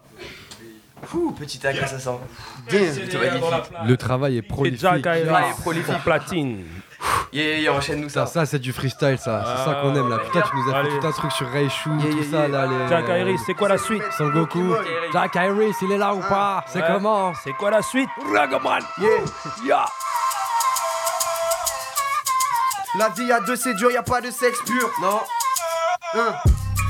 Ouh, petit agrès, ça sent.
Damn.
C'est magnifique.
Le travail est
Et
prolifique.
Jack Iris,
Ouais, prolifique.
platine.
Yeah, yeah, enchaîne-nous ça.
Ça, ça c'est du freestyle, ça. C'est ça qu'on aime là. Putain, tu nous as fait tout un truc sur Reishu, tout ça là. Les...
Jack Iris, c'est quoi la suite?
Son Goku. Jack Iris, il est là ou pas? C'est comment?
C'est quoi la suite? Ragaman
Yeah.
Ya
La vie à deux c'est dur, y a pas de sexe pur.
Non.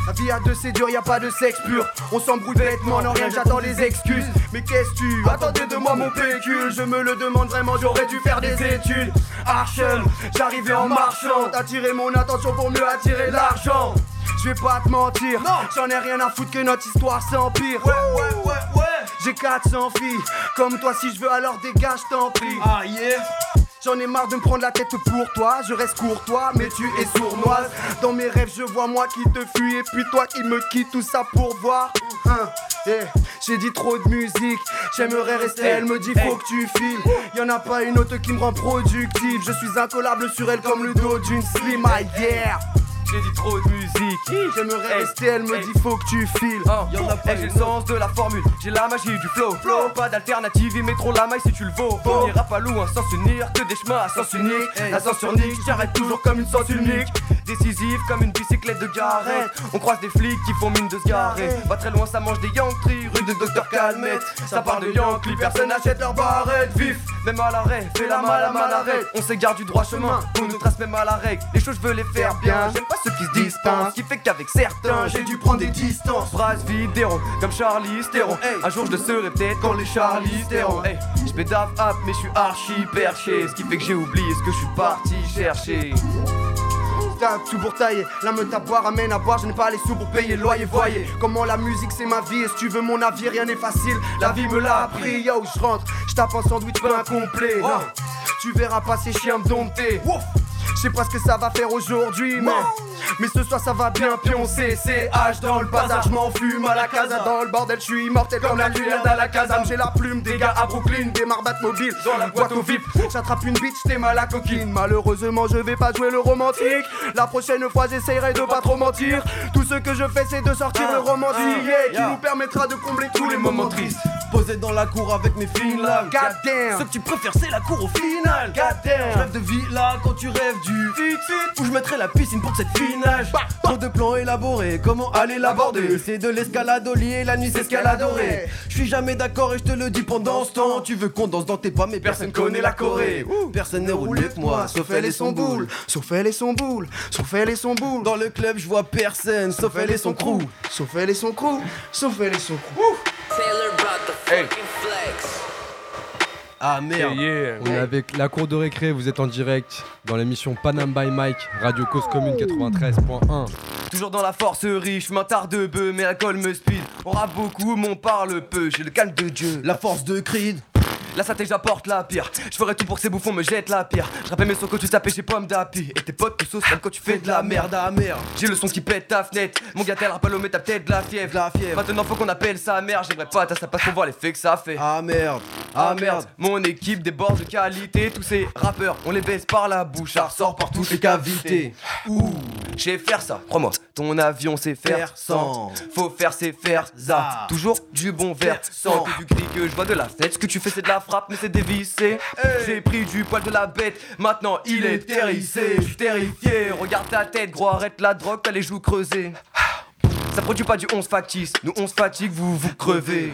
La vie à deux c'est dur, y a pas de sexe pur. On s'embrouille bêtement, non rien, j'attends les excuses. Mais qu'est-ce que tu attendais de moi mon pécule Je me le demande vraiment, j'aurais dû faire des études. Archel, j'arrivais en marchant. Attirer mon attention pour mieux attirer l'argent. Je vais pas te mentir, j'en ai rien à foutre que notre histoire s'empire. Ouais, ouais, ouais, ouais. J'ai 400 filles, comme toi si je veux alors dégage, t'en prie. Ah yeah. J'en ai marre de me prendre la tête pour toi, je reste courtois, mais tu es sournoise. Dans mes rêves, je vois moi qui te fuis et puis toi qui me quitte, tout ça pour voir. Hein, yeah. J'ai dit trop de musique, j'aimerais rester, elle me dit faut que tu files. Y'en a pas une autre qui me rend productive, je suis incollable sur elle comme le dos d'une slim, ah.
J'ai dit trop de musique.
J'aimerais rester, elle me dit faut que tu files.
Eh, j'ai le sens de la formule, j'ai la magie du flow. Flow, pas d'alternative, ils mettront la maille si tu le vaux. On ira pas loin sans s'unir, que des chemins à sens unique. La sens unique, j'arrête toujours comme une sens unique. Décisive comme une bicyclette de garette. On croise des flics qui font mine de se garer. Pas très loin, ça mange des Yankees, rue de Docteur Calmette. Ça parle de Yankee, personne n'achète leur barrette. Vif, même à l'arrêt, fais la mal à mal arrête. On s'égare du droit chemin, on nous trace même à la règle. Les choses, je veux les faire bien. J'aime pas ceux qui se dispensent, ce qui fait qu'avec certains, j'ai dû prendre des distances. Phrase ronds, comme Charlie Theron. Un jour, je le serai peut-être quand les Charlie Theron. Hey, je pédave up, mais je suis archi perché. Ce qui fait que j'ai oublié ce que je suis parti chercher.
tout pour tailler. La meute à boire amène à boire, je n'ai pas les sous pour payer loyer. Voyez comment la musique c'est ma vie. Et si tu veux mon avis, rien n'est facile. La vie me l'a appris. Yo, je rentre, je tape un sandwich pas incomplet. Non, tu verras pas ces chiens me dompter. Sais pas ce que ça va faire aujourd'hui, mais, mais ce soir ça va bien pioncer. C'est H dans le bazar, je m'en fume à la casa. Dans le bordel, je suis immortel comme la lumière à la casa. J'ai la plume des gars à Brooklyn, des marbates mobiles dans la boîte au vip. J'attrape une bitch, t'es mal à coquine. Malheureusement, je vais pas jouer le romantique. La prochaine fois, j'essayerai de pas trop mentir. Tout ce que je fais, c'est de sortir le romantique qui nous permettra de combler tous les moments tristes.
Posé dans la cour avec mes filles là.
God damn.
Ce que tu préfères, c'est la cour au final.
God damn.
Je rêve de vie là quand tu rêves du fit fit. Où je mettrai la piscine pour cette finage. Trop de plans élaborés, comment aller l'aborder? C'est de l'escalade au lit et la nuit c'est escaladorée. Je suis jamais d'accord et je te le dis pendant ce temps. Tu veux qu'on danse dans tes pas, mais personne connaît la Corée. Personne n'est roulé que moi, sauf elle et son boule.
Sauf elle et son boule, sauf elle et son boule.
Dans le club, je vois personne, sauf elle et son crew.
Sauf elle et son crew, sauf elle et son crew.
Ah merde.
On est avec la cour de récré, vous êtes en direct dans l'émission Panam by Mike, Radio Cause Commune 93.1.
Toujours dans la force riche, je m'attarde de bœuf, mais l'alcool me speed. On rappe beaucoup, mais on parle peu, j'ai le calme de Dieu.
La force de Creed.
La santé j'apporte la pire Je ferai tout pour que ces bouffons me jettent la pire Je rappelle mes sons quand tu tapais chez pomme d'api. Et tes potes te saucent même quand tu fais de la merde
à merde.
J'ai le son qui pète ta fenêtre. Mon gars t'as le rappel mais t'as peut-être de la fièvre
La fièvre.
Maintenant faut qu'on appelle sa mère. J'aimerais pas ta ça passe pour voir l'effet que ça fait.
Ah merde.
Ah merde. Mon équipe déborde de qualité. Tous ces rappeurs on les baisse par la bouche. Ça ressort par toutes les cavités. Ouh. J'ai faire ça. Crois-moi Ton avion c'est faire sans Faut faire c'est faire ça Toujours du bon verre sans Que du cri que je vois de la fête. Ce que tu fais c'est de la frappe mais c'est dévissé. J'ai pris du poil de la bête. Maintenant il est terrissé. Je suis terrifié. Regarde ta tête gros arrête la drogue T'as les joues creusées ça produit pas du 11 factice, nous on se fatigue, vous vous crevez.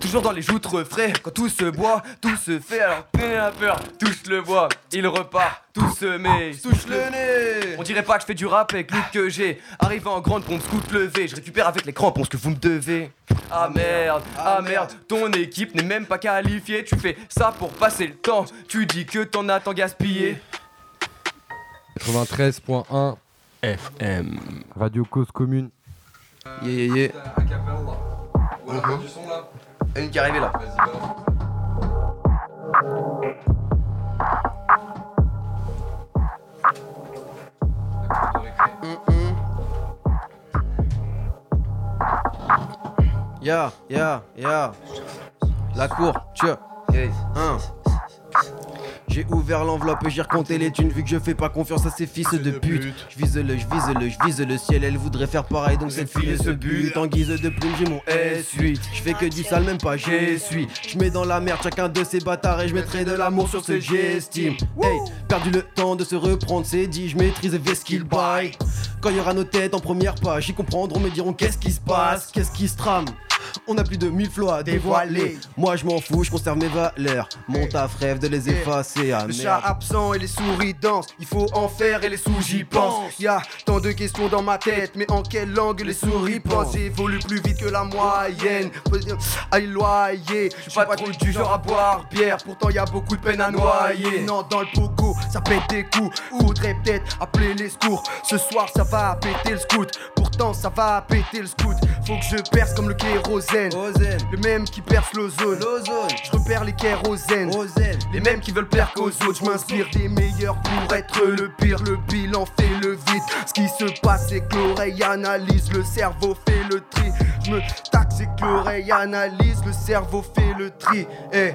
Toujours dans les joutres frais, quand tout se boit, tout se fait, alors tenez la peur, touche le bois, il repart, tout se met, touche le nez. On dirait pas que je fais du rap avec l'out que j'ai. Arrivé en grande pompe, scout levé, je récupère avec les crampons ce que vous me devez. Ah merde, ah merde, ton équipe n'est même pas qualifiée, tu fais ça pour passer le temps, tu dis que t'en as tant gaspillé.
93.1 FM. Radio Cause Commune.
Yeah, yeah, yeah.
Il y a une qui est arrivée là.
Ya, ya, ya. La cour, tu Hein. J'ai ouvert l'enveloppe et j'ai recompté les thunes vu que je fais pas confiance à ces fils de pute. Je vise le, je vise le, je vise le ciel, elle voudrait faire pareil donc cette fille se bute. En guise de plume, j'ai mon S8. Je fais que du sale, même pas j'essuie. Je mets dans la merde chacun de ces bâtards et je mettrai de l'amour sur ce j'estime. Hey, perdu le temps de se reprendre, c'est dit, je maîtrise V-Skill Bye. Quand il y aura nos têtes en première page, ils comprendront, me diront qu'est-ce qui se passe, qu'est-ce qui se trame? On a plus de 1000 flots à dévoiler. Moi je m'en fous, je conserve mes valeurs. Mon taf rêve de les effacer. Ah
Le chat absent et les souris dansent. Il faut en faire et les sous j'y pense. Y'a tant de questions dans ma tête, mais en quelle langue les souris pensent? J'évolue plus vite que la moyenne. Aïe, loyer. Je suis pas trop du genre à boire bière. Pourtant y a beaucoup de peine à noyer. Non, dans le pogo, ça pète des coups. Faudrait peut-être appeler les secours. Ce soir, ça va péter le scout. Pourtant, ça va péter le scout. Faut que je perce comme le kérosène. Le même qui perce l'ozone. Je repère les kérosènes. Les mêmes qui veulent perdre qu'aux autres. Je m'inspire des meilleurs pour être le pire. Le bilan fait le vide. Ce qui se passe, c'est que l'oreille analyse. Le cerveau fait le tri. Je me taxe, c'est que l'oreille analyse. Le cerveau fait le tri. Eh.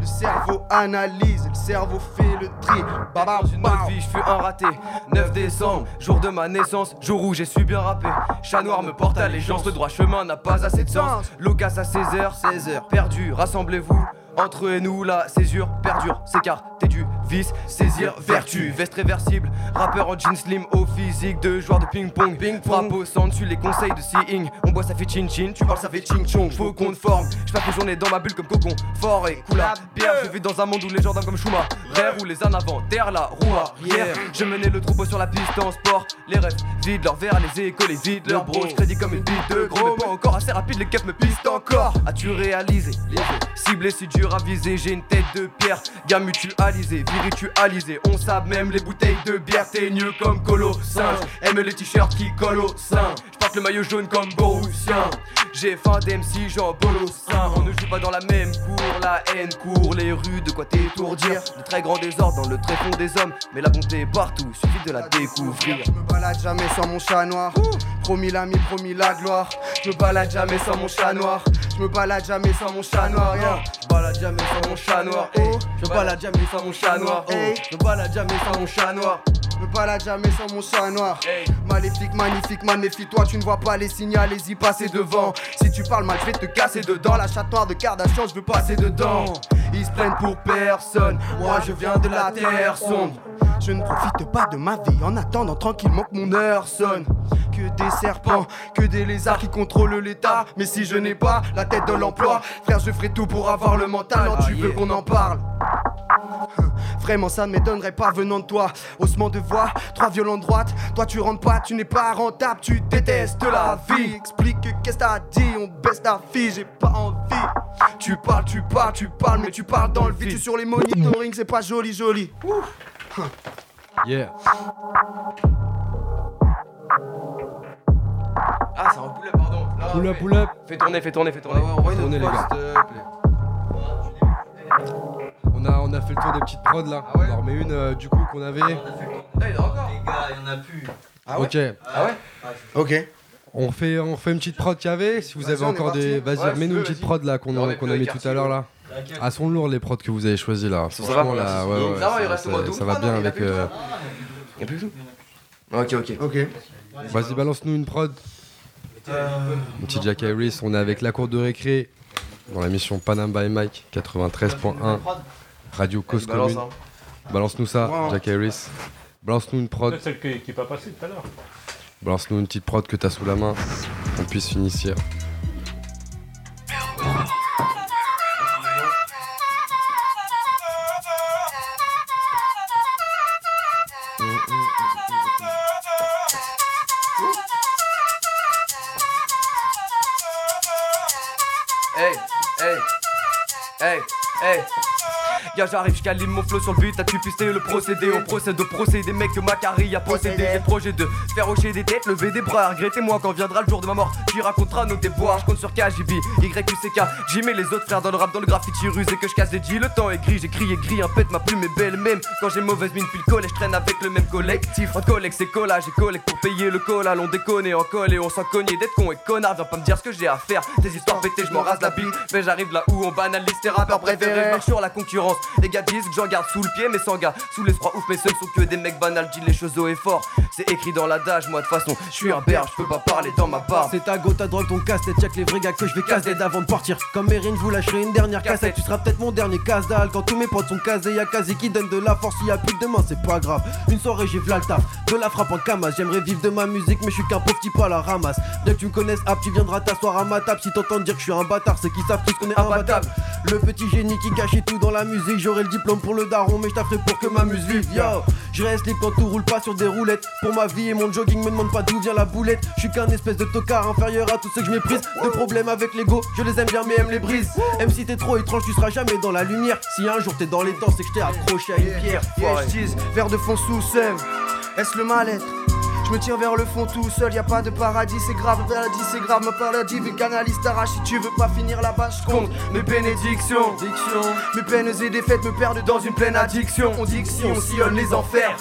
Le cerveau analyse, le cerveau fait le tri. Baba,
Dans une autre vie, je fus un raté. 9 décembre, jour de ma naissance, jour où j'ai su bien rapper. Chat noir me porte allégeance, le droit chemin n'a pas assez de sens. Locas à 16h, 16h, perdu, rassemblez-vous. Entre eux et nous, la césure perdure, s'écarter du vice, saisir vertu, veste réversible, rappeur en jean slim au physique de joueur de ping-pong, ping frappe au centre, suis les conseils de seeing, on boit ça fait chin chin, tu parles ça fait ching chong, faut qu'on te forme, je passe mes journées dans ma bulle comme cocon, fort et cool à bière, je vis dans un monde où les gendarmes comme Schumacher, où les en avant, terre la roue arrière, je menais le troupeau sur la piste en sport, les rêves vides leur verre, les échos les vides, leur bro, je crédit comme une bite de gros, mais pas encore assez rapide, les keufs me pistent encore, as-tu réalisé, ciblé si dur viser, j'ai une tête de pierre. Gamme mutualisée. On sape même les bouteilles de bière. T'es mieux comme Colo. Aime les t-shirts qui collent au sein. Le maillot jaune comme Borussia. J'ai faim d'MC, Jean Bolossin. On ne joue pas dans la même cour, la haine court les rues, de quoi t'étourdir? De très grands désordres dans le tréfonds des hommes. Mais la bonté partout, suffit de la découvrir.
Je me balade jamais sans mon chat noir. Promis l'ami, promis la gloire. Je me balade jamais sans mon chat noir. Je me balade jamais sans mon chat noir. yeah.
Je balade jamais sans mon chat noir.
Oh,
Je balade jamais sans mon chat noir. Oh.
Hey.
Je balade jamais sans mon chat noir.
Je me balade jamais sans mon chat noir. Maléfique, magnifique, man, méfie-toi, tu ne vois pas les signaux, y passer devant. Si tu parles mal, je vais te casser dedans. La chatte noire de Kardashian, je veux passer dedans.
Ils se prennent pour personne. Moi je viens de la terre sombre.
Je ne profite pas de ma vie en attendant tranquillement que mon heure sonne. Que des serpents, que des lézards qui contrôlent l'état. Mais si je n'ai pas la tête de l'emploi, frère, je ferai tout pour avoir le mental. Non, tu veux qu'on en parle? Vraiment, ça ne m'étonnerait pas venant de toi. Haussement de voix, trois violons de droite. Toi, tu rentres pas, tu n'es pas rentable, tu détestes la vie. Explique que qu'est-ce que t'as dit, on baisse ta fille, j'ai pas envie. Tu parles, tu parles, tu parles, mais tu parles dans le vide. Tu sur les monitoring, c'est pas joli, joli. Ouh.
Yeah.
Ah, c'est un poulet, pardon. Non,
Pull up,
fais-
pull up.
Fais tourner, fais tourner, fais tourner.
Les gars. On a, on a fait le tour des petites prods là. on en remet une euh, du coup qu'on avait.
Ah, il y en a encore.
Les gars, il y en a plus.
ok.
Ah ouais
Ok.
On fait, on fait une petite prod qu'il y avait. Si vous
Vas-y,
avez encore des. Vas-y,
Ouais,
remets-nous une petite prod là qu'on
On
a, mis tout à l'heure là. Ah, sont lourds les prods que vous avez choisis là.
Ça va,
là, ouais, ouais.
Ça va, il
ça-
reste
ça-
moi tout.
Ça va bien
non, il a
avec.
plus
euh,
Y'a plus tout Ok, ok.
Ok.
Vas-y, balance-nous une prod. Une petite Jack Harris. On est avec la cour de récré dans la mission Panam by Mike 93.1 Radio Cause
Balance,
Commune.
hein.
Balance-nous ça. Jack Harris. Balance-nous une prod.
C'est celle qui, qui est pas passée tout à l'heure.
Balance-nous une petite prod que t'as sous la main. Qu'on puisse finir.
Hey, hey. Gars, j'arrive, j'calime mon flow sur le but, t'as-tu pisté le procédé? On procède au procédé, mec, que Macari a possédé. Des projets de faire hocher des têtes, lever des bras Regrettez-moi quand viendra le jour de ma mort. Tu raconteras nos déboires, je compte sur KJB, YQCK J'y mets les autres frères dans le rap, dans le graffiti rusé Que je casse des G, le temps est gris, j'écris et gris Un pète, ma plume est belle. Même Quand j'ai mauvaise mine, puis le collège, je traîne avec le même collectif. En collègue, c'est collage et collègue pour payer le collal On déconne et en colle et on s'en cogne d'être con et connard. Viens pas me dire ce que j'ai à faire, des histoires pétées, je m'en rase la bite. Mais j'arrive là où on banalise tes rappeurs préférés. Je sur la concurrence, les gars disent que j'en garde sous le pied mais sans gars Sous l'espoir ouf mais ce ne sont que des mecs banals Dis les choses haut et fort, c'est écrit dans l'adage Moi de toute façon, je suis un berge, je peux pas parler dans ma barbe
C'est ta go, ta drogue, ton casse-tête, check les vrais gars que je vais caser avant de partir. Comme Erin, vous lâcherez une dernière cassette. Tu seras peut-être mon dernier casse dalle Quand tous mes potes sont casés, y'a quasi qui donne de la force. S'il y a plus de demain, c'est pas grave. Une soirée, j'ai v'là. De la frappe en camas. J'aimerais vivre de ma musique, mais je suis qu'un pauvre type à la ramasse. Dès que tu me connaisses, hop, tu viendras t'asseoir à ma table. Si t'entends dire que je suis un bâtard, c'est qu'ils savent tous qu'on est imbattable. Le petit génie qui cachait tout dans la musique. J'aurai le diplôme pour le daron, mais je tafferai pour que ma musique vive. Yo, je reste libre quand tout roule pas sur des roulettes. Pour ma vie et mon jogging, me demande pas d'où vient la boulette. Je suis qu'un espèce de tocard inférieur à tous ceux que je méprise. De problèmes avec l'ego, je les aime bien, mais aime les brises. Même si t'es trop étrange, tu seras jamais dans la lumière. Si un jour t'es dans les dents, c'est que je accroché à une pierre.
Yeah, je tease, verre de fond sous seum. Est-ce le mal-être? Je me tire vers le fond tout seul, y a pas de paradis, c'est grave, paradis c'est grave, ma paradis, vu canalise t'arrache si tu veux pas finir là-bas, je compte mes bénédictions, mes peines et défaites me perdent dans une pleine addiction. On dit que si on sillonne les enfers.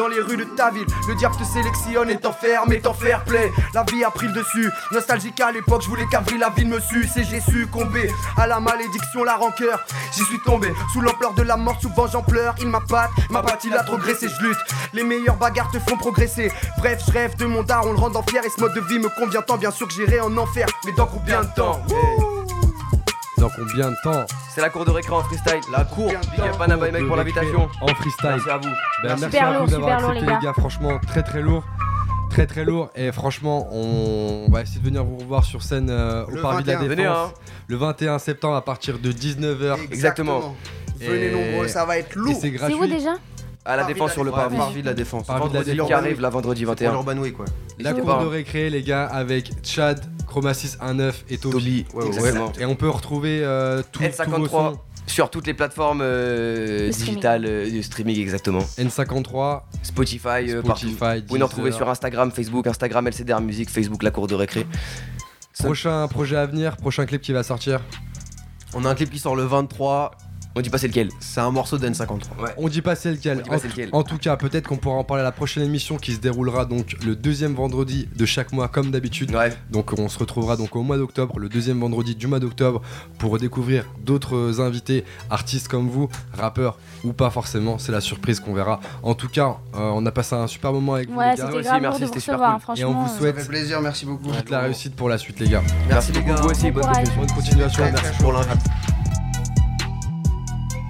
Dans les rues de ta ville, le diable te sélectionne et t'enferme et t'en fair play. La vie a pris le dessus, nostalgique à l'époque, je voulais qu'Avril la ville me suce et j'ai succombé à la malédiction, la rancœur. J'y suis tombé sous l'ampleur de la mort, souvent j'en pleure. Il m'appâte, ma patte, il a trop graissé, je lutte. Les meilleures bagarres te font progresser. Bref, je rêve de mon dar, on le rend en fier et ce mode de vie me convient tant, bien sûr que j'irai en enfer. Mais dans combien de temps?
Dans combien de temps
C'est la cour de récré en freestyle La cour Big up Panama et mec pour l'invitation
En freestyle.
Merci à vous
Ben, merci
Super
à
lourd,
vous d'avoir accepté
les
les gars, franchement très très lourd. Très très lourd et franchement on va essayer de venir vous revoir sur scène euh, au
Le
Parvis de la
21.
Défense
Venez, hein.
le 21 septembre à partir de 19h.
Exactement.
Venez
Et-
nombreux, ça va être lourd.
c'est
C'est
gratuit.
où déjà
À la défense sur le
la
parvis.
Parvis de la Défense.
Parvis de la
Vendredi
Défense.
qui arrive, la vendredi
Pour
21.
l'Urban Way quoi.
La cour de récré les gars avec Chad, Chroma 619 et Toby.
Toby, ouais, ouais,
Ouais.
exactement.
Et on peut retrouver euh, tous tous vos
L53.
sons
Sur toutes les plateformes euh,
streaming.
digitales euh, de streaming, exactement.
N53,
Spotify, euh, partout.
Spotify,
Vous pouvez nous retrouver
Deezer.
sur Instagram, Facebook, Instagram LCDR Musique, Facebook La Cour de Récré.
Prochain projet à venir, prochain clip qui va sortir.
On a un clip qui sort le 23.
On dit pas c'est lequel
C'est un morceau d'N53.
On dit pas c'est lequel.
On dit pas
En,
c'est lequel.
en tout cas, peut-être qu'on pourra en parler à la prochaine émission qui se déroulera donc le deuxième vendredi de chaque mois comme d'habitude. Donc on se retrouvera donc au mois d'octobre, le deuxième vendredi du mois d'octobre pour découvrir d'autres invités, artistes comme vous, rappeurs ou pas forcément, c'est la surprise qu'on verra. En tout cas, euh, on a passé un super moment avec vous
Ouais,
les gars.
c'était de vous recevoir, hein,
Et on vous
franchement.
souhaite
Ça fait plaisir, merci beaucoup.
toute la réussite pour la suite les gars.
Merci beaucoup, vous aussi, bonne
continuation, merci pour l'invite.